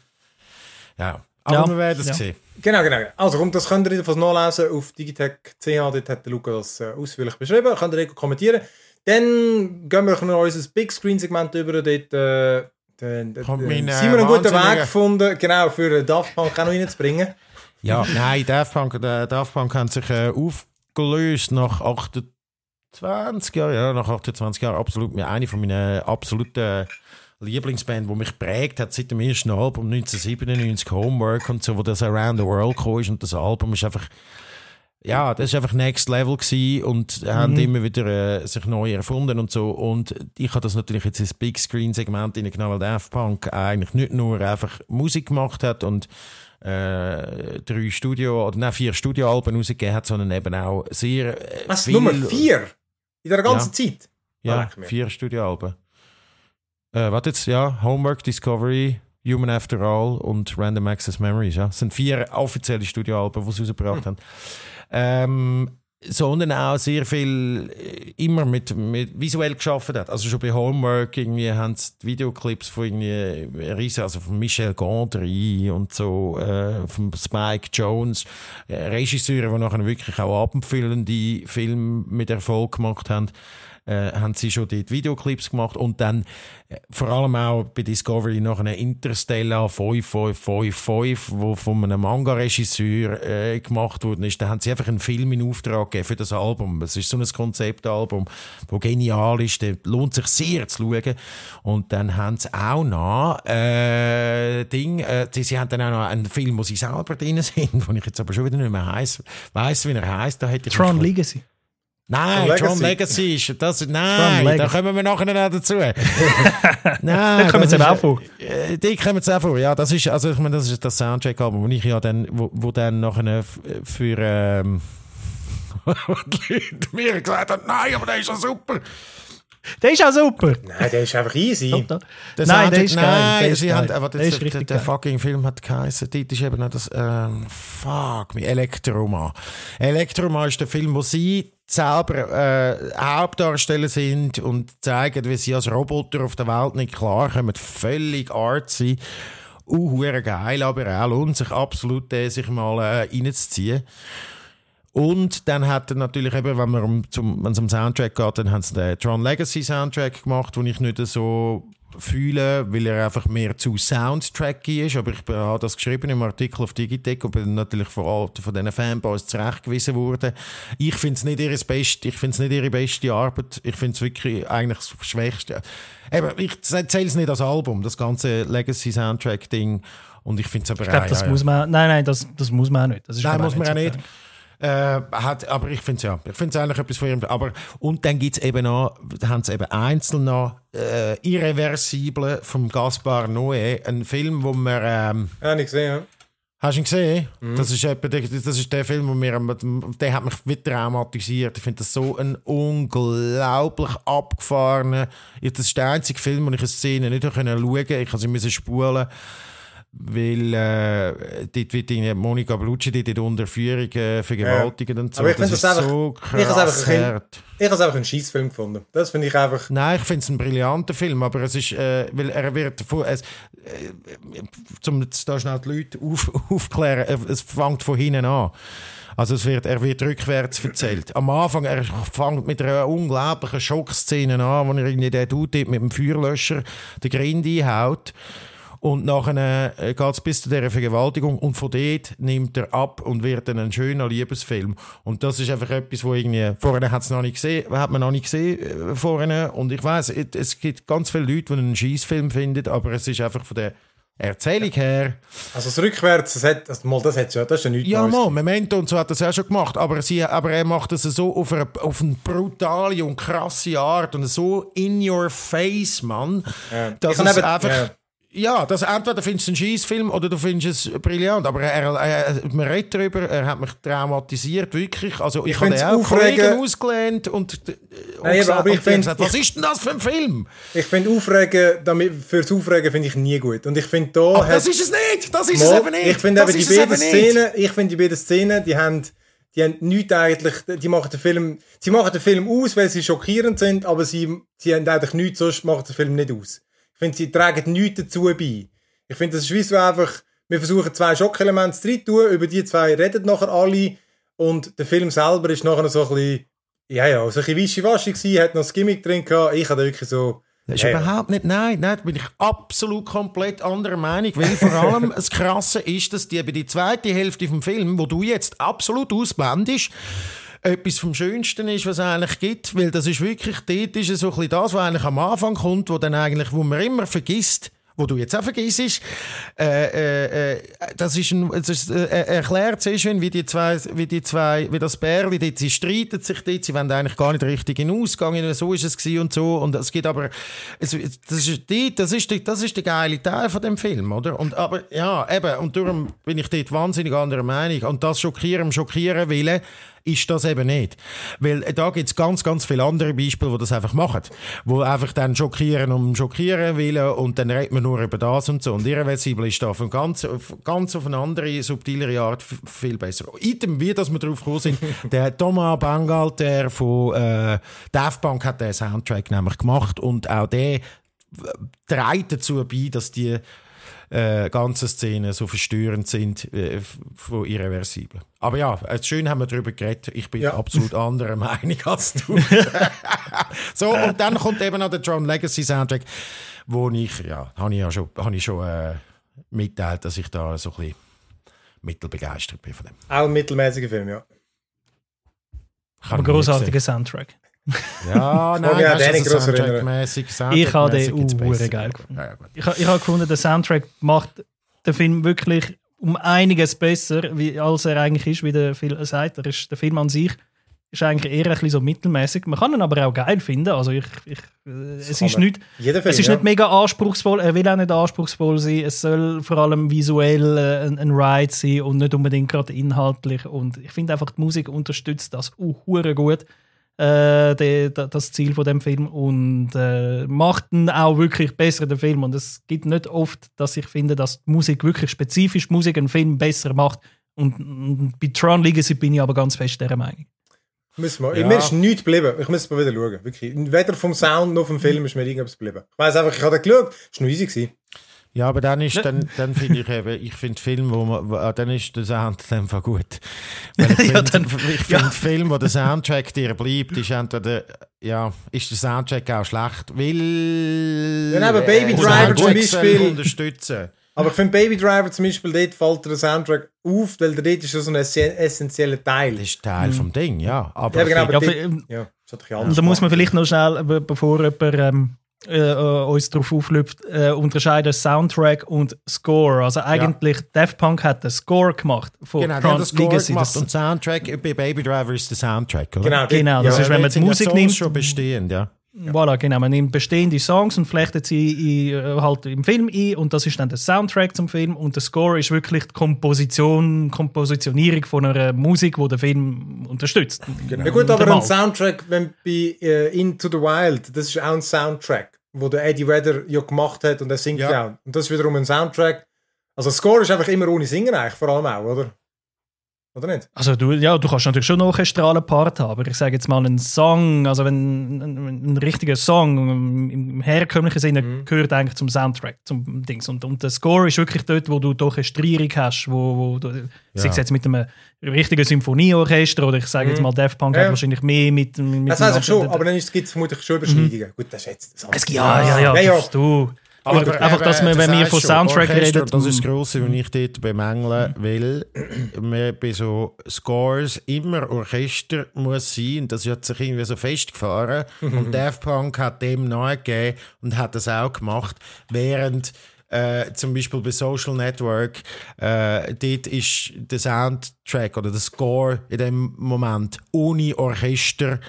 B: ja. Aber
C: Ja,
B: wir werden es
C: ja.
B: sehen.
A: Genau, genau. Also, kommt, das könnt ihr jedenfalls nachlesen auf digitech.ch. Dort hat der Luca das äh, ausführlich beschrieben. Könnt ihr kommentieren. Dann gehen wir noch unser Big Screen-Segment über. Dort äh,
B: mein, äh,
A: Simon einen guten Weg gefunden, genau, für Daft Punk auch noch reinzubringen. [laughs]
B: Ja, nein, Daft Punk, der Daft Punk hat sich äh, aufgelöst nach 28 Jahren, ja, nach 28 Jahren absolut, eine von meinen absoluten Lieblingsbands, die mich prägt hat seit dem ersten Album 1997, Homework und so, wo das Around the World kam ist und das Album ist einfach ja, das war einfach Next Level gewesen und haben immer wieder äh, sich neu erfunden und so. Und ich habe das natürlich jetzt ins Big Screen Segment reingenommen, weil Daft Punk eigentlich nicht nur einfach Musik gemacht hat und äh, drei Studio oder nein, vier Studioalben rausgegeben hat, sondern eben auch sehr äh,
A: Was?
B: viel-
A: Nummer vier? In der ganzen Zeit?
B: Ja,
A: Leck mir.
B: vier Studioalben. Äh, warte jetzt, ja, Homework, Discovery, Human After All und Random Access Memories. Ja, das sind vier offizielle Studioalben, die sie rausgebracht haben. Ähm, sondern auch sehr viel äh, immer mit, mit visuell geschaffen hat. Also schon bei Homework irgendwie haben sie die Videoclips von irgendwie äh, riesen, also von Michel Gondry und so, äh, von Spike Jones, äh, Regisseure, die nachher wirklich auch abendfüllende Filme mit Erfolg gemacht haben äh, haben sie schon dort Videoclips gemacht und dann äh, vor allem auch bei Discovery noch eine Interstellar 5555, wo von einem Manga-Regisseur äh, gemacht worden ist. Da haben sie einfach einen Film in Auftrag gegeben für das Album. Es ist so ein Konzeptalbum, wo genial ist, der lohnt sich sehr zu schauen. Und dann haben sie auch noch äh, Ding, äh, sie, sie haben dann auch noch einen Film, wo sie selber drin sind, [laughs] wo ich jetzt aber schon wieder nicht mehr heiß, weiss, wie er heißt. Da hätte ich
C: Tron Legacy.
B: Nein,
A: Tron
B: Tron
A: Legacy.
B: Legacy ist das. Nein, da
C: Legacy.
B: kommen wir nachher noch dazu. [laughs] nein,
C: Da kommen
B: ist-
C: auch vor.
B: Äh, die kommen jetzt auch vor. Ja, das ist, also ich meine, das ist das Soundtrack-Album, wo ich ja dann, wo, wo dann nachher für ähm, die [laughs] Leute mir gesagt haben, nein, aber der ist ja super.
C: Der ist auch super.
A: Nein, der ist einfach easy.
B: Der
C: Nein, der ist geil.
B: Nein,
C: Der ist
B: sie
C: geil.
B: haben, aber
C: Der
B: das,
C: ist
B: der,
C: richtig
B: der
C: geil.
B: fucking Film hat geheißen, dort ist eben noch das, ähm, fuck me, Elektroma. Elektroma ist der Film, wo sie selber äh, Hauptdarsteller sind und zeigen, wie sie als Roboter auf der Welt nicht klarkommen. Völlig artsy. Uh, geil, aber auch lohnt sich absolut, äh, sich mal äh, reinzuziehen. Und dann hat er natürlich eben, wenn man um, zum, es um Soundtrack geht, dann haben sie den Tron Legacy Soundtrack gemacht, den ich nicht so fühle, weil er einfach mehr zu soundtracky ist. Aber ich habe das geschrieben im Artikel auf Digitech und bin natürlich vor allem von diesen Fanboys zurechtgewiesen worden. Ich finde es nicht ihre beste, ich finde es nicht ihre beste Arbeit. Ich finde es wirklich eigentlich das Schwächste. Eben, ich zähle es nicht als Album, das ganze Legacy Soundtrack Ding. Und ich finde es aber
C: Ich glaube, das
B: ja,
C: muss man. Nein, nein, das, das muss man auch nicht. Das ist
B: Nein, muss man auch nicht.
C: geil.
B: Äh, hat, aber ich finde es ja. Ich finde es eigentlich etwas von ihrem. Aber, und dann gibt es eben noch, da haben sie eben einzeln noch äh, Irreversible vom Gaspar Noé, ein Film, wo man. Ähm,
A: Ja, nicht gesehen, ja.
B: Hast du ihn gesehen? Das, ist das ist der Film, wo mir, der hat mich wieder traumatisiert. Ich finde das so ein unglaublich abgefahrener. Das ist der einzige Film, wo ich eine Szene nicht schauen konnte. Ich musste sie spulen, weil äh, dort wird irgendwie Monika Bellucci die dort unter Führung äh, vergewaltigt und so.
A: Aber ich finde
B: das
A: das einfach-
B: so
A: ich habe es einfach
B: krass
A: ein-. Ich habe es einfach einen Scheißfilm gefunden. Das finde ich einfach.
B: Nein, ich finde es ein brillanter Film, aber es ist, äh, weil er wird von, es, äh, zum da schnell die Leute auf, [laughs] aufklären, er- es fängt von hinten an. Also es wird, er wird rückwärts erzählt. Am Anfang, er fängt mit einer unglaublichen Schockszene an, wo er irgendwie den Dude mit dem Feuerlöscher den Grind einhaut. Und nachher äh, geht es bis zu dieser Vergewaltigung und von dort nimmt er ab und wird dann ein schöner Liebesfilm. Und das ist einfach etwas, wo irgendwie, vorher hat es noch nicht gesehen, hat man noch nicht gesehen äh, vorher. Und ich weiß, es gibt ganz viele Leute, die einen Schießfilm finden, aber es ist einfach von der Erzählung her.
A: Also das Rückwärts, das hat, also mal, das hat schon, das ist ja nichts
B: Ja, mal, Memento und so hat das auch schon gemacht, aber, sie, aber er macht das so auf eine, auf eine brutale und krasse Art und so in your face, Mann,
A: Ja.
B: dass es
A: eben-
B: einfach...
A: ja.
B: Ja, das entweder findest du einen Scheißfilm oder du findest es brillant. Aber er, er, man redet darüber, er hat mich traumatisiert, wirklich. Also ich,
A: Ich
B: habe auch
A: aufregend-
B: Kollegen ausgelehnt und, und,
A: Nein,
B: gesagt,
A: aber ich find-
B: gesagt, was
A: ich-
B: ist denn das für ein Film?
A: Ich finde Aufregen, damit, fürs Aufregen finde ich nie gut. Und ich finde da...
B: Aber
A: hat-
B: das ist es nicht! Das ist
A: Mal,
B: es eben nicht!
A: Ich finde die beiden. Szenen, ich finde die beiden Szenen, die haben, die haben nichts eigentlich, die machen den Film, sie machen den Film aus, weil sie schockierend sind, aber sie, sie haben eigentlich nichts, sonst macht der Film nicht aus. Ich finde, sie tragen nichts dazu bei. Ich finde, das ist wie so einfach, wir versuchen zwei Schockelemente zu tun, über die zwei reden nachher alle und der Film selber ist nachher so ein bisschen, ja, ja, so ein bisschen wischiwaschi gewesen, hat noch das Gimmick drin gehabt, ich hatte wirklich so,
B: Das ist
A: Ja,
B: überhaupt nicht, nein, nein, da bin ich absolut komplett anderer Meinung, weil vor allem [laughs] das Krasse ist, dass die die zweite Hälfte vom Film, wo du jetzt absolut ausblendest, etwas vom Schönsten ist, was es eigentlich gibt, weil das ist wirklich, dort ist es so ein bisschen das, was eigentlich am Anfang kommt, wo dann eigentlich, wo man immer vergisst, wo du jetzt auch vergisst, äh, äh, äh, das ist, ein, das ist äh, er erklärt sehr schön, wie die zwei, wie die zwei, wie das Bärli, dort, sie streiten sich dort, sie wollen eigentlich gar nicht richtig in Ausgang, so ist es gewesen und so, und es gibt aber, es, das ist die, das ist die, das ist der geile Teil von dem Film, oder? Und aber, ja, eben, und darum bin ich dort wahnsinnig anderer Meinung, und das Schockieren, Schockieren willen, ist das eben nicht. Weil äh, da gibt es ganz, ganz viele andere Beispiele, die das einfach machen. Wo einfach dann schockieren um schockieren willen und dann redet man nur über das und so. Und irreversibel ist da von ganz, auf, ganz auf eine andere, subtilere Art viel besser. Item, wie dass wir drauf gekommen sind, [laughs] der Thomas Bangal, der von äh, Daft Punk hat den Soundtrack nämlich gemacht und auch der äh, trägt dazu bei, dass die äh, ganze Szenen so verstörend sind äh, von irreversibel. Aber ja, äh, schön haben wir darüber geredet. Ich bin
A: Ja.
B: absolut [laughs] anderer Meinung als du. [laughs] so, und dann kommt eben noch der John Legacy Soundtrack, wo ich, ja, habe ich ja schon, habe ich schon äh, mitteilt, dass ich da so ein bisschen mittelbegeistert bin von dem.
A: auch ein mittelmäßiger Film, ja.
B: Habe
C: Aber großartiger Soundtrack.
B: Ja, [laughs] nein,
A: an
B: weißt also. Soundtrack-mäßig,
C: Ich habe den
B: besser.
C: geil gefunden.
B: Ja, ja.
C: Ich, ich habe gefunden, der Soundtrack macht den Film wirklich um einiges besser, wie, als er eigentlich ist, wie der Film sagt. Er ist, der Film an sich ist eigentlich eher ein bisschen so mittelmäßig. Man kann ihn aber auch geil finden. Also ich, ich, es ist nicht,
A: Film,
C: es ist
A: ja.
C: nicht mega anspruchsvoll. Er will auch nicht anspruchsvoll sein. Es soll vor allem visuell äh, ein, ein Ride sein und nicht unbedingt gerade inhaltlich. Und ich finde einfach, die Musik unterstützt das auch hure gut. Äh, de, de, das Ziel von dem Film und äh, macht ihn auch wirklich besser den Film und es gibt nicht oft, dass ich finde, dass die Musik wirklich spezifisch Musik einen Film besser macht und, und bei Tron Legacy bin ich aber ganz fest dieser Meinung.
A: Müssen wir.
B: Ja.
A: Mir ist nichts geblieben. Ich muss mal wieder schauen. Wirklich. Weder vom Sound noch vom Film ist mir irgendwas geblieben. Ich weiß einfach, ich habe geschaut. Es war noch easy. Gewesen.
B: Ja, aber dann ist, dann, dann finde ich eben, ich finde Film, wo man, ah, dann ist der Sound einfach gut. Weil ich [laughs]
C: Ja,
B: finde,
C: dann-
B: ich finde Film, wo der Soundtrack dir bleibt, ist entweder, ja, ist der Soundtrack auch schlecht, weil...
A: Ja, aber Baby
B: äh,
A: Driver zum Beispiel-
B: unterstützen.
A: Aber ich finde Baby Driver zum Beispiel, dort fällt der Soundtrack auf, weil dort ist ja so ein essen- essentieller Teil.
B: Das ist Teil vom Ding, ja. Aber
A: Ja, genau,
B: ich
A: aber
C: Ja,
A: dort- ja, das hat
C: Und
A: anders
C: da muss man vielleicht noch schnell, be- bevor jemand ähm, äh, äh, uns darauf auflüpft, äh, unterscheiden Soundtrack und Score. Also eigentlich, Daft Punk hat den Score gemacht von
B: Genau, das Score
C: Legacy.
B: gemacht
C: Das,
B: und Soundtrack, bei Baby Driver ist der Soundtrack, oder?
A: Genau,
C: Genau, das
A: ja,
C: ist, wenn man die Musik nimmt,
B: schon bestehend, ja.
C: Voilà, genau. Man nimmt bestehende Songs und flechtet sie in, äh, halt im Film ein und das ist dann der Soundtrack zum Film und der Score ist wirklich die Komposition, Kompositionierung von einer Musik, die den Film unterstützt.
A: Genau. Ja gut, aber ein Soundtrack, wenn bei uh, Into the Wild, das ist auch ein Soundtrack, wo der Eddie Vedder ja gemacht hat und er singt ja. auch. Und das ist wiederum ein Soundtrack. Also Score ist einfach immer ohne Singen eigentlich, vor allem auch, oder? Oder nicht?
C: Also du, ja, du kannst natürlich schon einen orchestralen Part haben, aber ich sage jetzt mal einen Song, also wenn ein, ein richtiger Song im, herkömmlichen Sinne mhm. gehört eigentlich zum Soundtrack, zum Dings. Und, und der Score ist wirklich dort, wo du die Orchestrierung hast, wo, wo du, ja. sei es jetzt mit einem richtigen Symphonieorchester oder ich sage jetzt mhm. mal Daft Punk ja. hat wahrscheinlich mehr mit, mit
A: Das weiß ich schon, aber dann gibt es vermutlich schon Überschneidungen. Mhm. Gut, das ist jetzt... Das
C: es, ja, ja, ja, ja, ja. Du, aber, aber einfach, dass wir, wenn wir von Soundtrack reden.
B: Das ist das Grosse, was ich dort bemängeln will. Wir bei so Scores immer Orchester muss sein. Und das hat sich irgendwie so festgefahren. [laughs] und Daft Punk hat dem nachgegeben und hat das auch gemacht. Während äh, zum Beispiel bei Social Network, äh, dort ist der Soundtrack oder der Score in dem Moment ohne Orchester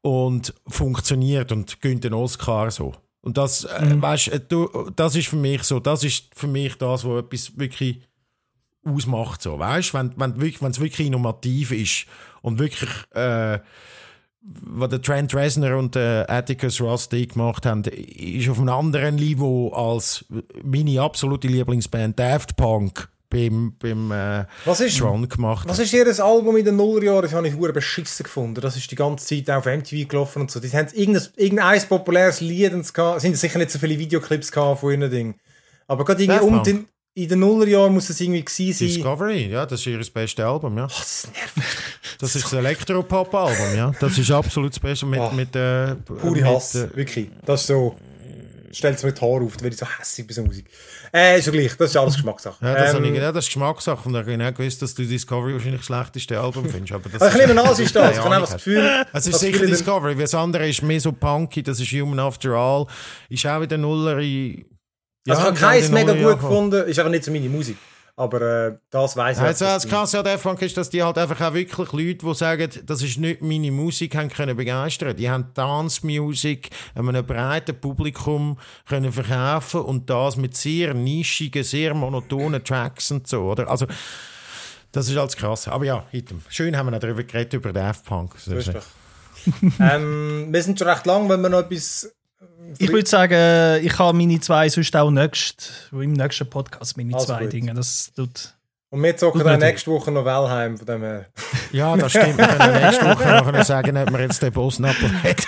B: und funktioniert und gönnt den Oscar so. Und das, äh, mhm. weißt, äh, du, das ist für mich so, das ist für mich das, was etwas wirklich ausmacht. So, weißt? Wenn, wenn, wenn es wirklich innovativ ist und wirklich, äh, was der Trent Reznor und der Atticus Ross gemacht haben, ist auf einem anderen Niveau als meine absolute Lieblingsband Daft Punk beim, beim äh,
A: was ist,
B: Tron gemacht.
A: Was ist ihr Album in den Nullerjahren? Das habe ich hure beschissen gefunden. Das ist die ganze Zeit auf MTV gelaufen und so. Die haben irgendein, irgendein populäres Lied es sind sicher nicht so viele Videoclips von ihren Ding. Aber gerade irgendwie um den, in den Nullerjahren muss es irgendwie gewesen
B: sein. Discovery, ja, das ist ihr beste Album, ja. Oh, das nervt. [laughs] Das ist das Elektropop-Album, ja. Das ist absolut das Beste mit, oh, mit äh,
A: Pure Hass, äh, wirklich. Das ist so stellt es mir die Haare auf, dann werde ich so hässlich bei so Musik. Äh, ist ja gleich, das ist alles [laughs] Geschmackssache.
B: Ja, das, ähm, ich, ja, das ist Geschmackssache und ich habe genau gewusst, dass du Discovery wahrscheinlich das schlechteste Album findest. Aber das
A: also ich nehme an, es ist das. [laughs] Ich habe einfach das Gefühl...
B: Es ist sicher Discovery, weil das andere ist mehr so punky, das ist Human After All, ist auch wieder Nuller...
A: Ja, also ich habe keins mega gut gefunden, ist aber nicht so meine Musik. Aber äh, das weiß ich
B: Also das Krasse an der Funk ist, dass die halt einfach auch wirklich Leute, die sagen, das ist nicht meine Musik, haben können begeistern. Die haben Dance Music einem breiten Publikum können verkaufen und das mit sehr nischigen, sehr monotonen Tracks und so, oder? Also das ist alles krass. Aber ja, schön haben wir noch darüber geredet, über Daft Punk.
A: So [laughs] ähm, wir sind schon recht lang, wenn wir noch etwas
C: ich würde sagen, ich habe meine zwei sonst auch nächst, im nächsten Podcast meine also zwei gut. Dinge. Das tut.
A: Und wir zocken dann nächste Woche noch Wellheim von dem her. [laughs]
B: Ja, das stimmt. Wir können nächste Woche [laughs] nachher sagen, ob wir jetzt den Boss abgeleitet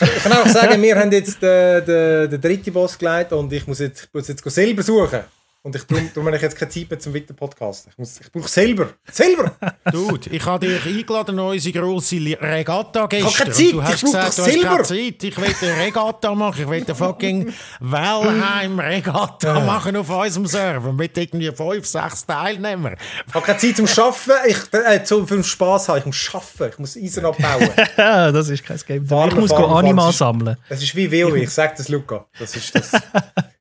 A: Ich kann auch sagen, wir haben jetzt den, den, den dritten Boss geleitet und ich muss jetzt, muss jetzt selber suchen. Und ich tue, tue mir jetzt keine Zeit mehr zum weiter Podcast. Ich, ich brauche selber. Selber! [laughs]
B: Dude, ich habe dich eingeladen an unsere grosse Regatta gestern.
A: Ich habe keine Zeit,
B: du hast
A: ich gesagt,
B: du
A: selber.
B: hast keine Zeit. Ich will eine Regatta machen. Ich will eine fucking Wellheim-Regatta [laughs] machen auf unserem Server mit irgendwie fünf, sechs Teilnehmern.
A: Ich habe keine Zeit zum Arbeiten. Ich, äh, zum, Spass haben. Ich muss arbeiten. Ich muss Eisen abbauen. [laughs]
C: das ist kein Game. ich muss Anima sammeln.
A: Das ist wie WoW. Ich sage das, Luca. Das ist das.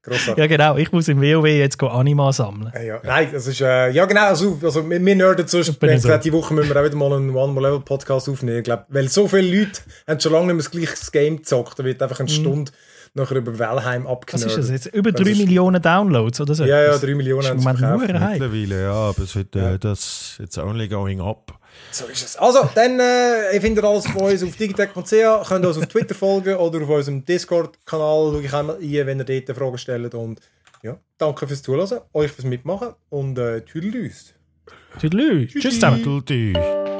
C: Grossartig. Ja, genau. Ich muss im WoW jetzt Anima sammeln.
A: Ja, ja. Nein, das ist, äh, ja genau, also, also wir, wir nerden sonst, so. die Woche müssen wir auch wieder mal einen One More Level Podcast aufnehmen, glaub, weil so viele Leute haben schon lange nicht mehr das gleiche Game gezockt, da wird einfach eine mhm. Stunde nachher über Valheim abgenördet.
C: Was ist das jetzt? Über 3 Millionen Downloads oder so?
A: Ja, ja, 3 Millionen haben
C: sie verkauft.
B: Mittlerweile, ja, aber es wird, äh, das it's only going up.
A: So ist es. Also, dann, äh, ihr findet alles von uns auf digitech.ch, könnt uns auf Twitter folgen oder auf unserem Discord-Kanal. Schaue ich einmal ein, wenn ihr dort Fragen stellt. Und ja, danke fürs Zuhören, euch fürs Mitmachen und äh, Tüdelüs.
C: Tüdelü. Tschüss zusammen.